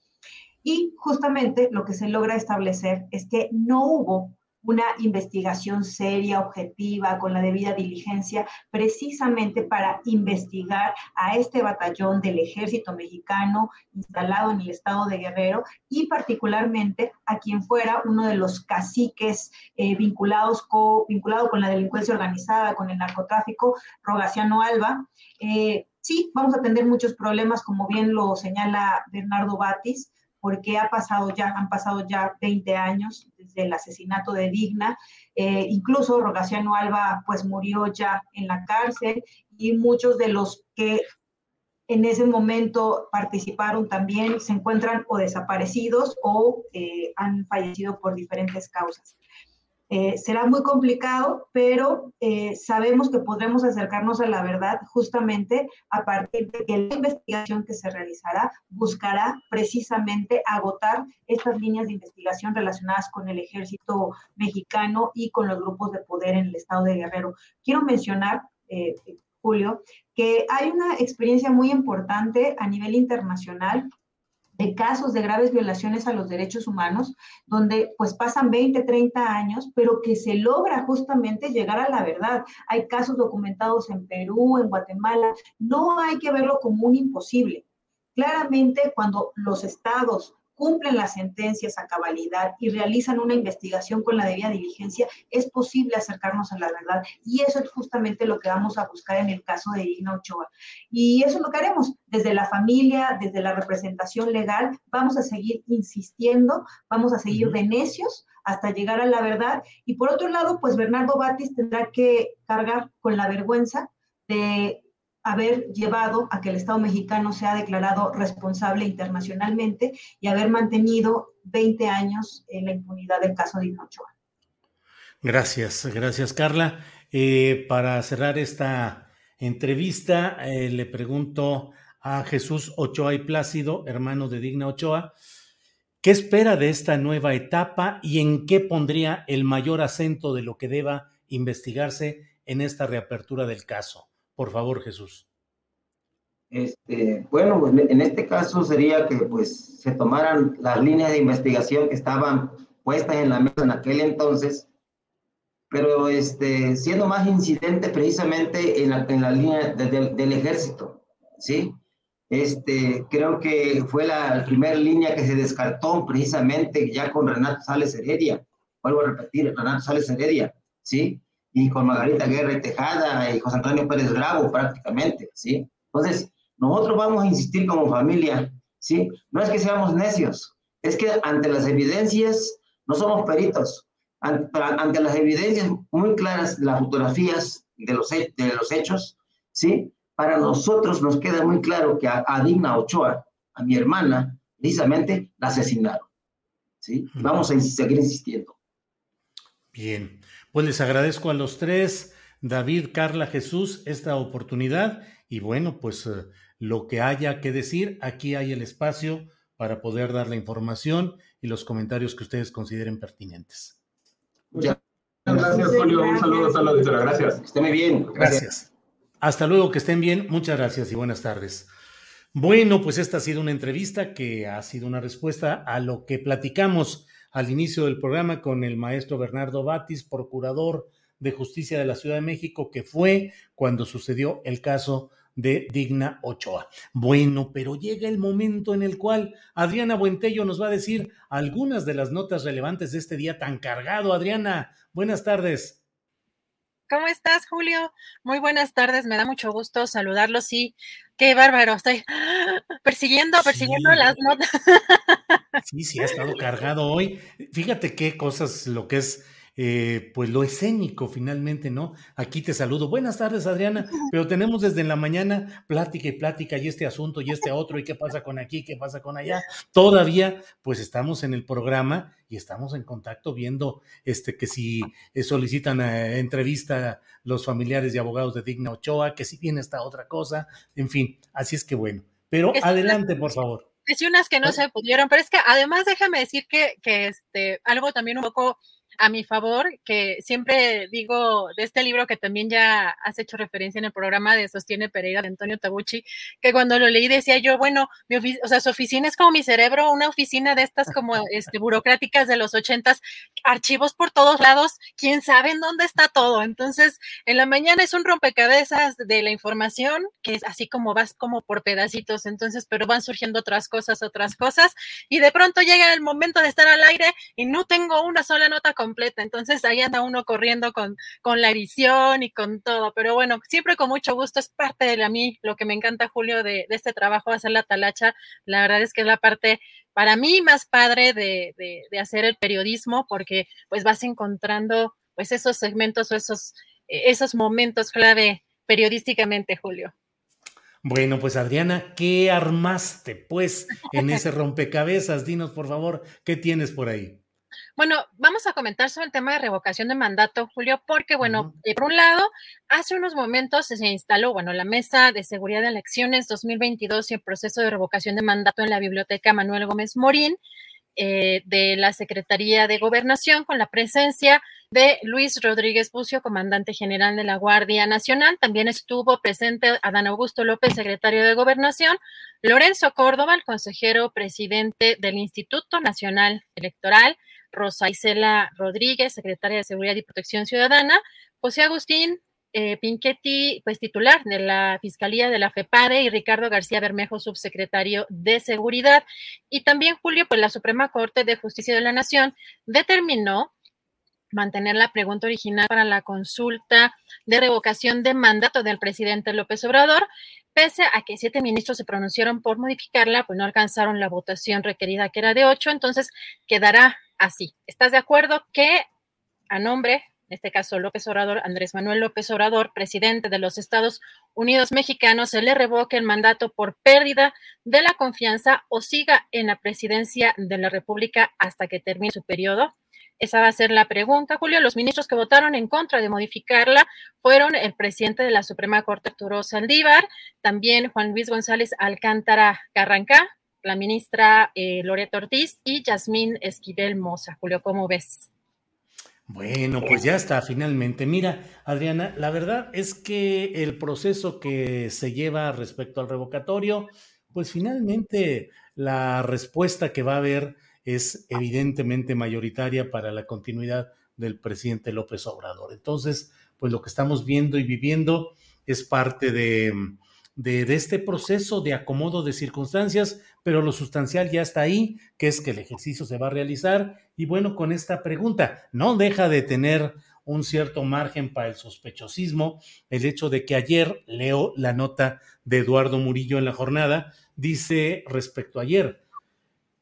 Y justamente lo que se logra establecer es que no hubo una investigación seria, objetiva, con la debida diligencia, precisamente para investigar a este batallón del ejército mexicano instalado en el estado de Guerrero y particularmente a quien fuera uno de los caciques eh, vinculados vinculado con la delincuencia organizada, con el narcotráfico, Rogaciano Alba. Eh, sí, vamos a tener muchos problemas, como bien lo señala Bernardo Batis, porque ha pasado ya, han pasado ya 20 años desde el asesinato de Digna. Eh, incluso Rogaciano Alba pues murió ya en la cárcel y muchos de los que en ese momento participaron también se encuentran o desaparecidos o eh, han fallecido por diferentes causas. Eh, será muy complicado, pero eh, sabemos que podremos acercarnos a la verdad justamente a partir de que la investigación que se realizará buscará precisamente agotar estas líneas de investigación relacionadas con el ejército mexicano y con los grupos de poder en el estado de Guerrero. Quiero mencionar, eh, Julio, que hay una experiencia muy importante a nivel internacional de casos de graves violaciones a los derechos humanos, donde pues pasan 20, 30 años, pero que se logra justamente llegar a la verdad. Hay casos documentados en Perú, en Guatemala, no hay que verlo como un imposible. Claramente, cuando los estados cumplen las sentencias a cabalidad y realizan una investigación con la debida diligencia, es posible acercarnos a la verdad. Y eso es justamente lo que vamos a buscar en el caso de Igna Ochoa. Y eso es lo que haremos desde la familia, desde la representación legal. Vamos a seguir insistiendo, vamos a seguir de necios hasta llegar a la verdad. Y por otro lado, pues Bernardo Batis tendrá que cargar con la vergüenza de haber llevado a que el Estado mexicano sea declarado responsable internacionalmente y haber mantenido 20 años en la impunidad del caso de Ochoa. Gracias, gracias Carla. Eh, para cerrar esta entrevista, eh, le pregunto a Jesús Ochoa y Plácido, hermano de Digna Ochoa, ¿qué espera de esta nueva etapa y en qué pondría el mayor acento de lo que deba investigarse en esta reapertura del caso? Por favor, Jesús. Este, bueno, en este caso sería que pues se tomaran las líneas de investigación que estaban puestas en la mesa en aquel entonces, pero este, siendo más incidente precisamente en la, en la línea del ejército, ¿sí? Este, creo que fue la primera línea que se descartó precisamente ya con Renato Sales Heredia, vuelvo a repetir, Renato Sales Heredia, ¿sí? Y con Margarita Guerra y Tejada y José Antonio Pérez Bravo prácticamente, ¿sí? Entonces, nosotros vamos a insistir como familia, ¿sí? No es que seamos necios, es que ante las evidencias, no somos peritos, ante, las evidencias muy claras, las fotografías de los, de los hechos, ¿sí? Para nosotros nos queda muy claro que a, a Digna Ochoa, a mi hermana, precisamente la asesinaron, ¿sí? Vamos a seguir insistiendo. Bien, pues les agradezco a los tres, David, Carla, Jesús, esta oportunidad y bueno, pues eh, lo que haya que decir, aquí hay el espacio para poder dar la información y los comentarios que ustedes consideren pertinentes. Muchas gracias, Julio. Un saludo a toda la auditora. Gracias. Que muy bien. Gracias. Hasta luego, que estén bien. Muchas gracias y buenas tardes. Bueno, pues esta ha sido una entrevista que ha sido una respuesta a lo que platicamos al inicio del programa con el maestro Bernardo Batis, procurador de justicia de la Ciudad de México, que fue cuando sucedió el caso de Digna Ochoa. Bueno, pero llega el momento en el cual Adriana Buentello nos va a decir algunas de las notas relevantes de este día tan cargado. Adriana, buenas tardes. ¿Cómo estás, Julio? Muy buenas tardes, me da mucho gusto saludarlos. Sí, qué bárbaro, estoy persiguiendo, persiguiendo las notas. Sí, sí, ha estado cargado hoy. Fíjate qué cosas, lo que es eh, pues lo escénico finalmente, ¿no? Aquí te saludo. Buenas tardes, Adriana, pero tenemos desde la mañana plática y plática y este asunto y este otro y qué pasa con aquí, qué pasa con allá. Todavía, pues estamos en el programa y estamos en contacto viendo este que si eh, solicitan eh, entrevista los familiares y abogados de Digna Ochoa, que si viene esta otra cosa, en fin, así es que bueno. Pero adelante, por favor. Es unas que no se pudieron, pero es que además déjame decir que, que este, algo también un poco a mi favor, que siempre digo de este libro que también ya has hecho referencia en el programa de Sostiene Pereira de Antonio Tabucci, que cuando lo leí decía yo, bueno, mi o sea, su oficina es como mi cerebro, una oficina de estas como este, burocráticas de los ochentas, archivos por todos lados, quién sabe en dónde está todo. Entonces, en la mañana es un rompecabezas de la información, que es así como vas como por pedacitos, entonces, pero van surgiendo otras cosas, otras cosas, y de pronto llega el momento de estar al aire y no tengo una sola nota completa. Entonces ahí anda uno corriendo con, con la edición y con todo. Pero bueno, siempre con mucho gusto. Es parte de a mí lo que me encanta, Julio, de, este trabajo, hacer la talacha. La verdad es que es la parte para mí más padre de, de, hacer el periodismo porque pues vas encontrando pues esos segmentos o esos, esos momentos clave periodísticamente, Julio. Bueno, pues Adriana, ¿qué armaste pues en ese rompecabezas? Dinos por favor, ¿qué tienes por ahí? Bueno, vamos a comentar sobre el tema de revocación de mandato, Julio, porque, bueno, eh, por un lado, hace unos momentos se instaló, bueno, la Mesa de Seguridad de Elecciones 2022 y el proceso de revocación de mandato en la Biblioteca Manuel Gómez Morín. Eh, de la Secretaría de Gobernación con la presencia de Luis Rodríguez Bucio, comandante general de la Guardia Nacional. También estuvo presente Adán Augusto López, secretario de Gobernación, Lorenzo Córdoba, el consejero presidente del Instituto Nacional Electoral, Rosa Isela Rodríguez, secretaria de Seguridad y Protección Ciudadana, José Agustín eh, pues titular de la Fiscalía de la FEPADE, y Ricardo García Bermejo, subsecretario de Seguridad. Y también, Julio, pues la Suprema Corte de Justicia de la Nación determinó mantener la pregunta original para la consulta de revocación de mandato del presidente López Obrador, pese a que siete ministros se pronunciaron por modificarla, pues no alcanzaron la votación requerida, que era de ocho, entonces quedará así. ¿Estás de acuerdo que a nombre, en este caso López Obrador, Andrés Manuel López Obrador, presidente de los Estados Unidos mexicanos, se le revoque el mandato por pérdida de la confianza o siga en la presidencia de la República hasta que termine su periodo? Esa va a ser la pregunta, Julio. Los ministros que votaron en contra de modificarla fueron el presidente de la Suprema Corte, Arturo Saldívar, también Juan Luis González Alcántara Carrancá, la ministra eh, Loreto Ortiz y Yasmín Esquivel Moza. Julio, ¿cómo ves? Bueno, pues ya está, finalmente. Mira, Adriana, la verdad es que el proceso que se lleva respecto al revocatorio, pues finalmente la respuesta que va a haber es evidentemente mayoritaria para la continuidad del presidente López Obrador. Entonces, pues lo que estamos viendo y viviendo es parte de, de, este proceso de acomodo de circunstancias, pero lo sustancial ya está ahí, que es que el ejercicio se va a realizar. Y bueno, con esta pregunta, no deja de tener un cierto margen para el sospechosismo el hecho de que ayer leo la nota de Eduardo Murillo en la jornada, dice respecto a ayer,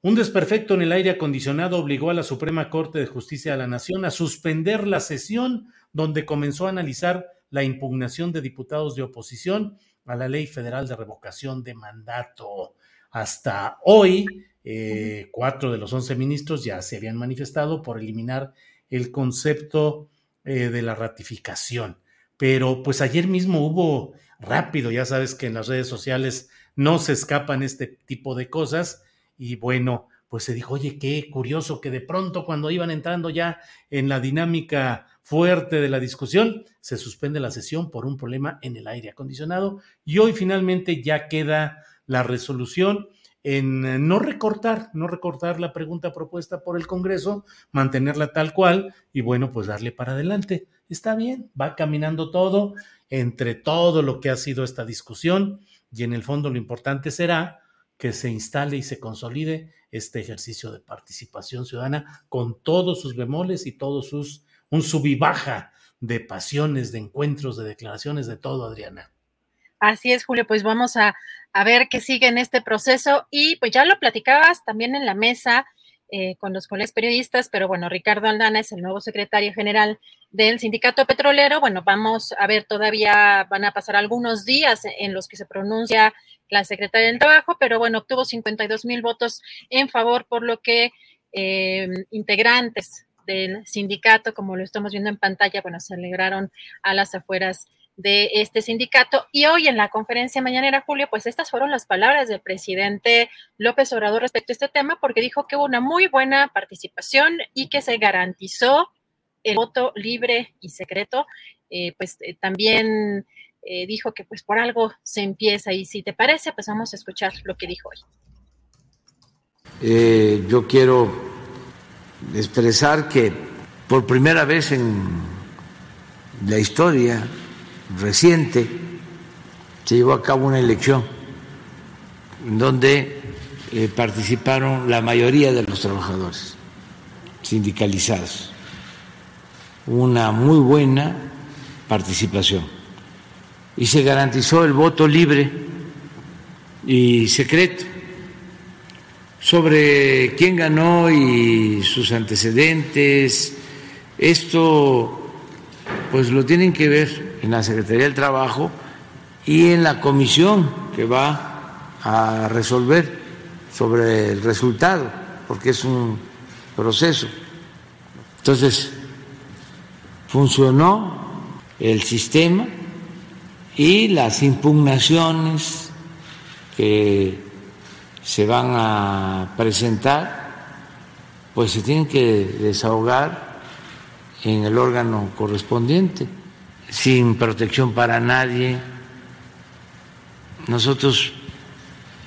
un desperfecto en el aire acondicionado obligó a la Suprema Corte de Justicia de la Nación a suspender la sesión donde comenzó a analizar la impugnación de diputados de oposición a la Ley Federal de Revocación de Mandato. Hasta hoy, eh, cuatro de los once ministros ya se habían manifestado por eliminar el concepto eh, de la ratificación. Pero pues ayer mismo hubo rápido, ya sabes que en las redes sociales no se escapan este tipo de cosas. Y bueno, pues se dijo, oye, qué curioso que de pronto cuando iban entrando ya en la dinámica fuerte de la discusión, se suspende la sesión por un problema en el aire acondicionado y hoy finalmente ya queda la resolución en no recortar, no recortar la pregunta propuesta por el Congreso, mantenerla tal cual y bueno, pues darle para adelante. Está bien, va caminando todo entre todo lo que ha sido esta discusión y en el fondo lo importante será que se instale y se consolide este ejercicio de participación ciudadana con todos sus bemoles y todos sus, un sub baja de pasiones, de encuentros, de declaraciones, de todo, Adriana. Así es, Julio, pues vamos a, a ver qué sigue en este proceso y pues ya lo platicabas también en la mesa eh, con los colegas periodistas, pero bueno, Ricardo Aldana es el nuevo secretario general del sindicato petrolero. Bueno, vamos a ver, todavía van a pasar algunos días en los que se pronuncia la secretaria del Trabajo, pero bueno, obtuvo 52 mil votos en favor, por lo que eh, integrantes del sindicato, como lo estamos viendo en pantalla, bueno, se alegraron a las afueras de este sindicato. Y hoy en la conferencia mañanera, Julio, pues estas fueron las palabras del presidente López Obrador respecto a este tema, porque dijo que hubo una muy buena participación y que se garantizó el voto libre y secreto. Eh, pues eh, también eh, dijo que pues por algo se empieza y si te parece, pues vamos a escuchar lo que dijo hoy. yo quiero expresar que por primera vez en la historia reciente se llevó a cabo una elección en donde eh, participaron la mayoría de los trabajadores sindicalizados. Una muy buena participación. Y se garantizó el voto libre y secreto sobre quién ganó y sus antecedentes. Esto pues lo tienen que ver en la Secretaría del Trabajo y en la comisión que va a resolver sobre el resultado, porque es un proceso. Entonces, funcionó el sistema y las impugnaciones que se van a presentar, pues se tienen que desahogar en el órgano correspondiente sin protección para nadie. Nosotros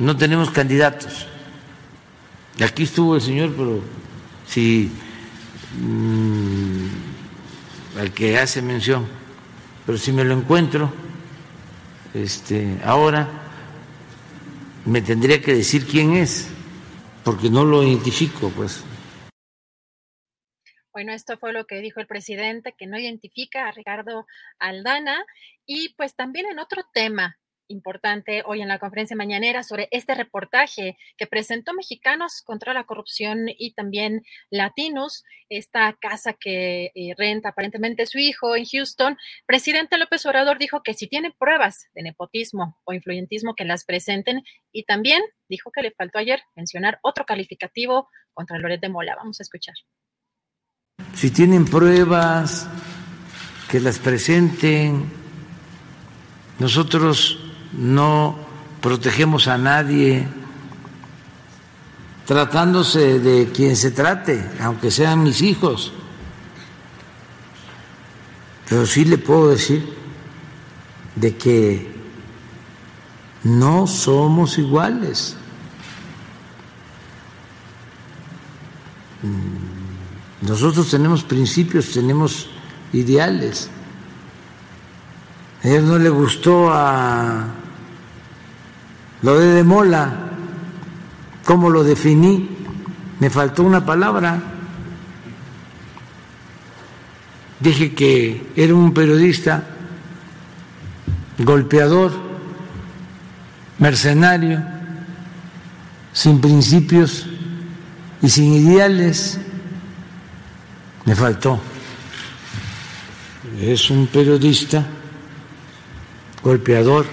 no tenemos candidatos. Aquí estuvo el señor, pero si mm, al que hace mención, pero si me lo encuentro, este, ahora me tendría que decir quién es, porque no lo identifico, pues. Bueno, esto fue lo que dijo el presidente, que no identifica a Ricardo Aldana. Y pues también en otro tema importante hoy en la conferencia mañanera sobre este reportaje que presentó Mexicanos contra la Corrupción y también Latinos, esta casa que eh, renta aparentemente su hijo en Houston. Presidente López Obrador dijo que si tiene pruebas de nepotismo o influyentismo que las presenten y también dijo que le faltó ayer mencionar otro calificativo contra Loret de Mola. Vamos a escuchar. Si tienen pruebas, que las presenten. Nosotros no protegemos a nadie, tratándose de quien se trate, aunque sean mis hijos. Pero sí le puedo decir de que no somos iguales. Nosotros tenemos principios, tenemos ideales. A él no le gustó a lo de Demola, cómo lo definí, me faltó una palabra. dije que era un periodista golpeador, mercenario, sin principios y sin ideales. Me faltó. Es un periodista golpeador,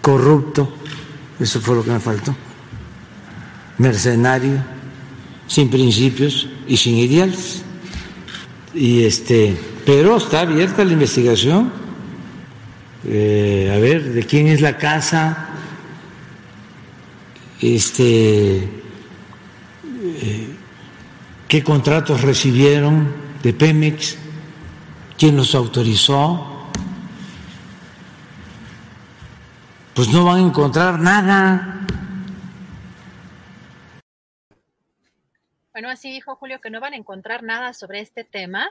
corrupto, eso fue lo que me faltó, mercenario, sin principios y sin ideales. Y este, pero está abierta la investigación. Eh, a ver, ¿de quién es la casa? Este, ¿qué contratos recibieron de Pemex? ¿Quién los autorizó? Pues no van a encontrar nada. Bueno, así dijo Julio que no van a encontrar nada sobre este tema.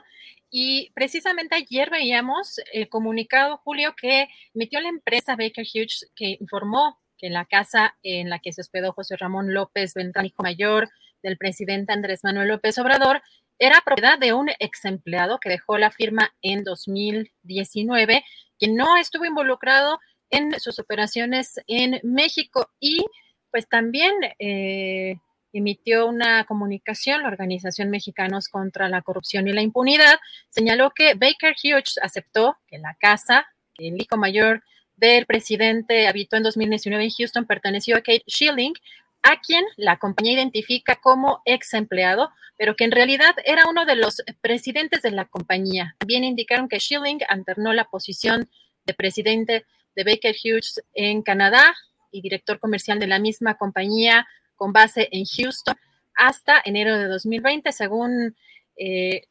Y precisamente ayer veíamos el comunicado, Julio, que emitió la empresa Baker Hughes, que informó que la casa en la que se hospedó José Ramón López hijo mayor del presidente Andrés Manuel López Obrador, era propiedad de un ex empleado que dejó la firma en 2019, que no estuvo involucrado en sus operaciones en México y pues también eh, emitió una comunicación, la Organización Mexicanos contra la Corrupción y la Impunidad, señaló que Baker Hughes aceptó que la casa, el hijo mayor del presidente habitó en 2019 en Houston, perteneció a Kate Schilling, a quien la compañía identifica como ex empleado, pero que en realidad era uno de los presidentes de la compañía. También indicaron que Schilling alternó la posición de presidente de Baker Hughes en Canadá y director comercial de la misma compañía con base en Houston hasta enero de 2020, según eh,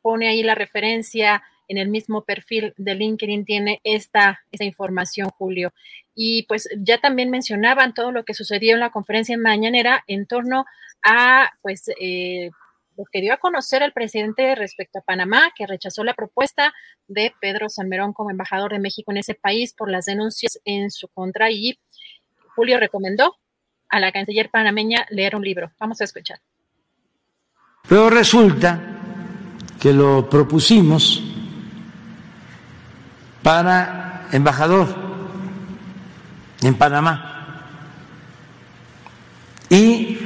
pone ahí la referencia en el mismo perfil de LinkedIn, tiene esta, información, Julio. Y pues ya también mencionaban todo lo que sucedió en la conferencia mañanera en torno a pues eh, lo que dio a conocer el presidente respecto a Panamá, que rechazó la propuesta de Pedro Salmerón como embajador de México en ese país por las denuncias en su contra y Julio recomendó a la canciller panameña leer un libro. Vamos a escuchar. Pero resulta que lo propusimos para embajador en Panamá. Y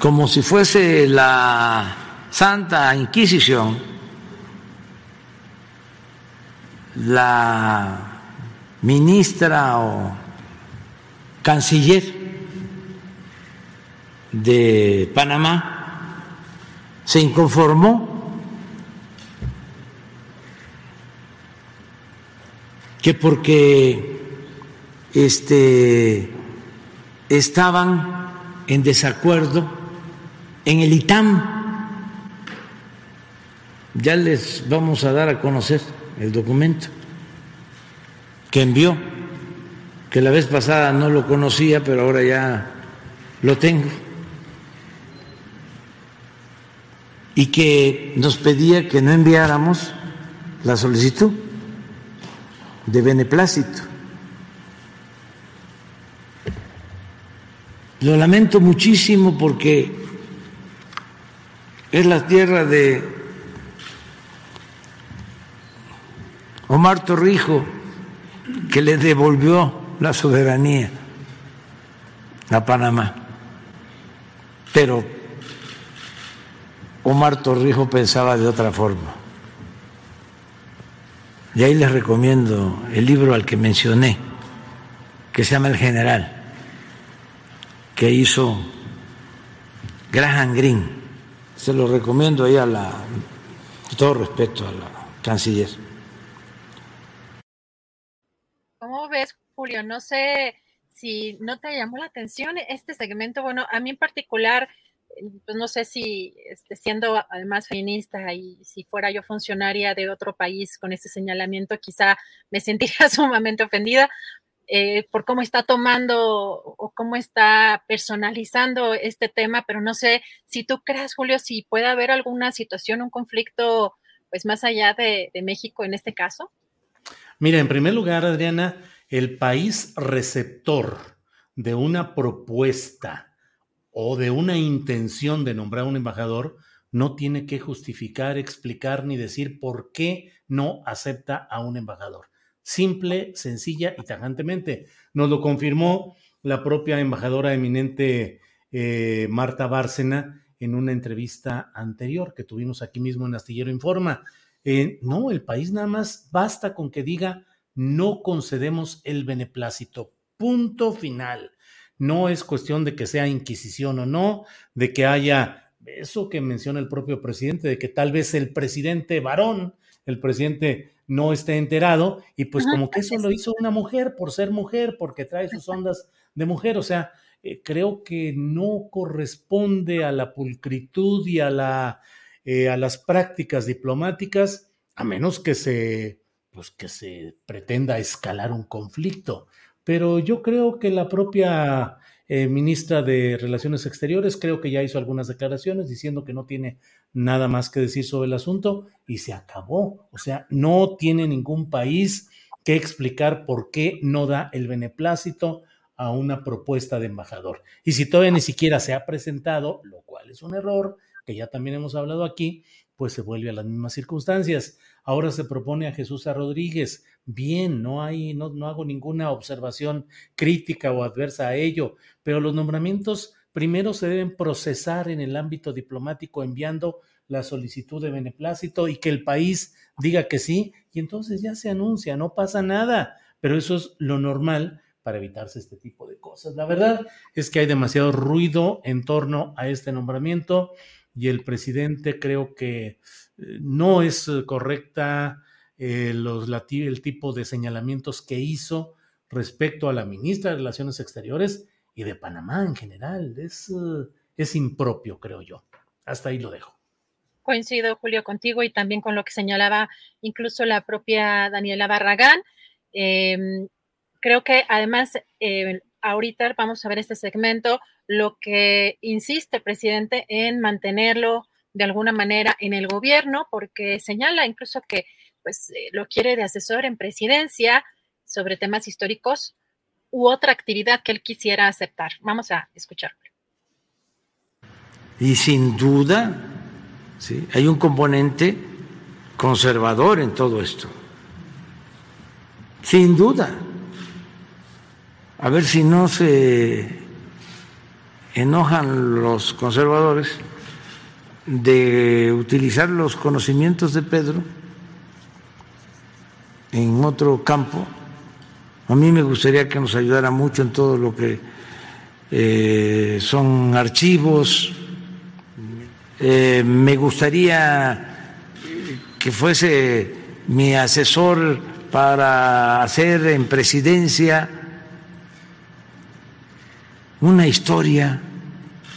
como si fuese la Santa Inquisición, la ministra o canciller de Panamá se inconformó que porque este, estaban en desacuerdo en el ITAM. Ya les vamos a dar a conocer el documento que envió, que la vez pasada no lo conocía, pero ahora ya lo tengo. y que nos pedía que no enviáramos la solicitud de beneplácito. Lo lamento muchísimo porque es la tierra de Omar Torrijo que le devolvió la soberanía a Panamá. Pero Omar Torrijos pensaba de otra forma. Y ahí les recomiendo el libro al que mencioné, que se llama El General, que hizo Graham Greene. Se lo recomiendo ahí a la, todo respeto a la canciller. ¿Cómo ves, Julio? No sé si no te llamó la atención este segmento. Bueno, a mí en particular pues no sé si este, siendo además feminista y si fuera yo funcionaria de otro país con ese señalamiento, quizá me sentiría sumamente ofendida eh, por cómo está tomando o cómo está personalizando este tema, pero no sé si tú crees, Julio, si puede haber alguna situación, un conflicto, pues más allá de, de México en este caso. Mira, en primer lugar, Adriana, el país receptor de una propuesta o de una intención de nombrar un embajador no tiene que justificar, explicar ni decir por qué no acepta a un embajador. Simple, sencilla y tajantemente. Nos lo confirmó la propia embajadora eminente eh, Marta Bárcena en una entrevista anterior que tuvimos aquí mismo en Astillero Informa. Eh, no, el país nada más basta con que diga no concedemos el beneplácito. Punto final. No es cuestión de que sea inquisición o no, de que haya eso que menciona el propio presidente, de que tal vez el presidente varón, el presidente no esté enterado, y pues como que eso lo hizo una mujer por ser mujer, porque trae sus ondas de mujer, o sea, eh, creo que no corresponde a la pulcritud y a, la, eh, a las prácticas diplomáticas, a menos que se, pues que se pretenda escalar un conflicto. Pero yo creo que la propia eh, ministra de Relaciones Exteriores creo que ya hizo algunas declaraciones diciendo que no tiene nada más que decir sobre el asunto y se acabó. O sea, no tiene ningún país que explicar por qué no da el beneplácito a una propuesta de embajador. Y si todavía ni siquiera se ha presentado, lo cual es un error, que ya también hemos hablado aquí, pues se vuelve a las mismas circunstancias. Ahora se propone a Jesús Rodríguez. Bien, no hay, no, no hago ninguna observación crítica o adversa a ello, pero los nombramientos primero se deben procesar en el ámbito diplomático enviando la solicitud de beneplácito y que el país diga que sí, y entonces ya se anuncia, no pasa nada, pero eso es lo normal para evitarse este tipo de cosas. La verdad es que hay demasiado ruido en torno a este nombramiento y el presidente creo que no es correcta eh, los, el tipo de señalamientos que hizo respecto a la ministra de Relaciones Exteriores y de Panamá en general. Es, eh, es impropio, creo yo. Hasta ahí lo dejo. Coincido, Julio, contigo y también con lo que señalaba incluso la propia Daniela Barragán. Em, creo que además, eh, ahorita vamos a ver este segmento, lo que insiste presidente en mantenerlo de alguna manera en el gobierno, porque señala incluso que pues, eh, lo quiere de asesor en presidencia sobre temas históricos u otra actividad que él quisiera aceptar. Vamos a escucharlo. Y sin duda, ¿sí? hay un componente conservador en todo esto. Sin duda a ver si no se enojan los conservadores de utilizar los conocimientos de Pedro en otro campo. A mí me gustaría que nos ayudara mucho en todo lo que eh, son archivos. Eh, me gustaría que fuese mi asesor para hacer en presidencia una historia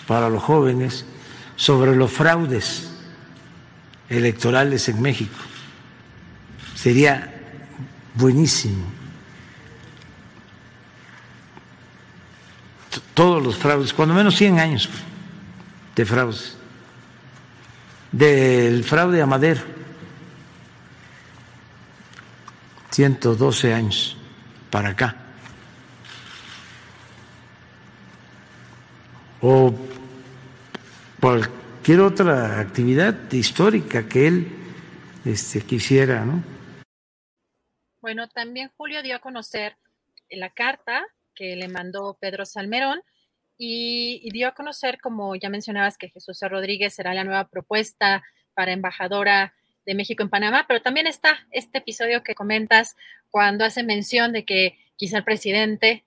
para los jóvenes sobre los fraudes electorales en México. Sería buenísimo. Todos los fraudes, cuando menos 100 años de fraudes. Del fraude a Madero, 112 años para acá. o cualquier otra actividad histórica que él este, quisiera, ¿no? Bueno, también Julio dio a conocer la carta que le mandó Pedro Salmerón y, dio a conocer, como ya mencionabas, que Jesús Rodríguez será la nueva propuesta para embajadora de México en Panamá, pero también está este episodio que comentas cuando hace mención de que quizá el presidente,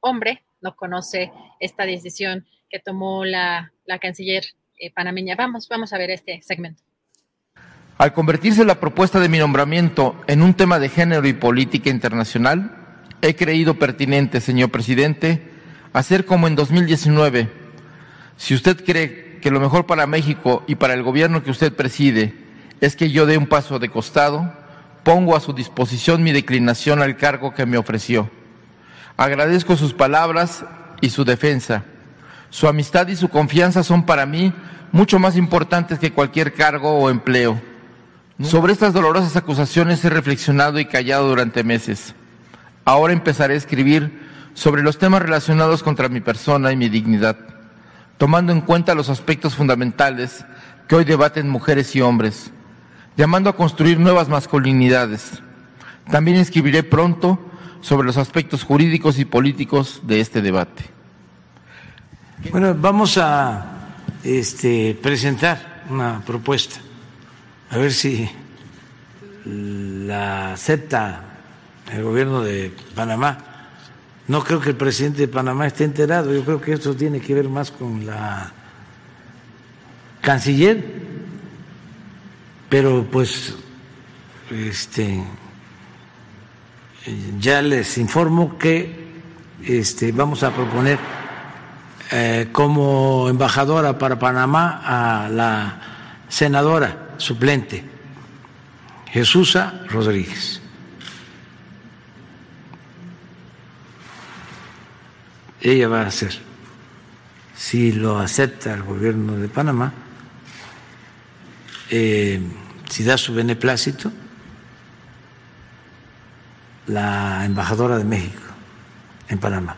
hombre, no conoce esta decisión que tomó la, canciller eh, panameña. Vamos, vamos a ver este segmento. Al convertirse la propuesta de mi nombramiento en un tema de género y política internacional, he creído pertinente, señor presidente, hacer como en 2019. Si usted cree que lo mejor para México y para el gobierno que usted preside es que yo dé un paso de costado, pongo a su disposición mi declinación al cargo que me ofreció. Agradezco sus palabras y su defensa su amistad y su confianza son para mí mucho más importantes que cualquier cargo o empleo. Sobre estas dolorosas acusaciones he reflexionado y callado durante meses. Ahora empezaré a escribir sobre los temas relacionados contra mi persona y mi dignidad, tomando en cuenta los aspectos fundamentales que hoy debaten mujeres y hombres, llamando a construir nuevas masculinidades. También escribiré pronto sobre los aspectos jurídicos y políticos de este debate. Bueno, vamos a este, presentar una propuesta, a ver si la acepta el gobierno de Panamá. No creo que el presidente de Panamá esté enterado, yo creo que esto tiene que ver más con la canciller, pero pues este ya les informo que este, vamos a proponer eh, como embajadora para Panamá a la senadora suplente Jesusa Rodríguez. Ella va a hacer, si lo acepta el gobierno de Panamá, eh, si da su beneplácito, la embajadora de México en Panamá.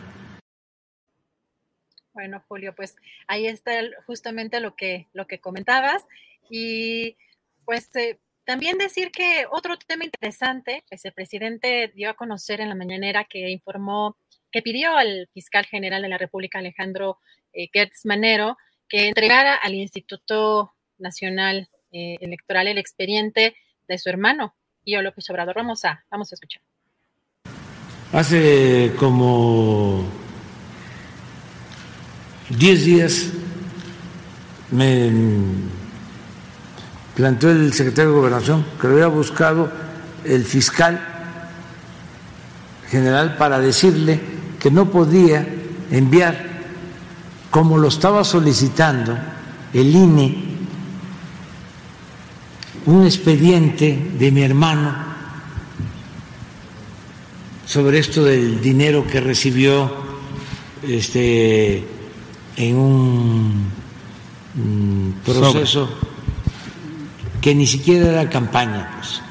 Bueno, Julio, pues ahí está justamente lo que, lo que comentabas. Y pues eh, también decir que otro tema interesante, pues el presidente dio a conocer en la mañanera que informó, que pidió al fiscal general de la República, Alejandro eh, Gertz Manero, que entregara al Instituto Nacional eh, Electoral el expediente de su hermano, yo López Obrador. Vamos a, vamos a escuchar. Hace como 10 días me planteó el secretario de Gobernación que lo había buscado el fiscal general para decirle que no podía enviar, como lo estaba solicitando el INE, un expediente de mi hermano sobre esto del dinero que recibió este, en un mm, proceso que ni siquiera era campaña, pues,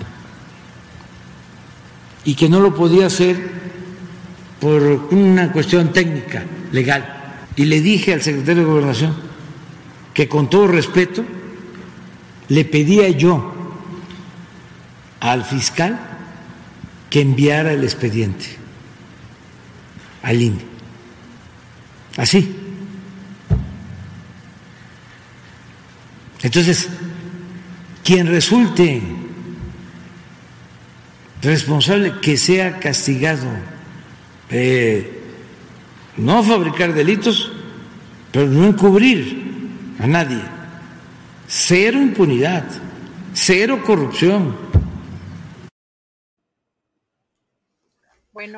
y que no lo podía hacer por una cuestión técnica, legal. Y le dije al secretario de Gobernación que con todo respeto le pedía yo al fiscal que enviara el expediente al INE. Así. Entonces, quien resulte responsable que sea castigado, eh, no fabricar delitos, pero no encubrir a nadie. Cero impunidad, cero corrupción.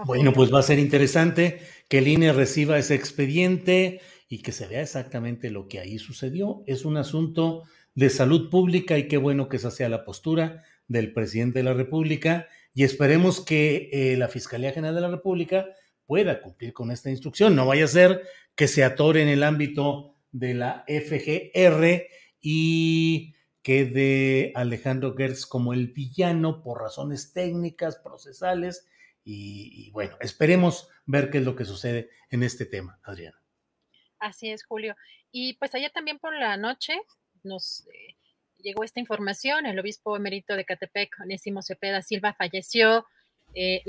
Bueno, pues va a ser interesante que el INE reciba ese expediente y que se vea exactamente lo que ahí sucedió. Es un asunto de salud pública y qué bueno que esa sea la postura del presidente de la República y esperemos que eh, la Fiscalía General de la República pueda cumplir con esta instrucción. No vaya a ser que se atore en el ámbito de la FGR y quede Alejandro Gertz como el villano por razones técnicas, procesales y, bueno, esperemos ver qué es lo que sucede en este tema, Adriana. Así es, Julio. Y pues ayer también por la noche nos eh, llegó esta información, el obispo emérito de Catepec, Onésimo Cepeda Silva, falleció eh,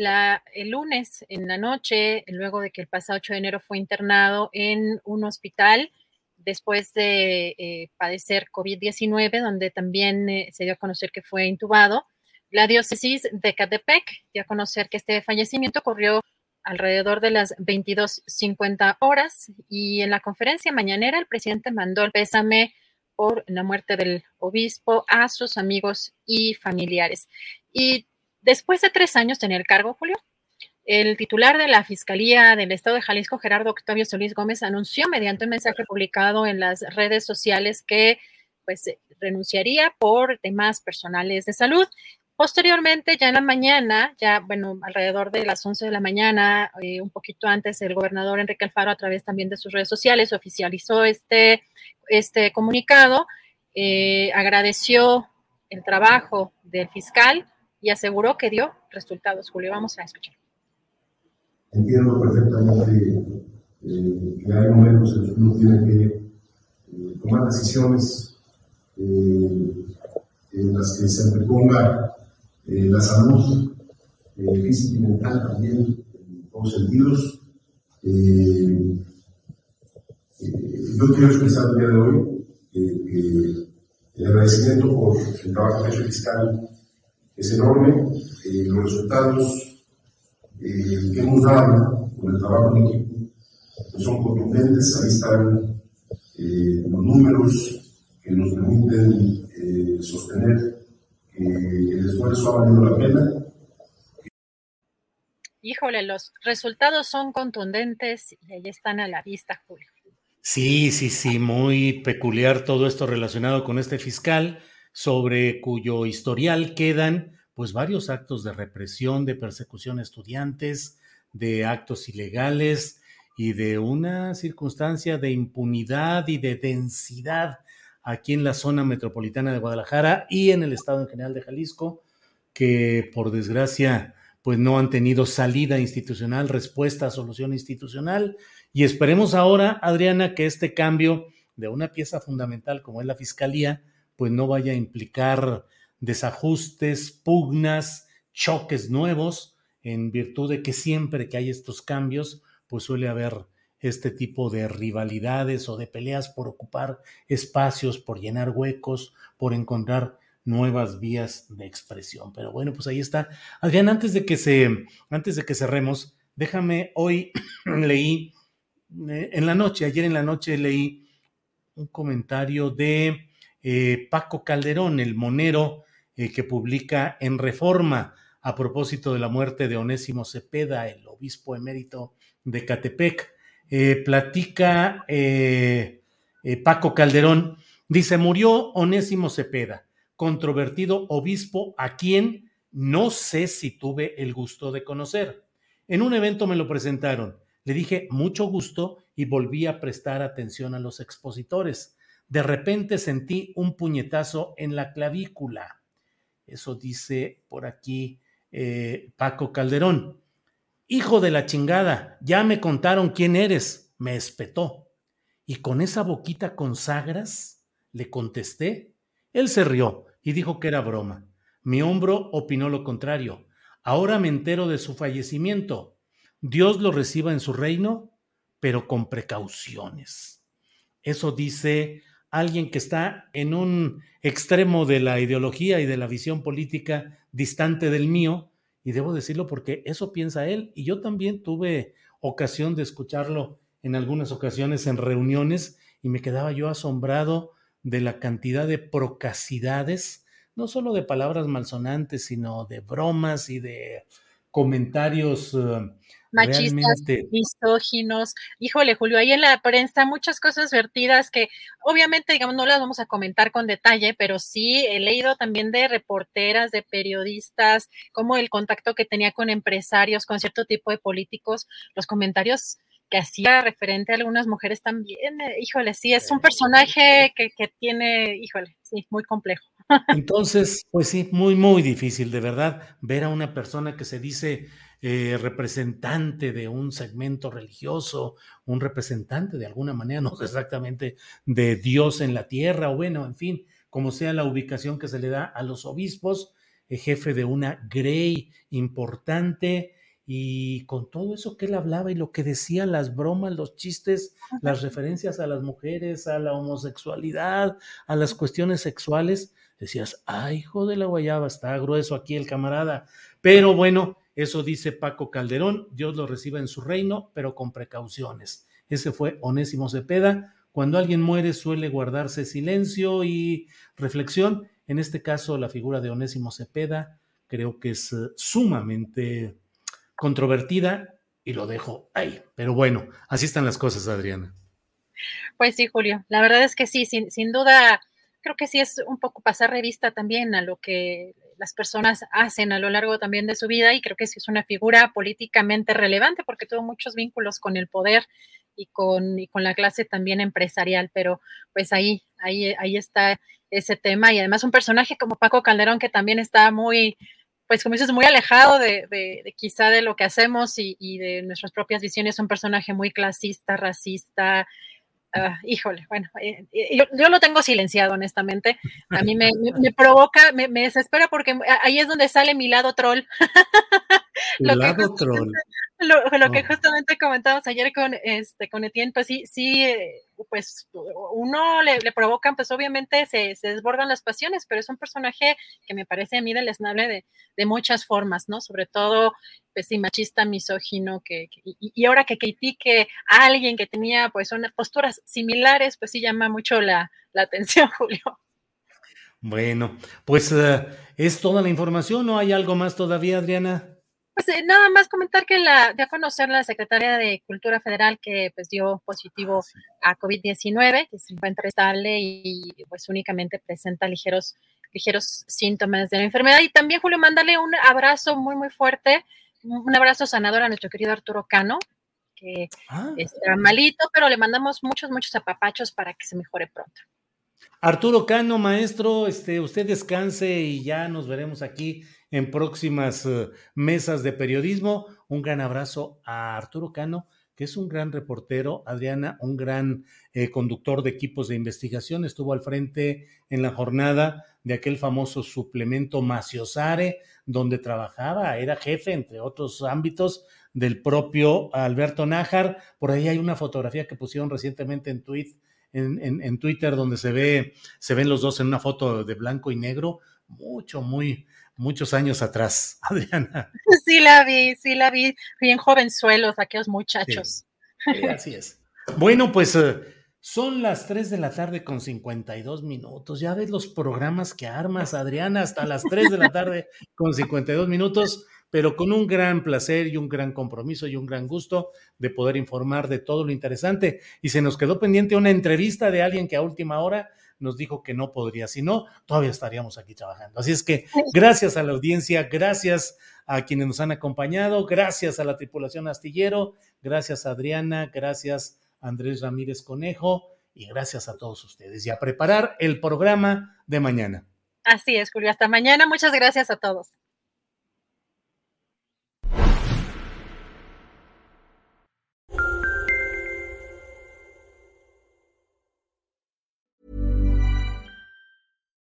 el lunes en la noche, luego de que el pasado 8 de enero fue internado en un hospital después de eh, padecer COVID-19, donde también se dio a conocer que fue intubado. La diócesis de Catepec dio a conocer que este fallecimiento ocurrió alrededor de las 22.50 horas y en la conferencia mañanera el presidente mandó el pésame por la muerte del obispo a sus amigos y familiares. Y después de tres años en el cargo, Julio, el titular de la Fiscalía del Estado de Jalisco, Gerardo Octavio Solís Gómez, anunció mediante un mensaje publicado en las redes sociales que pues renunciaría por temas personales de salud. Posteriormente, ya en la mañana, ya bueno, alrededor de las 11 de la mañana, eh, un poquito antes, el gobernador Enrique Alfaro, a través también de sus redes sociales, oficializó este, este comunicado, eh, agradeció el trabajo del fiscal y aseguró que dio resultados. Julio, vamos a escuchar. Entiendo perfectamente eh, que hay momentos en los que uno tiene que tomar decisiones en las que se reponga la salud física y mental también, en todos sentidos. yo quiero expresar el día de hoy el agradecimiento por el trabajo hecho fiscal es enorme. los resultados que hemos dado con el trabajo en equipo pues son contundentes. Ahí están los números que nos permiten eh, sostener que el esfuerzo ha valido la pena. Híjole, los resultados son contundentes y ahí están a la vista, Julio. Sí, sí, sí, muy peculiar todo esto relacionado con este fiscal, sobre cuyo historial quedan pues varios actos de represión, de persecución a estudiantes, de actos ilegales y de una circunstancia de impunidad y de densidad aquí en la zona metropolitana de Guadalajara y en el estado en general de Jalisco, que por desgracia pues no han tenido salida institucional, respuesta, solución institucional. Y esperemos ahora, Adriana, que este cambio de una pieza fundamental como es la Fiscalía, pues no vaya a implicar desajustes, pugnas, choques nuevos, en virtud de que siempre que hay estos cambios, pues suele haber este tipo de rivalidades o de peleas por ocupar espacios, por llenar huecos, por encontrar nuevas vías de expresión. Pero bueno, pues ahí está. Adrián, antes de que se, antes de que cerremos, déjame, hoy leí, eh, en la noche, ayer en la noche leí un comentario de eh, Paco Calderón, el monero eh, que publica en Reforma a propósito de la muerte de Onésimo Cepeda, el obispo emérito de Catepec. Eh, platica eh, eh, Paco Calderón, dice, murió Onésimo Cepeda, controvertido obispo a quien no sé si tuve el gusto de conocer. En un evento me lo presentaron, le dije mucho gusto y volví a prestar atención a los expositores. De repente sentí un puñetazo en la clavícula. Eso dice por aquí Paco Calderón. Hijo de la chingada, ya me contaron quién eres, me espetó. Y con esa boquita con sagras, le contesté. Él se rió y dijo que era broma. Mi hombro opinó lo contrario. Ahora me entero de su fallecimiento. Dios lo reciba en su reino, pero con precauciones. Eso dice alguien que está en un extremo de la ideología y de la visión política distante del mío, y debo decirlo porque eso piensa él, y yo también tuve ocasión de escucharlo en algunas ocasiones en reuniones y me quedaba yo asombrado de la cantidad de procacidades, no solo de palabras malsonantes, sino de bromas y de comentarios uh, machistas, misóginos. Híjole, Julio, ahí en la prensa muchas cosas vertidas que obviamente, digamos, no las vamos a comentar con detalle, pero sí he leído también de reporteras, de periodistas, como el contacto que tenía con empresarios, con cierto tipo de políticos, los comentarios que hacía referente a algunas mujeres también. Eh, híjole, sí, es un personaje que, que tiene, híjole, sí, muy complejo. Entonces, pues sí, muy, muy difícil, de verdad, ver a una persona que se dice eh, representante de un segmento religioso, un representante de alguna manera, no exactamente de Dios en la tierra, o bueno, en fin, como sea la ubicación que se le da a los obispos, eh, jefe de una grey importante, y con todo eso que él hablaba y lo que decía, las bromas, los chistes, las referencias a las mujeres, a la homosexualidad, a las cuestiones sexuales, decías, ay, hijo de la guayaba, está grueso aquí el camarada. Pero bueno, eso dice Paco Calderón, Dios lo reciba en su reino, pero con precauciones. Ese fue Onésimo Cepeda. Cuando alguien muere suele guardarse silencio y reflexión. En este caso, la figura de Onésimo Cepeda creo que es eh, sumamente controvertida y lo dejo ahí. Pero bueno, así están las cosas, Adriana. Pues sí, Julio, la verdad es que sí, sin, sin duda, creo que sí es un poco pasar revista también a lo que las personas hacen a lo largo también de su vida y creo que sí es una figura políticamente relevante porque tuvo muchos vínculos con el poder y con, y con la clase también empresarial, pero pues ahí, ahí, ahí está ese tema. Y además un personaje como Paco Calderón que también está muy, pues como dices, muy alejado de, de, quizá de lo que hacemos y, y, de nuestras propias visiones, un personaje muy clasista, racista, Ah, híjole, bueno, eh, eh, yo, lo tengo silenciado, honestamente. A mí me, provoca, me, desespera porque ahí es donde sale mi lado troll. lo lado troll. Lo, que justamente comentábamos ayer con, este, con Etienne, pues sí, sí, eh, pues uno le, le provocan, pues obviamente se, se, desbordan las pasiones, pero es un personaje que me parece a mí deleznable de, de muchas formas, ¿no? Sobre todo, pues sí, machista, misógino, que, y, ahora que critique a alguien que tenía pues unas posturas similares, pues sí llama mucho la, la atención, Julio. Bueno, pues uh, es toda la información, ¿no hay algo más todavía, Adriana? Pues eh, nada más comentar que la a conocer la Secretaría de Cultura Federal que pues dio positivo a COVID-19, que se encuentra estable y pues únicamente presenta ligeros ligeros síntomas de la enfermedad. Y también, Julio, mándale un abrazo muy, muy fuerte, un abrazo sanador a nuestro querido Arturo Cano, que ah. está malito, pero le mandamos muchos, muchos apapachos para que se mejore pronto. Arturo Cano, maestro, este, usted descanse y ya nos veremos aquí en próximas eh, mesas de periodismo. Un gran abrazo a Arturo Cano, que es un gran reportero, Adriana, un gran eh, conductor de equipos de investigación, estuvo al frente en la jornada de aquel famoso suplemento Maciosare, donde trabajaba, era jefe, entre otros ámbitos, del propio Alberto Nájar. Por ahí hay una fotografía que pusieron recientemente en, en, en Twitter donde se ve, se ven los dos en una foto de blanco y negro, mucho, muy, muchos años atrás, Adriana. Sí la vi, sí la vi, bien jovenzuelos aquellos muchachos. así es. Bueno, pues eh, son las 3 de la tarde con 52 minutos. Ya ves los programas que armas, Adriana, hasta las 3 de la tarde con 52 minutos, pero con un gran placer y un gran compromiso y un gran gusto de poder informar de todo lo interesante. Y se nos quedó pendiente una entrevista de alguien que a última hora nos dijo que no podría, si no, todavía estaríamos aquí trabajando. Así es que gracias a la audiencia, gracias a quienes nos han acompañado, gracias a la tripulación astillero, gracias a Adriana, gracias a Andrés Ramírez Conejo y gracias a todos ustedes y a preparar el programa de mañana. Así es, Julio. Hasta mañana. Muchas gracias a todos.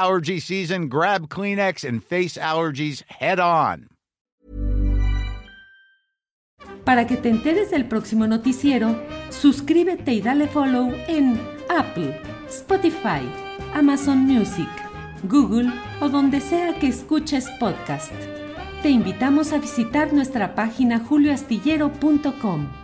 allergy season, grab Kleenex and face allergies head on. Para que te enteres del próximo noticiero, suscríbete y dale follow en Apple, Spotify, Amazon Music, Google o donde sea que escuches podcast. Te invitamos a visitar nuestra página julioastillero.com.